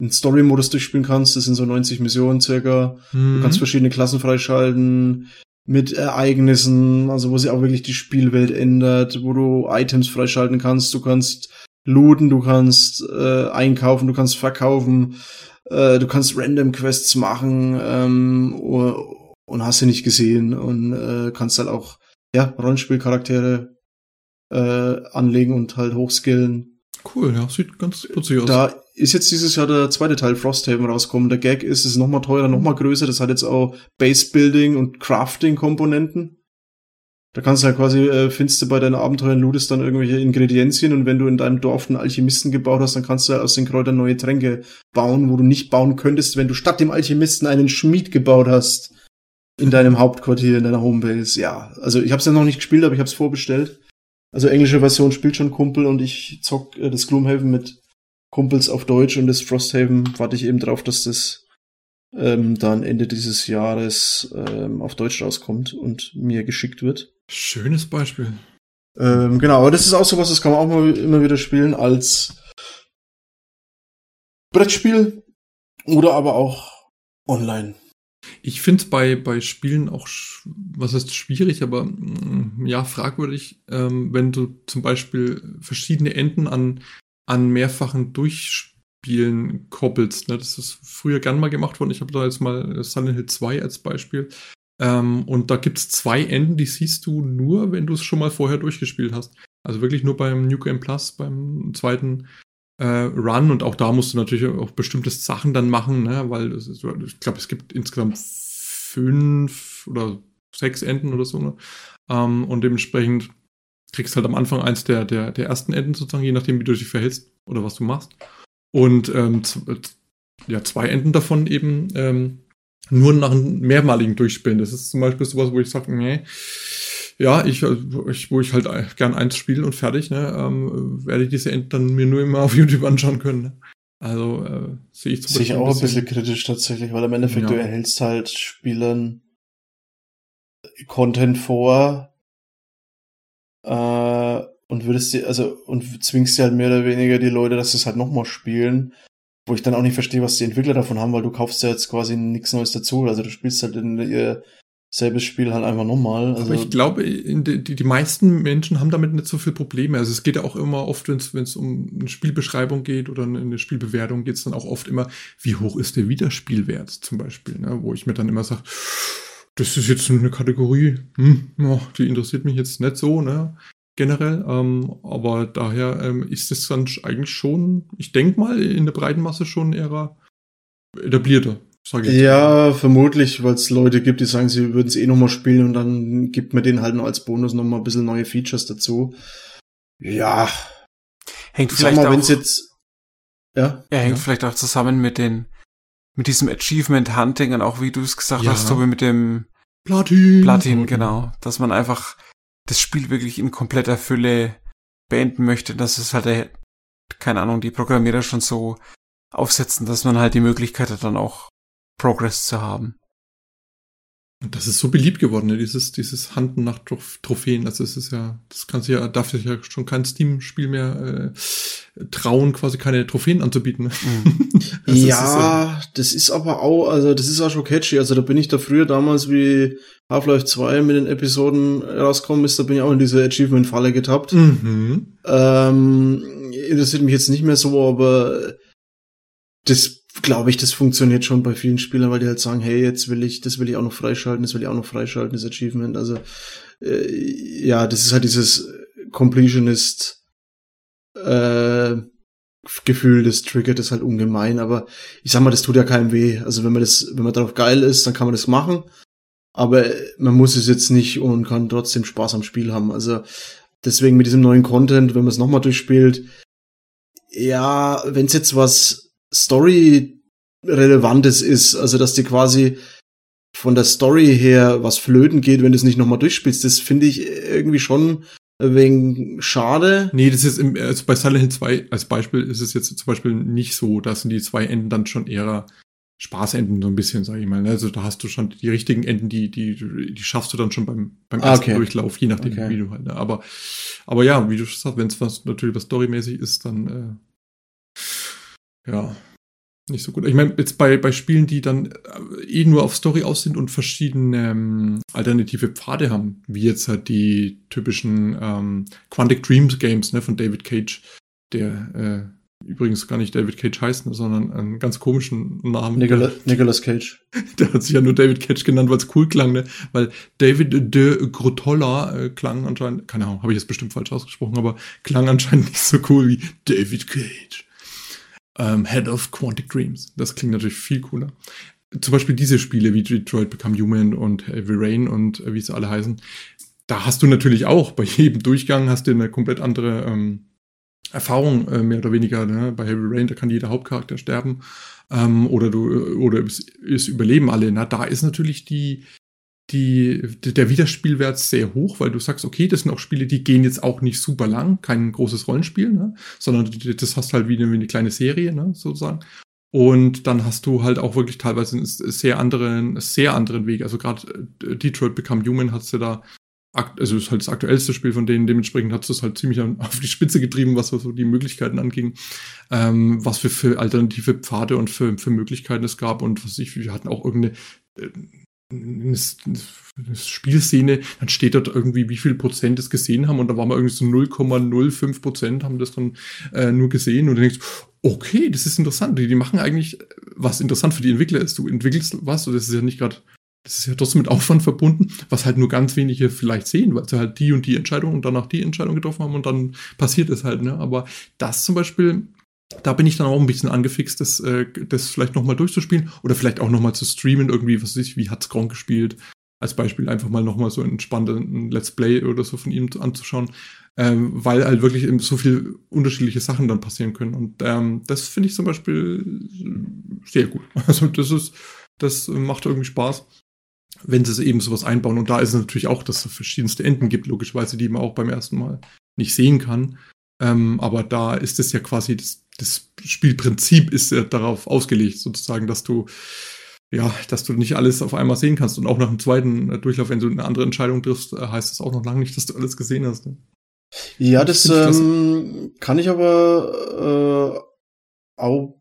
einen Story-Modus durchspielen kannst. Das sind so 90 Missionen circa. Mhm. Du kannst verschiedene Klassen freischalten mit Ereignissen, also wo sie auch wirklich die Spielwelt ändert, wo du Items freischalten kannst. Du kannst looten, du kannst äh, einkaufen, du kannst verkaufen, äh, du kannst Random Quests machen ähm, und hast sie nicht gesehen und äh, kannst halt auch ja Rollenspielcharaktere äh, anlegen und halt hochskillen. Cool, ja, sieht ganz putzig aus. Da ist jetzt dieses Jahr der zweite Teil Frosthaven rausgekommen. Der Gag ist, es ist nochmal teurer, nochmal größer. Das hat jetzt auch Base-Building und Crafting-Komponenten. Da kannst du halt quasi, äh, findest du bei deinen Abenteuern lootest dann irgendwelche Ingredienzien und wenn du in deinem Dorf einen Alchemisten gebaut hast, dann kannst du halt aus den Kräutern neue Tränke bauen, wo du nicht bauen könntest, wenn du statt dem Alchemisten einen Schmied gebaut hast. In deinem Hauptquartier, in deiner Homebase. Ja, also ich habe es ja noch nicht gespielt, aber ich habe es vorbestellt. Also englische Version spielt schon Kumpel und ich zock äh, das Gloomhaven mit Kumpels auf Deutsch und das Frosthaven warte ich eben drauf, dass das ähm, dann Ende dieses Jahres ähm, auf Deutsch rauskommt und mir geschickt wird. Schönes Beispiel. Ähm, genau, aber das ist auch sowas, das kann man auch mal immer wieder spielen als Brettspiel oder aber auch online. Ich finde es bei, bei Spielen auch, was heißt schwierig, aber mm, ja, fragwürdig, ähm, wenn du zum Beispiel verschiedene Enden an, an mehrfachen Durchspielen koppelst. Ne? Das ist früher gern mal gemacht worden. Ich habe da jetzt mal Silent Hill 2 als Beispiel. Ähm, und da gibt's zwei Enden, die siehst du nur, wenn du es schon mal vorher durchgespielt hast. Also wirklich nur beim New Game Plus, beim zweiten äh, Run und auch da musst du natürlich auch bestimmte Sachen dann machen, ne? weil ist, ich glaube, es gibt insgesamt fünf oder sechs Enden oder so. Ne? Ähm, und dementsprechend kriegst halt am Anfang eins der, der, der ersten Enden sozusagen, je nachdem, wie du dich verhältst oder was du machst. Und ähm, ja, zwei Enden davon eben ähm, nur nach einem mehrmaligen Durchspielen. Das ist zum Beispiel sowas, wo ich sage, nee, ja, ich, ich, wo ich halt gern eins spiele und fertig, ne, ähm, werde ich diese Enden dann mir nur immer auf YouTube anschauen können. Ne? Also äh, sehe ich zum Sehe ich auch ein bisschen, kritisch tatsächlich, weil im Endeffekt ja. du erhältst halt Spielern Content vor äh, und würdest sie, also und zwingst dir halt mehr oder weniger die Leute, dass sie es halt nochmal spielen wo ich dann auch nicht verstehe, was die Entwickler davon haben, weil du kaufst ja jetzt quasi nichts Neues dazu. Also du spielst halt in ihr selbes Spiel halt einfach nochmal. Also Aber ich glaube, die, die, die meisten Menschen haben damit nicht so viel Probleme. Also es geht ja auch immer oft, wenn es um eine Spielbeschreibung geht oder eine Spielbewertung, geht es dann auch oft immer, wie hoch ist der Wiederspielwert zum Beispiel, ne? wo ich mir dann immer sage, das ist jetzt eine Kategorie, hm, oh, die interessiert mich jetzt nicht so, ne? Generell. Ähm, aber daher ähm, ist es dann eigentlich schon, ich denke mal, in der breiten Masse schon eher etablierter. Sag ich ja, vermutlich, weil es Leute gibt, die sagen, sie würden es eh nochmal spielen und dann gibt man denen halt noch als Bonus nochmal ein bisschen neue Features dazu. Ja. Hängt vielleicht mal, auch, jetzt, ja, ja hängt ja. vielleicht auch zusammen mit den, mit diesem Achievement Hunting und auch wie du es gesagt ja. hast, Tobi, mit dem Platin. Platin, genau. Dass man einfach das Spiel wirklich in kompletter Fülle beenden möchte, dass es halt, äh, keine Ahnung, die Programmierer schon so aufsetzen, dass man halt die Möglichkeit hat, dann auch Progress zu haben. Und das ist so beliebt geworden, ne? dieses, dieses Handen nach Trophäen. Also es ist ja, das kann sich ja, darf sich ja schon kein Steam-Spiel mehr äh, trauen, quasi keine Trophäen anzubieten. Ne? Mhm. das ja, ist, äh, das ist aber auch, also das ist auch schon catchy. Also da bin ich da früher damals wie Half-Life 2 mit den Episoden rauskommen ist, da bin ich auch in diese Achievement-Falle getappt. Mhm. Ähm, interessiert mich jetzt nicht mehr so, aber das glaube ich, das funktioniert schon bei vielen Spielern, weil die halt sagen, hey, jetzt will ich, das will ich auch noch freischalten, das will ich auch noch freischalten, das Achievement. Also äh, ja, das ist halt dieses Completionist äh, Gefühl, das triggert das halt ungemein, aber ich sag mal, das tut ja keinem weh. Also wenn man das, wenn man darauf geil ist, dann kann man das machen. Aber man muss es jetzt nicht und kann trotzdem Spaß am Spiel haben. Also deswegen mit diesem neuen Content, wenn man es nochmal durchspielt, ja, wenn es jetzt was Story relevantes ist, also dass dir quasi von der Story her was flöten geht, wenn du es nicht nochmal durchspielst, das finde ich irgendwie schon wegen schade. Nee, das ist im, also bei Silent Hill 2 als Beispiel ist es jetzt zum Beispiel nicht so, da sind die zwei Enden dann schon eher Spaßenden so ein bisschen, sage ich mal. Ne? Also da hast du schon die richtigen Enden, die, die, die schaffst du dann schon beim, beim ah, ersten okay. Durchlauf, je nachdem, okay. wie du halt. Ne? Aber, aber ja, wie du schon sagst, wenn es was natürlich was storymäßig ist, dann äh, ja. nicht so gut. Ich meine, jetzt bei, bei Spielen, die dann äh, eh nur auf Story aus sind und verschiedene ähm, alternative Pfade haben, wie jetzt halt die typischen ähm, Quantic Dreams Games ne, von David Cage, der äh, übrigens gar nicht David Cage heißt, ne, sondern einen ganz komischen Namen. Nicola, Nicolas Cage. Der hat sich ja nur David Cage genannt, weil es cool klang, ne? weil David de Grotolla äh, klang anscheinend, keine Ahnung, habe ich jetzt bestimmt falsch ausgesprochen, aber klang anscheinend nicht so cool wie David Cage ähm, Head of Quantic Dreams. Das klingt natürlich viel cooler. Zum Beispiel diese Spiele wie Detroit Become Human und Heavy Rain und äh, wie sie alle heißen. Da hast du natürlich auch bei jedem Durchgang hast du eine komplett andere ähm, Erfahrung, äh, mehr oder weniger. Ne? Bei Heavy Rain, da kann jeder Hauptcharakter sterben. Ähm, oder du, äh, oder es, es überleben alle. Na, da ist natürlich die, die, der Wiederspielwert sehr hoch, weil du sagst, okay, das sind auch Spiele, die gehen jetzt auch nicht super lang, kein großes Rollenspiel, ne? sondern das hast halt wie eine, wie eine kleine Serie, ne? sozusagen. Und dann hast du halt auch wirklich teilweise einen sehr anderen, sehr anderen Weg. Also gerade äh, Detroit Become Human hat's ja da, also ist halt das aktuellste Spiel von denen, dementsprechend hat es halt ziemlich auf die Spitze getrieben, was so die Möglichkeiten anging, ähm, was für, für alternative Pfade und für, für Möglichkeiten es gab und was ich, wir hatten auch irgendeine äh, eine, eine Spielszene, dann steht dort irgendwie, wie viel Prozent es gesehen haben und da waren wir irgendwie so 0,05 Prozent haben das dann äh, nur gesehen und du denkst, okay, das ist interessant. Die, die machen eigentlich, was interessant für die Entwickler ist, du entwickelst was und das ist ja nicht gerade, das ist ja trotzdem mit Aufwand verbunden, was halt nur ganz wenige vielleicht sehen, weil sie halt die und die Entscheidung und danach die Entscheidung getroffen haben und dann passiert es halt, ne? Aber das zum Beispiel da bin ich dann auch ein bisschen angefixt, das, äh, das vielleicht nochmal durchzuspielen oder vielleicht auch nochmal zu streamen, irgendwie, was weiß ich, wie hat's Gronk gespielt. Als Beispiel einfach mal nochmal so einen spannenden Let's Play oder so von ihm anzuschauen, ähm, weil halt wirklich so viel unterschiedliche Sachen dann passieren können. Und ähm, das finde ich zum Beispiel sehr gut. Also das ist, das macht irgendwie Spaß, wenn sie eben sowas einbauen. Und da ist es natürlich auch, dass es verschiedenste Enden gibt, logischerweise, die man auch beim ersten Mal nicht sehen kann. Ähm, aber da ist es ja quasi das das Spielprinzip ist ja darauf ausgelegt, sozusagen, dass du ja, dass du nicht alles auf einmal sehen kannst. Und auch nach dem zweiten äh, Durchlauf, wenn du eine andere Entscheidung triffst, äh, heißt das auch noch lange nicht, dass du alles gesehen hast. Ne? Ja, das, das ähm, kann ich aber äh, auch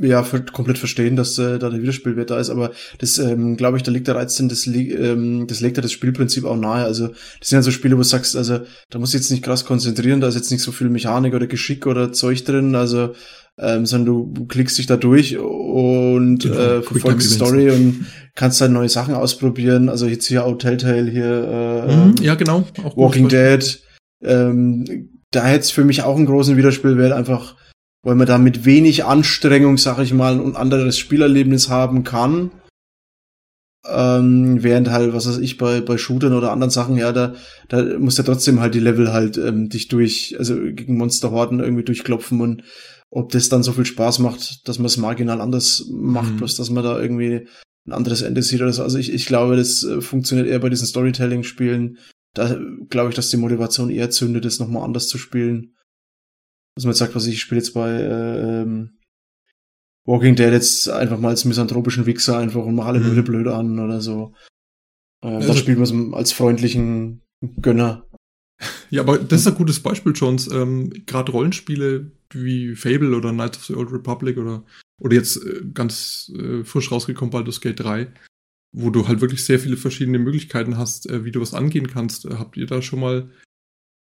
ja, für, komplett verstehen, dass äh, da der Wiederspielwert da ist, aber das, ähm, glaube ich, da liegt der Reiz denn, das, ähm, das legt ja das Spielprinzip auch nahe. Also, das sind ja so Spiele, wo du sagst, also, da musst du jetzt nicht krass konzentrieren, da ist jetzt nicht so viel Mechanik oder Geschick oder Zeug drin, also, ähm, sondern du klickst dich da durch und genau, äh, verfolgst die Story und kannst dann neue Sachen ausprobieren. Also jetzt hier auch Telltale hier, äh, mhm, ja, genau. Auch Walking Dead. Ähm, da hätte es für mich auch einen großen Wiederspielwert, einfach weil man da mit wenig Anstrengung, sag ich mal, ein anderes Spielerlebnis haben kann. Ähm, während halt, was weiß ich, bei, bei Shootern oder anderen Sachen, ja, da, da muss ja trotzdem halt die Level halt ähm, dich durch, also gegen Monsterhorden irgendwie durchklopfen und ob das dann so viel Spaß macht, dass man es marginal anders macht, mhm. bloß dass man da irgendwie ein anderes Ende sieht oder so. Also ich, ich glaube, das äh, funktioniert eher bei diesen Storytelling-Spielen. Da glaube ich, dass die Motivation eher zündet, das nochmal anders zu spielen dass man jetzt sagt, was ich, ich spiele jetzt bei äh, ähm, Walking Dead jetzt einfach mal als misanthropischen Wichser einfach und mache alle Leute mhm. blöd an oder so. Äh, also, da spielt man es als freundlichen Gönner. Ja, aber das ist ein gutes Beispiel, Jones. Ähm, Gerade Rollenspiele wie Fable oder Knights of the Old Republic oder, oder jetzt äh, ganz äh, frisch rausgekommen Baldur's Gate 3, wo du halt wirklich sehr viele verschiedene Möglichkeiten hast, äh, wie du was angehen kannst. Äh, habt ihr da schon mal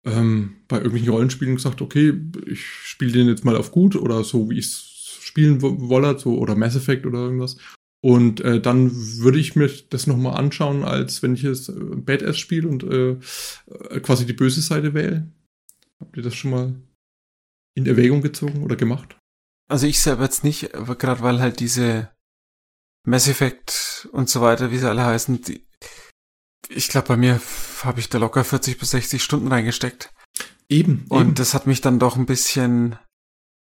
ähm, bei irgendwelchen Rollenspielen gesagt, okay, ich spiele den jetzt mal auf gut oder so, wie ich es spielen wolle, so oder Mass Effect oder irgendwas. Und äh, dann würde ich mir das nochmal anschauen, als wenn ich es äh, Badass spiele und äh, äh, quasi die böse Seite wähle. Habt ihr das schon mal in Erwägung gezogen oder gemacht? Also ich selber jetzt nicht, aber gerade weil halt diese Mass Effect und so weiter, wie sie alle heißen, die, ich glaube, bei mir habe ich da locker 40 bis 60 Stunden reingesteckt. Eben. Und eben. das hat mich dann doch ein bisschen.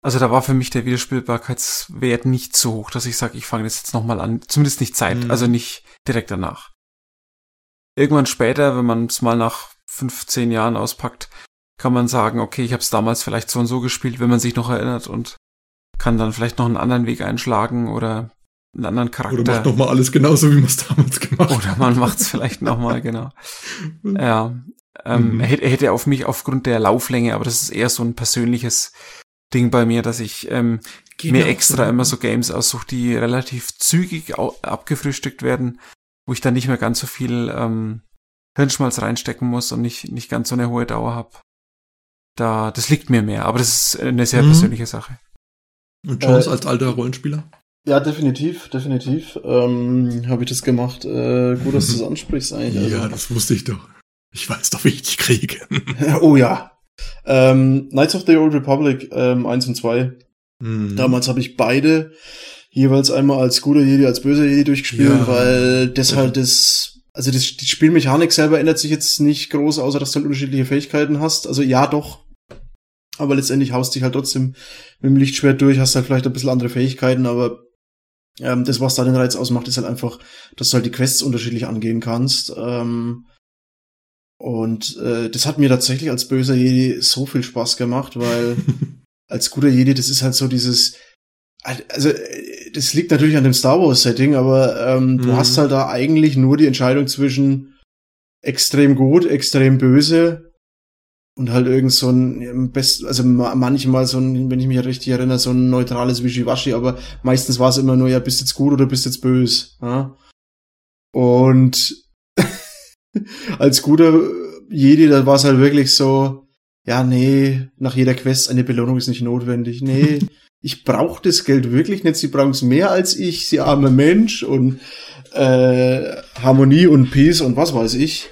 Also da war für mich der Wiederspielbarkeitswert nicht so hoch, dass ich sage, ich fange das jetzt nochmal an. Zumindest nicht Zeit, mhm. also nicht direkt danach. Irgendwann später, wenn man es mal nach 15 Jahren auspackt, kann man sagen, okay, ich habe es damals vielleicht so und so gespielt, wenn man sich noch erinnert und kann dann vielleicht noch einen anderen Weg einschlagen oder einen anderen Charakter. Oder macht nochmal alles genauso, wie man es damals gemacht hat. Oder man macht es vielleicht nochmal, genau. Ja. Ähm, mhm. er hätte auf mich aufgrund der Lauflänge, aber das ist eher so ein persönliches Ding bei mir, dass ich ähm, mir extra so. immer so Games aussuche, die relativ zügig abgefrühstückt werden, wo ich dann nicht mehr ganz so viel ähm, Hirnschmalz reinstecken muss und nicht, nicht ganz so eine hohe Dauer habe. Da, das liegt mir mehr, aber das ist eine sehr mhm. persönliche Sache. Und Jones äh, als alter Rollenspieler? Ja, definitiv, definitiv. Ähm, Habe ich das gemacht. Äh, gut, dass du das ansprichst eigentlich. Also. Ja, das wusste ich doch. Ich weiß doch, wie ich dich kriege. oh ja. Ähm, Knights of the Old Republic ähm, 1 und 2. Mhm. Damals habe ich beide jeweils einmal als guter Jedi, als böser Jedi durchgespielt, ja. weil das halt das, also das, die Spielmechanik selber ändert sich jetzt nicht groß, außer dass du halt unterschiedliche Fähigkeiten hast. Also ja, doch. Aber letztendlich haust dich halt trotzdem mit dem Lichtschwert durch, hast halt vielleicht ein bisschen andere Fähigkeiten, aber ähm, das, was da den Reiz ausmacht, ist halt einfach, dass du halt die Quests unterschiedlich angehen kannst. Ähm, und äh, das hat mir tatsächlich als böser Jedi so viel Spaß gemacht, weil als guter Jedi, das ist halt so dieses, also äh, das liegt natürlich an dem Star Wars Setting, aber ähm, mhm. du hast halt da eigentlich nur die Entscheidung zwischen extrem gut, extrem böse und halt irgend so ein best also manchmal so ein wenn ich mich richtig erinnere so ein neutrales Wischiwaschi aber meistens war es immer nur ja bist jetzt gut oder bist jetzt böse ja? und als guter Jedi da war es halt wirklich so ja nee nach jeder Quest eine Belohnung ist nicht notwendig. Nee ich brauche das Geld wirklich nicht. Sie brauchen es mehr als ich sie armer Mensch und äh, Harmonie und Peace und was weiß ich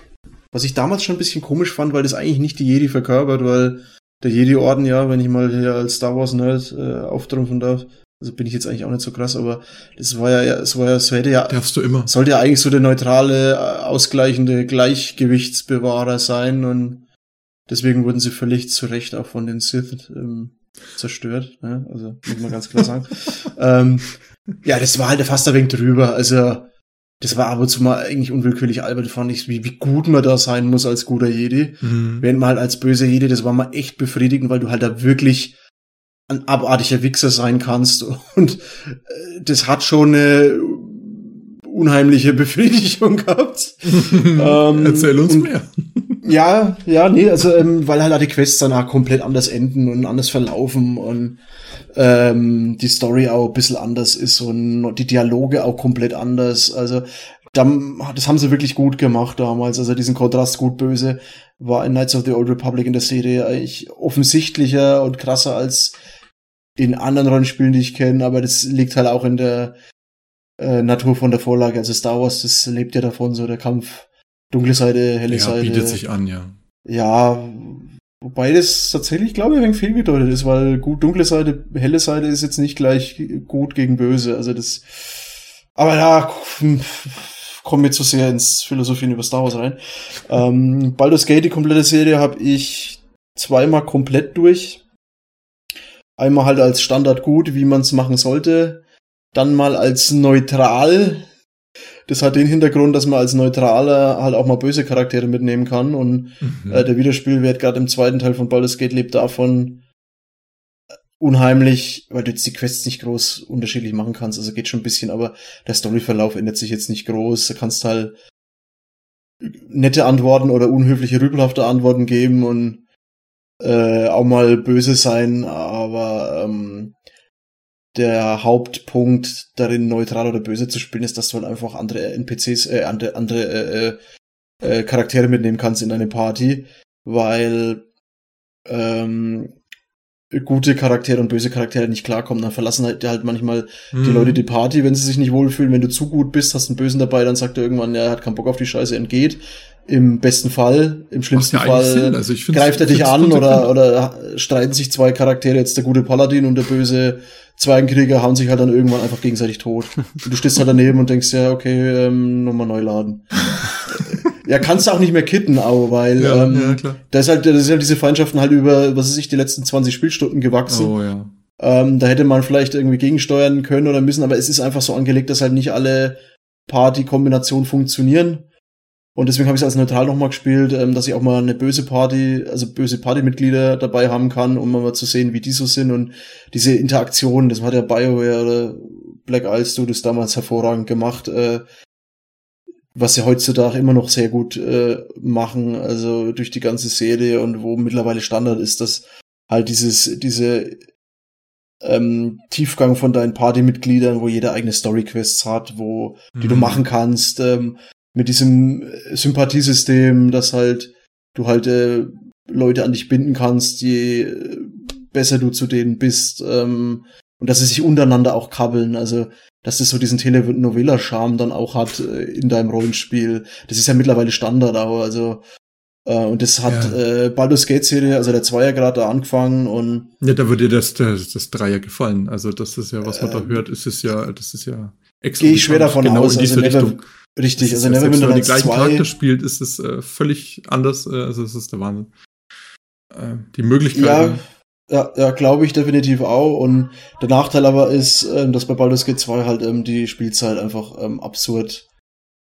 was ich damals schon ein bisschen komisch fand, weil das eigentlich nicht die Jedi verkörpert, weil der Jedi-Orden, ja, wenn ich mal hier als Star Wars-Nerd äh, auftrumpfen darf, also bin ich jetzt eigentlich auch nicht so krass, aber das war ja, es war ja, es hätte ja, darfst du immer, sollte ja eigentlich so der neutrale, äh, ausgleichende Gleichgewichtsbewahrer sein und deswegen wurden sie völlig zu Recht auch von den Sith ähm, zerstört, ne? also muss man ganz klar sagen. ähm, ja, das war halt fast ein wenig drüber, also das war aber zumal eigentlich unwillkürlich albert, fand ich, wie, wie gut man da sein muss als guter Jedi. Mhm. Während man halt als böser Jedi, das war mal echt befriedigend, weil du halt da wirklich ein abartiger Wichser sein kannst. Und äh, das hat schon eine unheimliche Befriedigung gehabt. ähm, Erzähl uns mehr. Ja, ja, nee, also ähm, weil halt die Quests danach komplett anders enden und anders verlaufen und ähm, die Story auch ein bisschen anders ist und die Dialoge auch komplett anders. Also das haben sie wirklich gut gemacht damals. Also diesen Kontrast gut böse war in Knights of the Old Republic in der Serie eigentlich offensichtlicher und krasser als in anderen Rollenspielen, die ich kenne. Aber das liegt halt auch in der äh, Natur von der Vorlage. Also Star Wars, das lebt ja davon so der Kampf dunkle Seite, helle ja, Seite. bietet sich an, ja. Ja, Wobei das tatsächlich, glaube ich, ein wenig fehlgedeutet ist, weil gut, dunkle Seite, helle Seite ist jetzt nicht gleich gut gegen böse. Also das. Aber ja, kommen wir zu sehr ins Philosophien über Star Wars rein. Ähm, Baldur's Gate, die komplette Serie, habe ich zweimal komplett durch. Einmal halt als Standard gut, wie man es machen sollte. Dann mal als neutral, das hat den Hintergrund, dass man als Neutraler halt auch mal böse Charaktere mitnehmen kann. Und mhm. äh, der Wiederspielwert gerade im zweiten Teil von Baldur's Gate lebt davon äh, unheimlich, weil du jetzt die Quests nicht groß unterschiedlich machen kannst. Also geht schon ein bisschen, aber der Storyverlauf ändert sich jetzt nicht groß. Da kannst halt nette Antworten oder unhöfliche, rübelhafte Antworten geben und äh, auch mal böse sein, aber ähm, der Hauptpunkt darin, neutral oder böse zu spielen, ist, dass du halt einfach andere NPCs, äh, andere, andere äh, äh, Charaktere mitnehmen kannst in eine Party, weil ähm, gute Charaktere und böse Charaktere nicht klarkommen, dann verlassen halt, halt manchmal mhm. die Leute die Party, wenn sie sich nicht wohlfühlen. Wenn du zu gut bist, hast einen Bösen dabei, dann sagt er irgendwann, er hat keinen Bock auf die Scheiße, entgeht. Im besten Fall, im schlimmsten Fall also greift er dich an oder, oder streiten sich zwei Charaktere, jetzt der gute Paladin und der böse Zweigenkrieger hauen sich halt dann irgendwann einfach gegenseitig tot. Und du stehst halt daneben und denkst, ja, okay, ähm, nochmal neu laden. ja, kannst du auch nicht mehr kitten, aber weil ja, ähm, ja, da ist halt, das ist halt diese Feindschaften halt über, was weiß ich, die letzten 20 Spielstunden gewachsen. Oh, ja. Ähm, da hätte man vielleicht irgendwie gegensteuern können oder müssen, aber es ist einfach so angelegt, dass halt nicht alle Party-Kombinationen funktionieren. Und deswegen habe ich es als neutral nochmal gespielt, ähm, dass ich auch mal eine böse Party, also böse Partymitglieder dabei haben kann, um mal zu sehen, wie die so sind. Und diese Interaktion, das hat ja BioWare oder Black Isle Studios damals hervorragend gemacht, äh, was sie heutzutage immer noch sehr gut äh, machen, also durch die ganze Serie und wo mittlerweile Standard ist, dass halt dieses, diese ähm, Tiefgang von deinen Partymitgliedern, wo jeder eigene Story-Quests hat, wo, die du Mhm. machen kannst, ähm, mit diesem äh, Sympathiesystem, dass halt du halt äh, Leute an dich binden kannst, je äh, besser du zu denen bist, ähm, und dass sie sich untereinander auch kabbeln, also dass das so diesen Telenovela-Charme dann auch hat äh, in deinem Rollenspiel. Das ist ja mittlerweile Standard auch, also äh, und das hat äh, Baldur's Gate Serie, also der Zweier gerade da angefangen und Ja, da würde dir das, das, das Dreier gefallen. Also das ist ja, was man da Ähm, hört, ist es ja, das ist ja gehe ich schwer davon genau aus. in diese also Never, Richtung. Richtig, also ja, Neverwinter wenn man die gleichen 2. Charakter spielt, ist es äh, völlig anders. Äh, also es ist der Wahnsinn. Äh, die Möglichkeiten. Ja, ja, glaube ich definitiv auch. Und der Nachteil aber ist, ähm, dass bei Baldur's Gate 2 halt ähm, die Spielzeit einfach ähm, absurd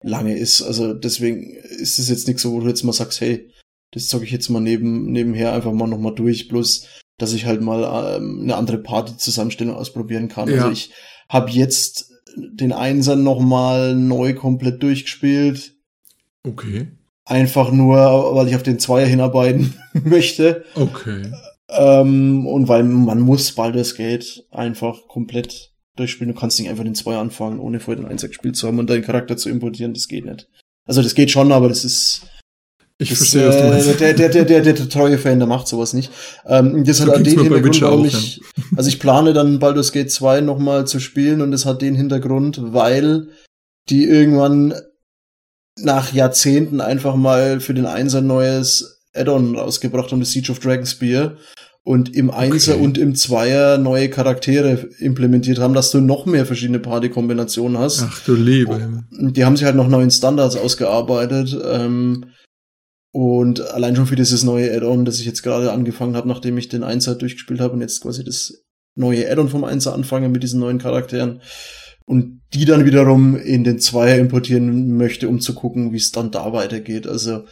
lange ist. Also deswegen ist es jetzt nichts so, wo du jetzt mal sagst, hey, das zocke ich jetzt mal neben, nebenher einfach mal nochmal durch, bloß dass ich halt mal ähm, eine andere Party-Zusammenstellung ausprobieren kann. Ja. Also ich habe jetzt den Einser nochmal neu komplett durchgespielt. Okay. Einfach nur, weil ich auf den Zweier hinarbeiten möchte. Okay. Ähm, und weil man muss Baldur's Gate einfach komplett durchspielen. Du kannst nicht einfach den Zweier anfangen, ohne vorher den Einser gespielt zu haben und deinen Charakter zu importieren. Das geht nicht. Also das geht schon, aber das ist Ich das, verstehe, was du äh, meinst. der, der, der, der, der, der treue Fan, der macht sowas nicht. Ähm, das So hat den Hintergrund, warum auch, ich, also ich plane dann Baldur's Gate 2 nochmal zu spielen und das hat den Hintergrund, weil die irgendwann nach Jahrzehnten einfach mal für den Einser ein neues Add-on rausgebracht haben, das Siege of Dragonspear und im Einser Okay. und im Zweier neue Charaktere implementiert haben, dass du noch mehr verschiedene Party-Kombinationen hast. Ach du Liebe. Himmel. Die haben sich halt noch neuen Standards ausgearbeitet. Ähm, und allein schon für dieses neue Add-on, das ich jetzt gerade angefangen habe, nachdem ich den Einser durchgespielt habe und jetzt quasi das neue Add-on vom Einser anfange mit diesen neuen Charakteren und die dann wiederum in den Zweier importieren möchte, um zu gucken, wie es dann da weitergeht. Also,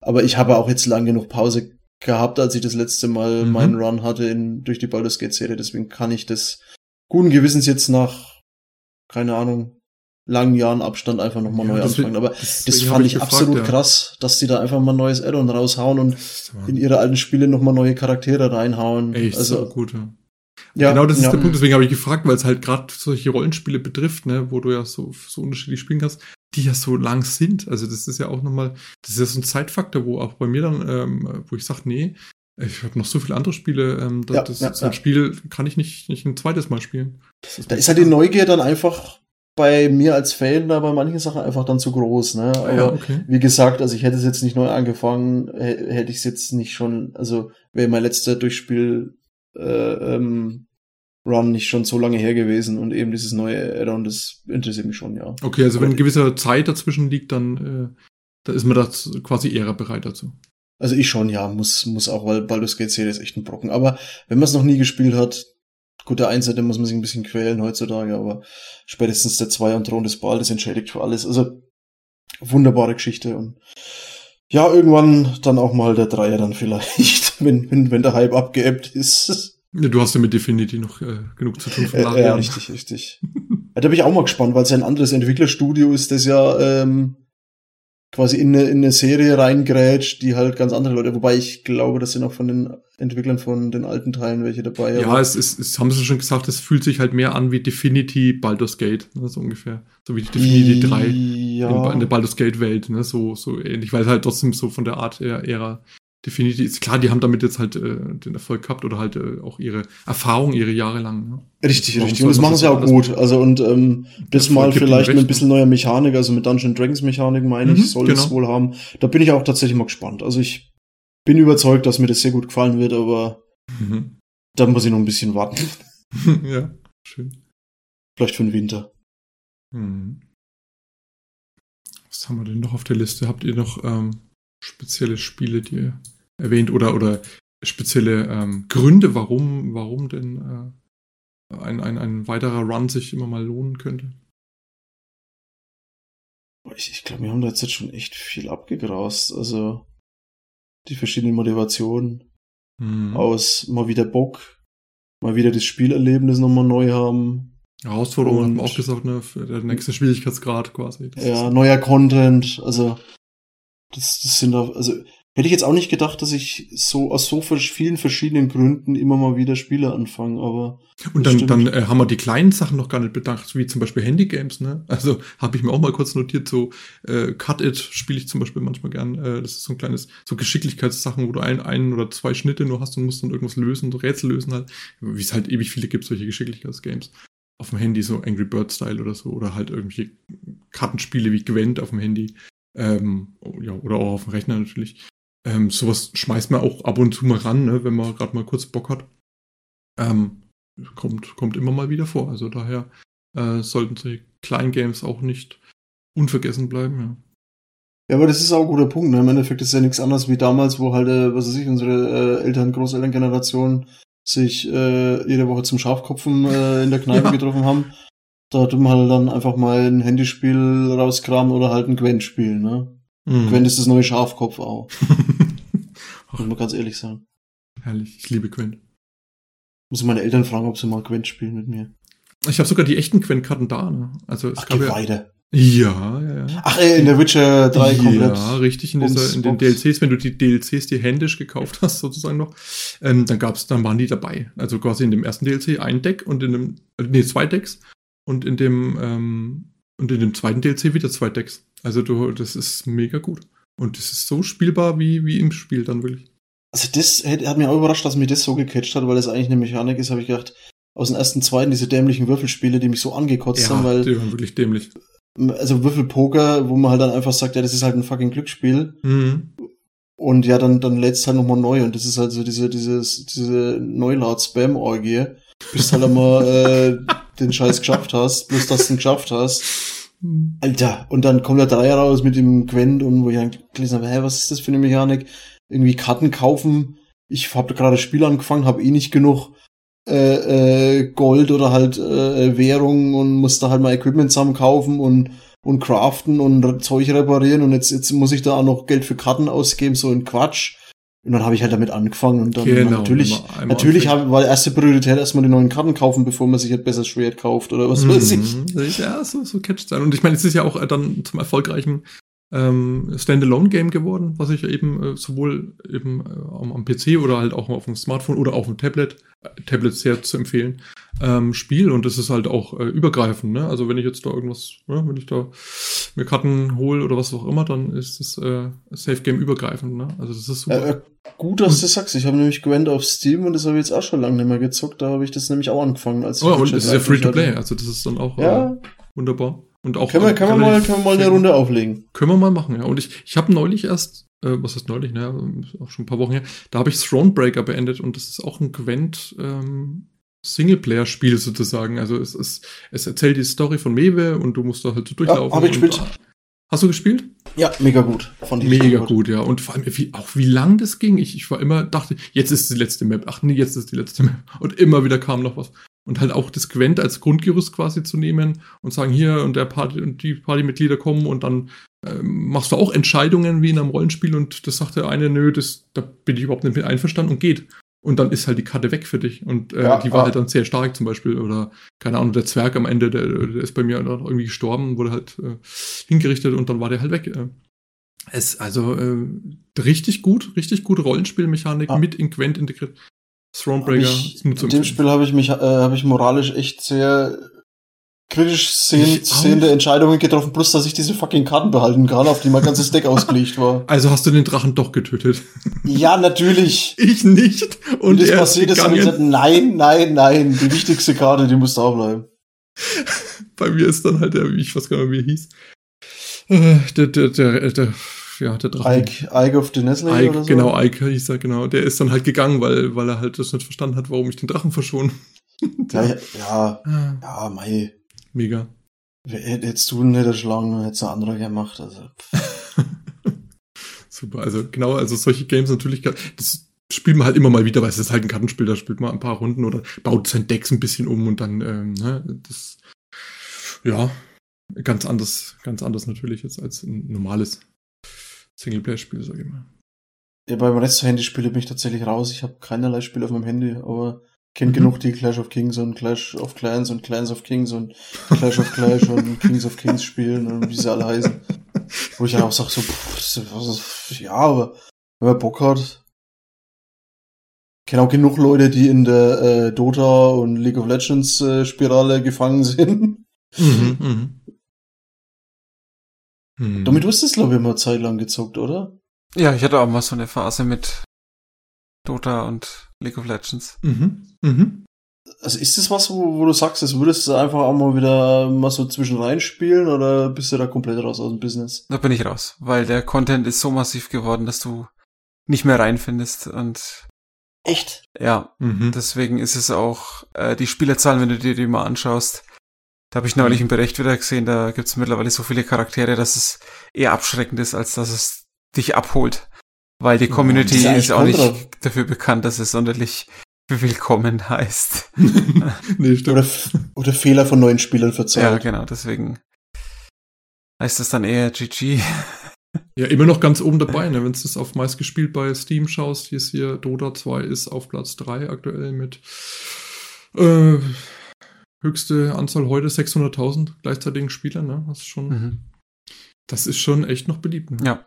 aber ich habe auch jetzt lang genug Pause gehabt, als ich das letzte Mal Mhm. meinen Run hatte in, durch die Baldur's Gate Serie. Deswegen kann ich das guten Gewissens jetzt nach, keine Ahnung, langen Jahren Abstand einfach nochmal Ja, neu anfangen. Aber das fand ich gefragt, absolut ja. krass, dass die da einfach mal ein neues Add-on raushauen und ist in ihre alten Spiele nochmal neue Charaktere reinhauen. Echt also, so gut, ja. ja, genau, das ist der Punkt. Deswegen habe ich gefragt, weil es halt gerade solche Rollenspiele betrifft, ne, wo du ja so, so unterschiedlich spielen kannst, die ja so lang sind. Also das ist ja auch nochmal, das ist ja so ein Zeitfaktor, wo auch bei mir dann, ähm, wo ich sage, nee, ich habe noch so viele andere Spiele, ähm, das, Ja, das, ja, so ein ja. Spiel kann ich nicht, nicht ein zweites Mal spielen. Das Da ist halt die Neugier dann einfach bei mir als Fan da bei manchen Sachen einfach dann zu groß, ne? Aber ja, okay. wie gesagt, also ich hätte es jetzt nicht neu angefangen, hä- hätte ich es jetzt nicht schon, also wäre mein letzter Durchspiel äh, ähm, Run nicht schon so lange her gewesen und eben dieses neue Add-on, das interessiert mich schon, ja. Okay, also wenn eine gewisse Zeit dazwischen liegt, dann äh, da ist man da quasi eher bereit dazu. Also ich schon, ja, muss, muss auch, weil Baldur's Gate Serie ist echt ein Brocken. Aber wenn man es noch nie gespielt hat, gut, der Einser, den muss man sich ein bisschen quälen heutzutage, aber spätestens der Zweier und Thron des Baal, das entschädigt für alles. Also wunderbare Geschichte und ja, irgendwann dann auch mal der Dreier dann vielleicht, wenn, wenn, wenn der Hype abgeebbt ist. Ja, du hast ja mit Definity noch äh, genug zu tun von Äh, ja, richtig, richtig. Da bin ich auch mal gespannt, weil es ja ein anderes Entwicklerstudio ist, das ja ähm, quasi in eine, in eine Serie reingrätscht, die halt ganz andere Leute, wobei ich glaube, das sind auch von den Entwicklern von den alten Teilen welche dabei. Ja, es ist, es haben sie schon gesagt, es fühlt sich halt mehr an wie Definity Baldur's Gate, ne, so ungefähr. So wie die Definity 3 Ja. in, in der Baldur's Gate Welt, ne, so, so ähnlich, weil es halt trotzdem so von der Art Ära Definity ist. Klar, die haben damit jetzt halt äh, den Erfolg gehabt oder halt äh, auch ihre Erfahrung, ihre Jahre lang. Ne? Richtig, Warum richtig. Und das machen sie auch gut. Also und ähm, das mal vielleicht mit ein bisschen neuer Mechanik, also mit Dungeon Dragons Mechanik, meine Mhm, ich, soll es genau. wohl haben. Da bin ich auch tatsächlich mal gespannt. Also ich bin überzeugt, dass mir das sehr gut gefallen wird, aber Mhm. da muss ich noch ein bisschen warten. ja, schön. Vielleicht für den Winter. Mhm. Was haben wir denn noch auf der Liste? Habt ihr noch ähm, spezielle Spiele, die ihr erwähnt oder, oder spezielle ähm, Gründe, warum, warum denn äh, ein, ein, ein weiterer Run sich immer mal lohnen könnte? Ich, ich glaube, wir haben da jetzt schon echt viel abgegrast. Also die verschiedenen Motivationen Mhm. aus mal wieder Bock, mal wieder das Spielerlebnis nochmal neu haben. Wir Und- auch gesagt, ne? Für der nächste Schwierigkeitsgrad quasi. Das Ja, neuer Content, also das, das sind da, also Hätte ich jetzt auch nicht gedacht, dass ich so aus so vielen verschiedenen Gründen immer mal wieder Spiele anfange, aber. Und dann, dann äh, haben wir die kleinen Sachen noch gar nicht bedacht, wie zum Beispiel Handygames, ne? Also habe ich mir auch mal kurz notiert, so äh, Cut It spiele ich zum Beispiel manchmal gern. Äh, das ist so ein kleines, so Geschicklichkeitssachen, wo du ein, ein oder zwei Schnitte nur hast und musst dann irgendwas lösen, so Rätsel lösen halt. Wie es halt ewig viele gibt, solche Geschicklichkeitsgames. Auf dem Handy, so Angry Bird Style oder so, oder halt irgendwelche Kartenspiele wie Gwent auf dem Handy. Ähm, ja, oder auch auf dem Rechner natürlich. Ähm, sowas schmeißt man auch ab und zu mal ran, ne, wenn man gerade mal kurz Bock hat. Ähm, kommt, kommt immer mal wieder vor. Also daher äh, sollten die kleinen Games auch nicht unvergessen bleiben, ja. Ja, aber das ist auch ein guter Punkt. Ne? Im Endeffekt ist ja nichts anderes wie damals, wo halt, äh, was weiß ich, unsere äh, Eltern, Großelterngeneration sich äh, jede Woche zum Schafkopfen äh, in der Kneipe ja. getroffen haben. Da hat man halt dann einfach mal ein Handyspiel rauskramen oder halt ein Gwent-Spiel, ne? Mhm. Gwent ist das neue Schafkopf auch. Muss man ganz ehrlich sagen. Herrlich, ich liebe Gwent. Muss meine Eltern fragen, ob sie mal Gwent spielen mit mir. Ich habe sogar die echten Gwent-Karten da, ne? Also es Ach, gab ja. Ja, ja, ja. Ach, äh, in der Witcher 3 komplett. Ja, richtig, in, dieser, in den DLCs, wenn du die DLCs dir händisch gekauft hast, sozusagen noch, ähm, dann gab's, dann waren die dabei. Also quasi in dem ersten DLC ein Deck und in dem, äh, nee, zwei Decks und in dem, ähm, und in dem zweiten DLC wieder zwei Decks. Also du, das ist mega gut. Und das ist so spielbar wie, wie im Spiel dann wirklich. Also das hat, hat mich auch überrascht, dass mich das so gecatcht hat, weil das eigentlich eine Mechanik ist, habe ich gedacht, aus dem ersten, zweiten, diese dämlichen Würfelspiele, die mich so angekotzt ja, haben, weil. Die waren wirklich dämlich. Also Würfelpoker, wo man halt dann einfach sagt, ja, das ist halt ein fucking Glücksspiel. Mhm. Und ja, dann, dann lädst halt nochmal neu und das ist halt so diese, dieses, diese Neulaut-Spam-Orgie, bis du halt einmal äh, den Scheiß geschafft hast, bloß dass du ihn geschafft hast. Alter, und dann kommt der Dreier raus mit dem Gwent und wo ich dann gelesen habe, hä, was ist das für eine Mechanik? Irgendwie Karten kaufen. Ich habe gerade das Spiel angefangen, habe eh nicht genug äh, äh, Gold oder halt äh, Währung und muss da halt mal Equipment zusammen kaufen und und craften und Zeug reparieren und jetzt jetzt muss ich da auch noch Geld für Karten ausgeben, so ein Quatsch. Und dann habe ich halt damit angefangen und dann genau, natürlich, natürlich hab, war die erste Priorität erstmal die neuen Karten kaufen, bevor man sich halt besser Schwert kauft oder was mhm. weiß ich. Ja, so, so catcht sein. Und ich meine, es ist ja auch äh, dann zum erfolgreichen ähm, Standalone-Game geworden, was ich eben äh, sowohl eben äh, am, PC oder halt auch auf dem Smartphone oder auf dem Tablet, äh, Tablet sehr zu empfehlen, ähm, Spiel und das ist halt auch äh, übergreifend. Ne? Also wenn ich jetzt da irgendwas, ne, wenn ich da mir Karten hole oder was auch immer, dann ist das äh, Safe Game übergreifend. Ne? Also das ist super. Äh, gut, dass du sagst. Ich habe nämlich Gwent auf Steam und das habe ich jetzt auch schon lange nicht mehr gezockt. Da habe ich das nämlich auch angefangen. Als oh, und das ist ja Free to Play. Also das ist dann auch ja. Äh, wunderbar. Und auch können wir, können wir, mal, können wir mal eine Runde auflegen? Können wir mal machen, ja. Und ich, ich habe neulich erst, äh, was ist neulich, ne, auch schon ein paar Wochen her, da habe ich Thronebreaker beendet und das ist auch ein Gwent ähm, Singleplayer-Spiel sozusagen. Also es, es, es erzählt die Story von Mewe und du musst da halt so durchlaufen. Ja, hab ich gespielt. Hast du gespielt? Ja, mega gut. Ich mega gut. gut, ja. Und vor allem, wie, auch wie lang das ging. Ich, ich war immer, dachte, jetzt ist die letzte Map. Ach nee, jetzt ist die letzte Map. Und immer wieder kam noch was und halt auch das Gwent als Grundgerüst quasi zu nehmen und sagen, hier und der Party und die Partymitglieder kommen und dann ähm, machst du auch Entscheidungen wie in einem Rollenspiel und das sagt der eine, nö, das, da bin ich überhaupt nicht mit einverstanden und geht. Und dann ist halt die Karte weg für dich. Und äh, ja, die war ja. halt dann sehr stark zum Beispiel. Oder, keine Ahnung, der Zwerg am Ende, der, der ist bei mir dann irgendwie gestorben, wurde halt äh, hingerichtet und dann war der halt weg. Äh. Es also äh, richtig gut, richtig gute Rollenspielmechanik ja. mit in Gwent integriert. Thronebreaker In dem Spiel habe ich mich, äh, habe ich moralisch echt sehr kritisch sehen, sehende Entscheidungen getroffen, plus dass ich diese fucking Karten behalten kann, auf die mein ganzes Deck ausgelegt war. Also hast du den Drachen doch getötet? Ja, natürlich. Ich nicht. Und, und das passiert ist, habe ich gesagt, nein, nein, nein, die wichtigste Karte, die muss da bleiben. Bei mir ist dann halt der, wie ich weiß gar nicht wie er hieß. Äh, der, der, der, der ja, der Drache. Ike, Ike of the Nestle Ike, oder so? Genau, Ike hieß er, genau. Der ist dann halt gegangen, weil, weil er halt das nicht verstanden hat, warum ich den Drachen verschone. ja, ja, ah. ja, mei. Mega. Hättest du nicht erschlagen, hättest du andere gemacht, also. Super, also genau, also solche Games natürlich, das spielt man halt immer mal wieder, weil es ist halt ein Kartenspiel, da spielt man ein paar Runden oder baut sein Decks ein bisschen um und dann, ähm, ne, das, ja, ganz anders, ganz anders natürlich jetzt als ein normales Singleplayer-Spiel, sag ich mal. Ja, beim Rest der Handyspiele bin ich tatsächlich raus. Ich habe keinerlei Spiele auf meinem Handy, aber kennt mhm. genug die Clash of Kings und Clash of Clans und Clans of Kings und Clash of Clash und Kings of Kings spielen und wie sie alle heißen. Wo ich dann auch sag, so, pff, ja, aber wenn man Bock hat. Kenne auch genug Leute, die in der äh, Dota und League of Legends äh, Spirale gefangen sind. Mhm, mhm. Hm. Damit wusstest du, glaube ich, immer Zeit lang gezockt, oder? Ja, ich hatte auch mal so eine Phase mit Dota und League of Legends. Mhm. Mhm. Also ist das was, wo, wo du sagst, das würdest du einfach auch mal wieder mal so zwischen rein spielen oder bist du da komplett raus aus dem Business? Da bin ich raus, weil der Content ist so massiv geworden, dass du nicht mehr reinfindest und Echt? ja, Mhm. deswegen ist es auch äh, die Spielerzahlen, wenn du dir die mal anschaust. Da habe ich neulich einen Bericht wieder gesehen, da gibt es mittlerweile so viele Charaktere, dass es eher abschreckend ist, als dass es dich abholt. Weil die Ja, Community das ist ja ist, auch nicht dafür bekannt, dass es sonderlich willkommen heißt. nee, stimmt. Oder, oder Fehler von neuen Spielern Ja, verzeiht. genau, deswegen heißt es dann eher GG. Ja, immer noch ganz oben dabei, ne? Wenn du das auf meist gespielt bei Steam schaust, hier ist hier Dota 2 ist auf Platz 3 aktuell mit äh, höchste Anzahl heute 600.000 gleichzeitigen Spielern, ne? Das ist schon, Mhm. das ist schon echt noch beliebt. Ne? Ja.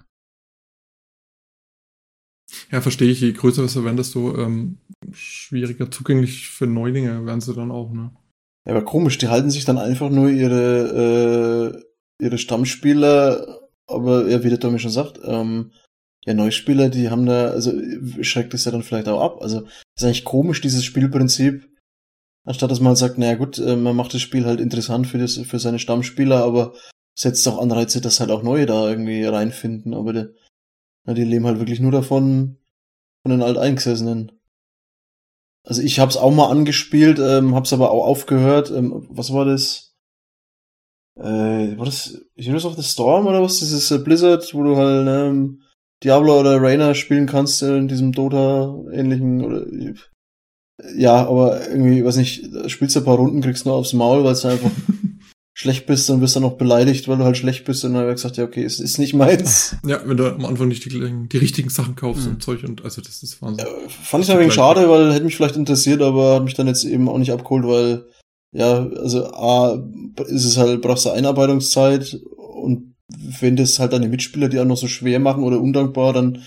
Ja, verstehe ich. Je größer das werden, desto ähm, schwieriger zugänglich für Neulinge werden sie dann auch, ne? Ja, aber komisch, die halten sich dann einfach nur ihre, äh, ihre Stammspieler, aber ja, wie der Tommy schon sagt, ähm, ja, Neuspieler, die haben da, also schreckt es ja dann vielleicht auch ab. Also ist eigentlich komisch, dieses Spielprinzip. Anstatt dass man halt sagt, naja gut, äh, man macht das Spiel halt interessant für, das, für seine Stammspieler, aber setzt auch Anreize, dass halt auch neue da irgendwie reinfinden. Aber die, na, die leben halt wirklich nur davon, von den Alteingesessenen. Also ich hab's auch mal angespielt, ähm, hab's aber auch aufgehört. Ähm, was war das? Äh, war das Heroes of the Storm oder was? Dieses äh, Blizzard, wo du halt ähm, Diablo oder Rainer spielen kannst äh, in diesem Dota-ähnlichen oder ja, aber irgendwie, weiß nicht, spielst du ein paar Runden, kriegst nur aufs Maul, weil du einfach schlecht bist und wirst dann noch beleidigt, weil du halt schlecht bist und dann habe ich gesagt, ja, okay, es ist nicht meins. Ja, wenn du am Anfang nicht die, die richtigen Sachen kaufst Mhm. und Zeug und also das ist Wahnsinn. Ja, fand ich ein wenig schade, weil hätte mich vielleicht interessiert, aber hat mich dann jetzt eben auch nicht abgeholt, weil ja, also A, ist es halt, brauchst du Einarbeitungszeit und wenn das halt deine Mitspieler die auch noch so schwer machen oder undankbar, dann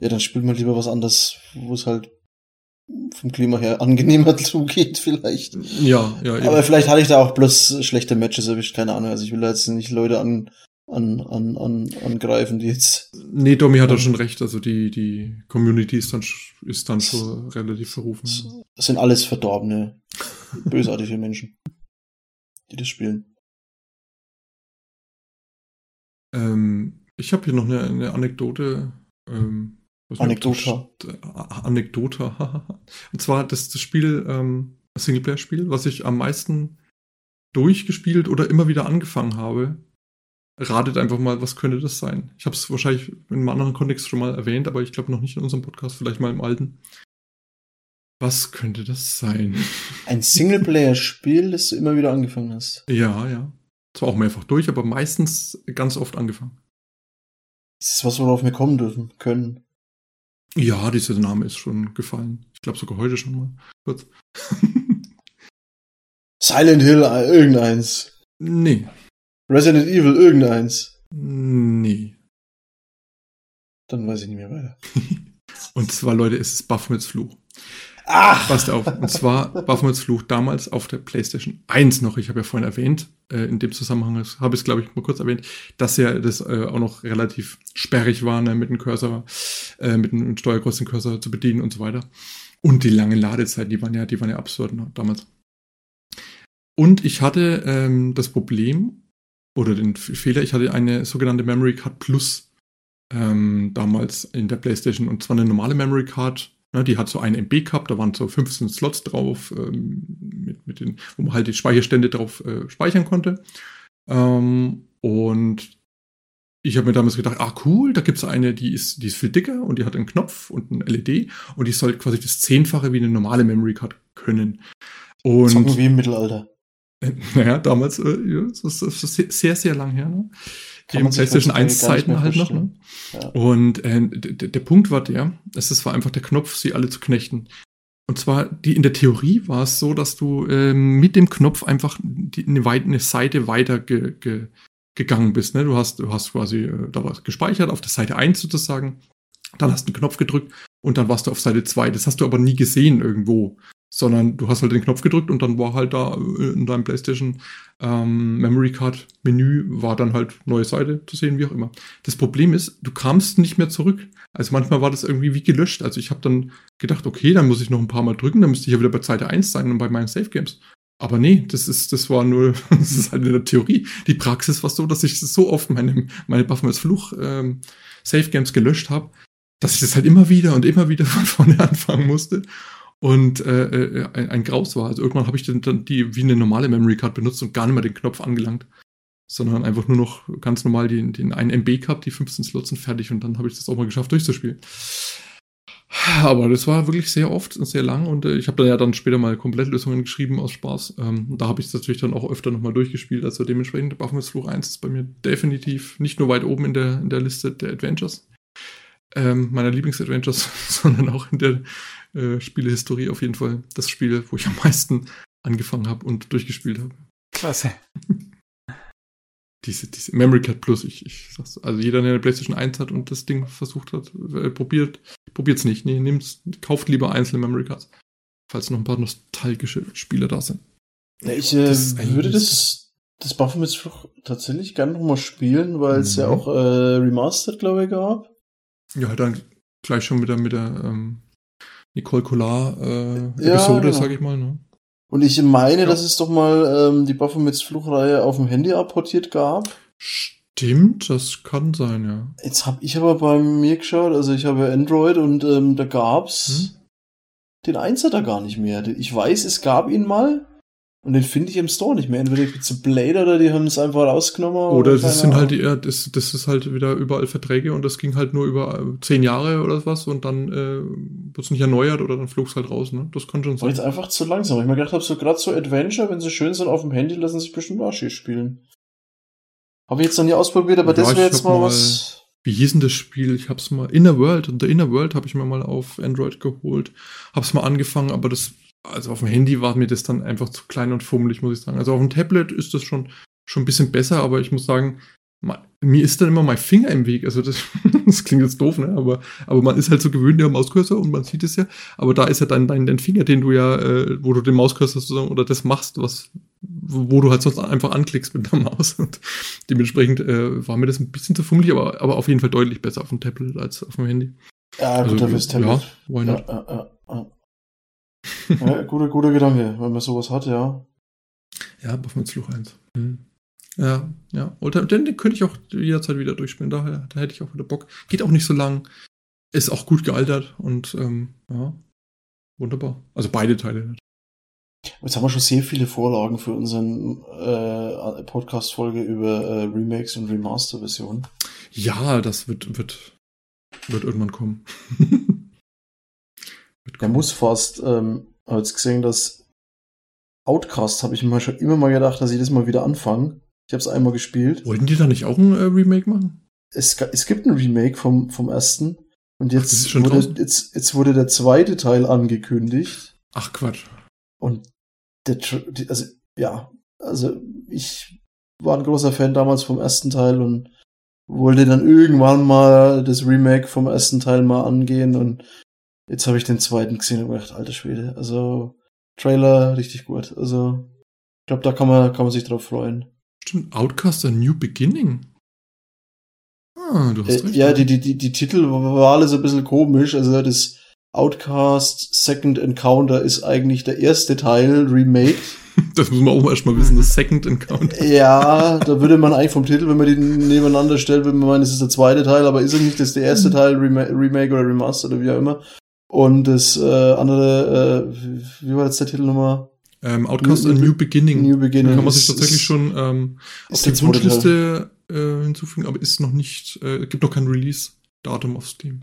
ja, dann spielt man lieber was anderes, wo es halt vom Klima her angenehmer zugeht vielleicht. Ja, ja, eben. Aber vielleicht hatte ich da auch bloß schlechte Matches erwischt, keine Ahnung. Also ich will da jetzt nicht Leute an, an, an, an, angreifen, die jetzt. Nee, Domi hat da schon recht. Also die, die Community ist dann, ist dann schon relativ verrufen. Das sind alles verdorbene, bösartige Menschen, die das spielen. Ähm, ich habe hier noch eine, eine Anekdote. Ähm, der St- äh. Und zwar das, das Spiel, ähm, Singleplayer-Spiel, was ich am meisten durchgespielt oder immer wieder angefangen habe. Ratet einfach mal, was könnte das sein? Ich habe es wahrscheinlich in einem anderen Kontext schon mal erwähnt, aber ich glaube noch nicht in unserem Podcast, vielleicht mal im alten. Was könnte das sein? Ein Singleplayer-Spiel, das du immer wieder angefangen hast. Ja, ja. Zwar auch mehrfach durch, aber meistens ganz oft angefangen. Ist das was, worauf wir kommen dürfen, können? Ja, dieser Name ist schon gefallen. Ich glaube sogar heute schon mal. Kurz. Silent Hill, äh, irgendeins. nee. Resident Evil, irgendeins. Nee. Dann weiß ich nicht mehr weiter. Und zwar, Leute, es ist Baphomets Fluch. Ach! Passt auf. Und zwar Baphomets Fluch damals auf der PlayStation 1 noch. Ich habe ja vorhin erwähnt, äh, in dem Zusammenhang habe ich es, glaube ich, mal kurz erwähnt, dass ja das äh, auch noch relativ sperrig war, ne, mit dem Cursor, äh, mit dem Steuerkreuz den Cursor zu bedienen und so weiter. Und die lange Ladezeit, die waren ja, die waren ja absurd ne, damals. Und ich hatte ähm, das Problem oder den Fehler, ich hatte eine sogenannte Memory Card Plus ähm, damals in der PlayStation und zwar eine normale Memory Card. Ne, die hat so ein MB gehabt, da waren so 15 Slots drauf, ähm, mit, mit den, wo man halt die Speicherstände drauf äh, speichern konnte. Ähm, und ich habe mir damals gedacht, ah cool, da gibt's eine, die ist, die ist viel dicker und die hat einen Knopf und ein LED und die soll quasi das Zehnfache wie eine normale Memory Card können. Und Zocken wie im Mittelalter. Äh, Naja, damals, äh, das ist, sehr, sehr lang her, ne? Kann sich PlayStation heutzutage 1 gar nicht Zeiten halt noch, ne? Ja. Und äh, der Punkt war der, es ist- war einfach der Knopf, sie alle zu knechten. Und zwar, die, in der Theorie war es so, dass du ähm, mit dem Knopf einfach die, eine, eine Seite weiter ge, ge, gegangen bist. Ne? Du hast, du hast quasi äh, da was gespeichert auf der Seite 1 sozusagen. Dann hast du einen Knopf gedrückt und dann warst du auf Seite 2. Das hast du aber nie gesehen irgendwo, sondern du hast halt den Knopf gedrückt und dann war halt da äh, in deinem PlayStation ähm, Memory Card Menü war dann halt neue Seite zu sehen, wie auch immer. Das Problem ist, du kamst nicht mehr zurück. Also manchmal war das irgendwie wie gelöscht. Also ich habe dann gedacht, okay, dann muss ich noch ein paar Mal drücken, dann müsste ich ja wieder bei Seite 1 sein und bei meinen Save Games. Aber nee, das ist, das war nur, das ist halt in der Theorie. Die Praxis war so, dass ich so oft meine, meine Baphomet's Fluch ähm, Save Games gelöscht habe, dass ich das halt immer wieder und immer wieder von vorne anfangen musste und äh, äh, ein, ein Graus war. Also irgendwann habe ich dann, die wie eine normale Memory Card benutzt und gar nicht mehr den Knopf angelangt, sondern einfach nur noch ganz normal den, den einen MB gehabt, die 15 Slots sind fertig und dann habe ich das auch mal geschafft durchzuspielen. Aber das war wirklich sehr oft und sehr lang und äh, ich habe dann ja dann später mal Komplettlösungen geschrieben aus Spaß. Ähm, da habe ich es natürlich dann auch öfter nochmal durchgespielt. Also dementsprechend Baphomet's Fluch 1 ist bei mir definitiv nicht nur weit oben in der, in der Liste der Adventures, ähm, meiner Lieblingsadventures, sondern auch in der äh, Spielehistorie auf jeden Fall das Spiel, wo ich am meisten angefangen habe und durchgespielt habe. Klasse. diese, diese Memory Card Plus, ich, ich sag's, also jeder, der eine PlayStation 1 hat und das Ding versucht hat, äh, probiert, probiert's nicht. Nee, nimmt's, kauft lieber einzelne Memory Cards. Falls noch ein paar nostalgische Spieler da sind. Ja, ich äh, würde das, das Baphomets tatsächlich gerne nochmal spielen, weil es mhm. ja auch äh, Remastered, glaube ich, gab. Ja, dann gleich schon mit der, mit der ähm, Nicole Collard äh, Episode, ja, genau. sag ich mal. Ne? Und ich meine, ja. dass es doch mal ähm, die Baphomets Fluchreihe auf dem Handy apportiert gab. Stimmt, das kann sein, ja. Jetzt habe ich aber bei mir geschaut, also ich habe Android und ähm, da gab's hm? den Einser da gar nicht mehr. Ich weiß, es gab ihn mal, und den finde ich im Store nicht mehr. Entweder gibt's zu Blade oder die haben es einfach rausgenommen. Oder, oder das sind halt ja, das, das ist halt wieder überall Verträge und das ging halt nur über äh, zehn Jahre oder was und dann äh, wird es nicht erneuert oder dann flog es halt raus, ne? Das kann schon sein. Und jetzt einfach zu langsam. Ich mir gedacht habe, so gerade so Adventure, wenn sie schön sind auf dem Handy, lassen sich bestimmt Arschie spielen. Habe ich jetzt noch nie ausprobiert, aber ja, das wäre jetzt mal, mal was. Wie hieß denn das Spiel? Ich hab's mal Inner World und The Inner World habe ich mir mal auf Android geholt. Hab's mal angefangen, aber das also auf dem Handy war mir das dann einfach zu klein und fummelig, muss ich sagen. Also auf dem Tablet ist das schon, schon ein bisschen besser, aber ich muss sagen, mir ist dann immer mein Finger im Weg. Also das, das klingt jetzt doof, ne? Aber, aber man ist halt so gewöhnt der Mauscursor und man sieht es ja. Aber da ist ja dann dein, dein Finger, den du ja, äh, wo du den Mauscursor sozusagen oder das machst, was, wo du halt sonst einfach anklickst mit der Maus. Und dementsprechend äh, war mir das ein bisschen zu fummelig, aber, aber auf jeden Fall deutlich besser auf dem Tablet als auf dem Handy. Ja, gut, also, Tablet. Ja, why not? Ja, ja, ja ja, guter, guter Gedanke, wenn man sowas hat, ja. Ja, Fluch 1. Hm. Ja, ja. Und den, den könnte ich auch jederzeit wieder durchspielen. Daher, da hätte ich auch wieder Bock. Geht auch nicht so lang. Ist auch gut gealtert und ähm, ja, wunderbar. Also beide Teile. Jetzt haben wir schon sehr viele Vorlagen für unseren äh, Podcast-Folge über äh, Remakes und Remaster-Versionen. Ja, das wird, wird, wird irgendwann kommen. Der muss fast, ähm, habe jetzt gesehen, dass Outcast habe ich mir schon immer mal gedacht, dass ich das mal wieder anfange. Ich habe es einmal gespielt. Wollten die da nicht auch ein äh, Remake machen? Es, es gibt ein Remake vom, vom ersten. Und jetzt, Ach, wurde, jetzt, jetzt wurde der zweite Teil angekündigt. Ach Quatsch. Und der, also, ja, also ich war ein großer Fan damals vom ersten Teil und wollte dann irgendwann mal das Remake vom ersten Teil mal angehen und Jetzt habe ich den zweiten gesehen und gedacht, alter Schwede. Also, Trailer richtig gut. Also, ich glaube, da kann man, kann man sich drauf freuen. Stimmt, Outcast A New Beginning. Ah, du hast äh, recht. Ja, die, die, die, die Titel war alles ein bisschen komisch. Also, das Outcast Second Encounter ist eigentlich der erste Teil, remake. Das muss man auch erstmal wissen, das Second Encounter. Ja, da würde man eigentlich vom Titel, wenn man die nebeneinander stellt, würde man meinen, es ist der zweite Teil, aber ist es nicht das der erste mhm. Teil, Remake oder Remaster oder wie auch immer. Und das äh, andere, äh, wie war jetzt der Titel nochmal? Ähm, Outcast New, A New Beginning. New Beginning. Da kann man sich tatsächlich ist, schon ähm, auf die Wunschliste äh, hinzufügen, aber ist noch nicht, äh, gibt noch kein Release-Datum auf Steam.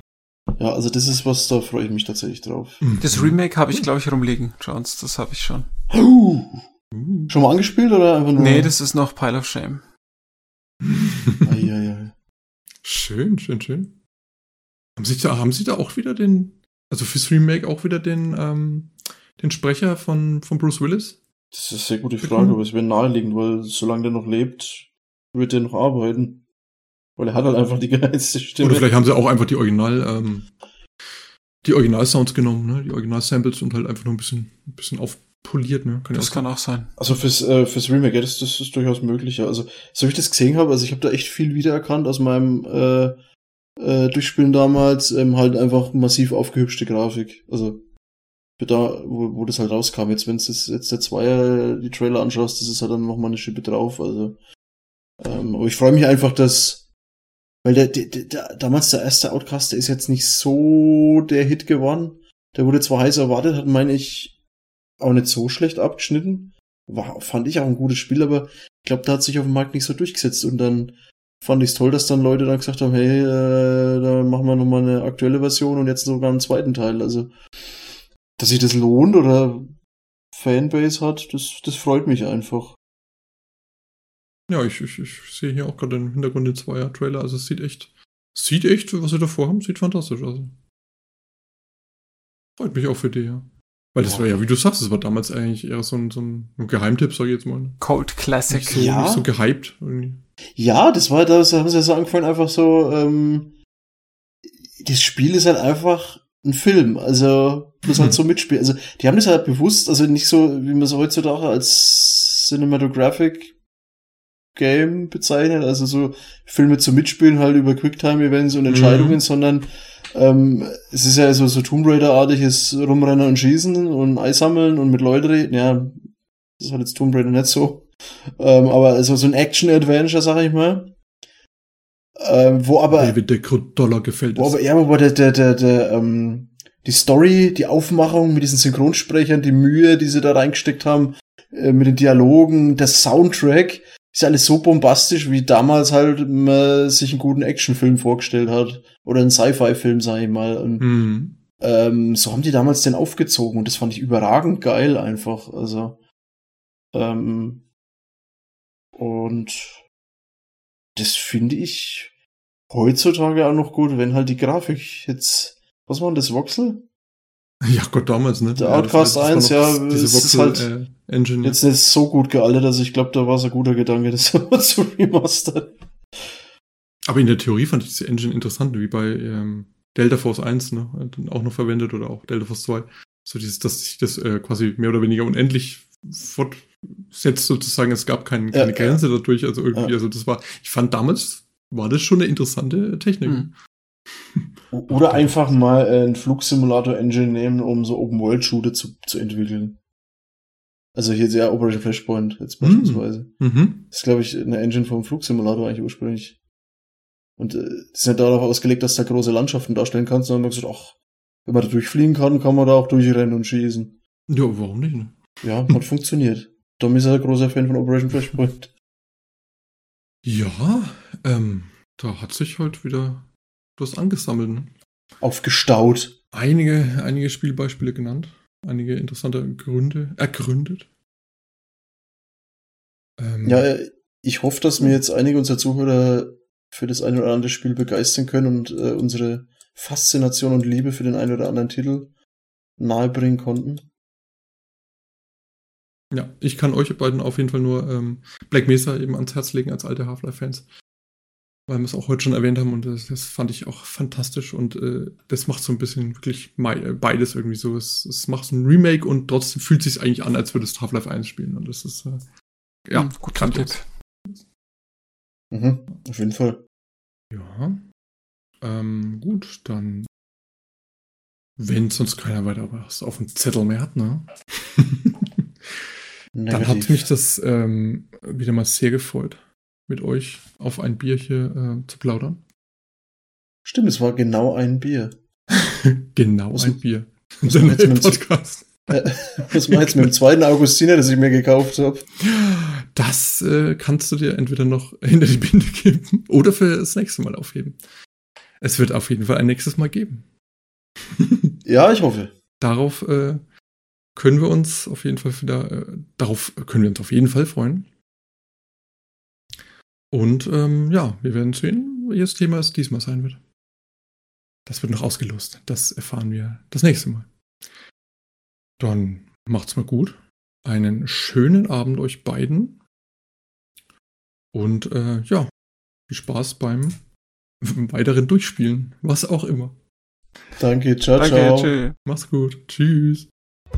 Ja, also das ist was, da freue ich mich tatsächlich drauf. Mhm. Das Remake habe ich, glaube ich, rumliegen, Jones. Das habe ich schon. Uh. Schon mal angespielt oder einfach nur? Nee, das ist noch Pile of Shame. ai. Schön, schön, schön. Haben Sie da, haben Sie da auch wieder den, also fürs Remake auch wieder den, ähm, den Sprecher von, von Bruce Willis? Das ist eine sehr gute Frage, aber es wäre naheliegend, weil solange der noch lebt, wird er noch arbeiten. Weil er hat halt einfach die geilste Stimme. Oder vielleicht haben sie auch einfach die Original, ähm, die Original-Sounds genommen, ne? Die Original-Samples und halt einfach nur ein bisschen, ein bisschen aufpoliert, ne? Kann das kann auch sein. Also fürs, äh, fürs Remake, ja, das, das ist durchaus möglich, ja. Also, so wie ich das gesehen habe, also ich habe da echt viel wiedererkannt aus meinem äh, äh, Durchspielen damals, ähm, halt einfach massiv aufgehübschte Grafik. Also da, wo, wo das halt rauskam. Jetzt, wenn du jetzt der Zweier die Trailer anschaust, das ist halt dann noch mal eine Schippe drauf. Also, ähm, aber ich freue mich einfach, dass weil der, der, der, damals der erste Outcast, der ist jetzt nicht so der Hit geworden. Der wurde zwar heiß erwartet, hat, meine ich, auch nicht so schlecht abgeschnitten. War, fand ich auch ein gutes Spiel, aber ich glaube, da hat sich auf dem Markt nicht so durchgesetzt. Und dann fand ich es toll, dass dann Leute dann gesagt haben, hey, äh, da machen wir nochmal eine aktuelle Version und jetzt sogar einen zweiten Teil. Also, dass sich das lohnt oder Fanbase hat, das, das freut mich einfach. Ja, ich, ich, ich sehe hier auch gerade im Hintergrund den Zweier-Trailer. Also es sieht echt, sieht echt, was sie davor haben, sieht fantastisch aus. Freut mich auch für dich, ja. Weil das war ja, wie du sagst, das war damals eigentlich eher so ein, so ein Geheimtipp, sag ich jetzt mal. Cold Classic. Nicht so, Ja. nicht so gehypt. Irgendwie. Ja, das war, da haben sie ja so angefangen, einfach so, ähm, das Spiel ist halt einfach ein Film, also muss halt so mitspielen. Also die haben das halt bewusst, also nicht so, wie man es heutzutage als Cinematographic Game bezeichnet, also so Filme zum Mitspielen halt über Quicktime-Events und Entscheidungen, Mhm. sondern ähm, es ist ja so, so Tomb Raider-artiges Rumrennen und Schießen und Eis sammeln und mit Leuten reden. Ja, das hat jetzt Tomb Raider nicht so. Ähm, aber also so ein Action-Adventure, sag ich mal. Ähm, wo aber, David der Dollar gefällt wo aber, ja, wo der, der, der, der, ähm, die Story, die Aufmachung mit diesen Synchronsprechern, die Mühe, die sie da reingesteckt haben, äh, mit den Dialogen, der Soundtrack, ist ja alles so bombastisch, wie damals halt man sich einen guten Actionfilm vorgestellt hat. Oder einen Sci-Fi-Film, sag ich mal. Und, Mhm. ähm, so haben die damals den aufgezogen und das fand ich überragend geil einfach. Also ähm, und das finde ich heutzutage auch noch gut, wenn halt die Grafik jetzt was war denn das Voxel? Ja, Gott, damals, ne? Der ja, Outcast war 1, noch ja, Diese es ist Voxel, halt äh, Engine. Jetzt nicht so gut gealtert, also ich glaube, da war es ein guter Gedanke, das zu remastern. Aber in der Theorie fand ich diese Engine interessant, wie bei ähm, Delta Force 1, ne? Dann Auch noch verwendet oder auch Delta Force 2. So dieses, dass sich das äh, quasi mehr oder weniger unendlich fortsetzt sozusagen. Es gab kein, keine Ja, Grenze dadurch. Also irgendwie, Ja. also das war, ich fand damals war das schon eine interessante Technik. Hm. Oder einfach mal äh, einen Flugsimulator-Engine nehmen, um so Open-World-Shooter zu, zu entwickeln. Also hier sehr Operation Flashpoint jetzt Mhm. beispielsweise. Mhm. Das ist, glaube ich, eine Engine vom Flugsimulator eigentlich ursprünglich. Und äh, das ist nicht darauf ausgelegt, dass du da große Landschaften darstellen kannst, sondern man gesagt, ach, wenn man da durchfliegen kann, kann man da auch durchrennen und schießen. Ja, warum nicht? Ne? Ja, hat funktioniert. Dom ist ein großer Fan von Operation Flashpoint. Ja, ähm, da hat sich halt wieder was angesammelt. Ne? Aufgestaut. Einige, einige Spielbeispiele genannt. Einige interessante Gründe ergründet. Ähm, Ja, äh, ich hoffe, dass mir jetzt einige unserer Zuhörer für das eine oder andere Spiel begeistern können und äh, unsere Faszination und Liebe für den einen oder anderen Titel nahebringen konnten. Ja, ich kann euch beiden auf jeden Fall nur ähm, Black Mesa eben ans Herz legen als alte Half-Life-Fans. Weil wir es auch heute schon erwähnt haben und das, das fand ich auch fantastisch und äh, das macht so ein bisschen wirklich äh, beides irgendwie so. Es, es macht so ein Remake und trotzdem fühlt es sich eigentlich an, als würdest du Half-Life 1 spielen und das ist äh, ja Hm, gut grandios. Tipp. Mhm, auf jeden Fall. Ja. Ähm, gut, dann. Wenn sonst keiner weiter was auf dem Zettel mehr hat, ne? dann hat mich das ähm, wieder mal sehr gefreut, mit euch auf ein Bierchen äh, zu plaudern. Stimmt, es war genau ein Bier. genau Was- ein Bier. was Der man jetzt mit- Podcast. Äh, was meinst du mit dem zweiten Augustiner, das ich mir gekauft habe? Das äh, kannst du dir entweder noch hinter die Binde geben oder für das nächste Mal aufheben. Es wird auf jeden Fall ein nächstes Mal geben. Ja, ich hoffe. darauf äh, können wir uns auf jeden Fall wieder, äh, darauf können wir uns auf jeden Fall freuen. Und ähm, ja, wir werden sehen, welches Thema es diesmal sein wird. Das wird noch ausgelost. Das erfahren wir das nächste Mal. Dann macht's mal gut. Einen schönen Abend euch beiden. Und äh, ja, viel Spaß beim weiteren Durchspielen. Was auch immer. Danke, ciao, Danke, ciao. tschüss. Mach's gut. Tschüss.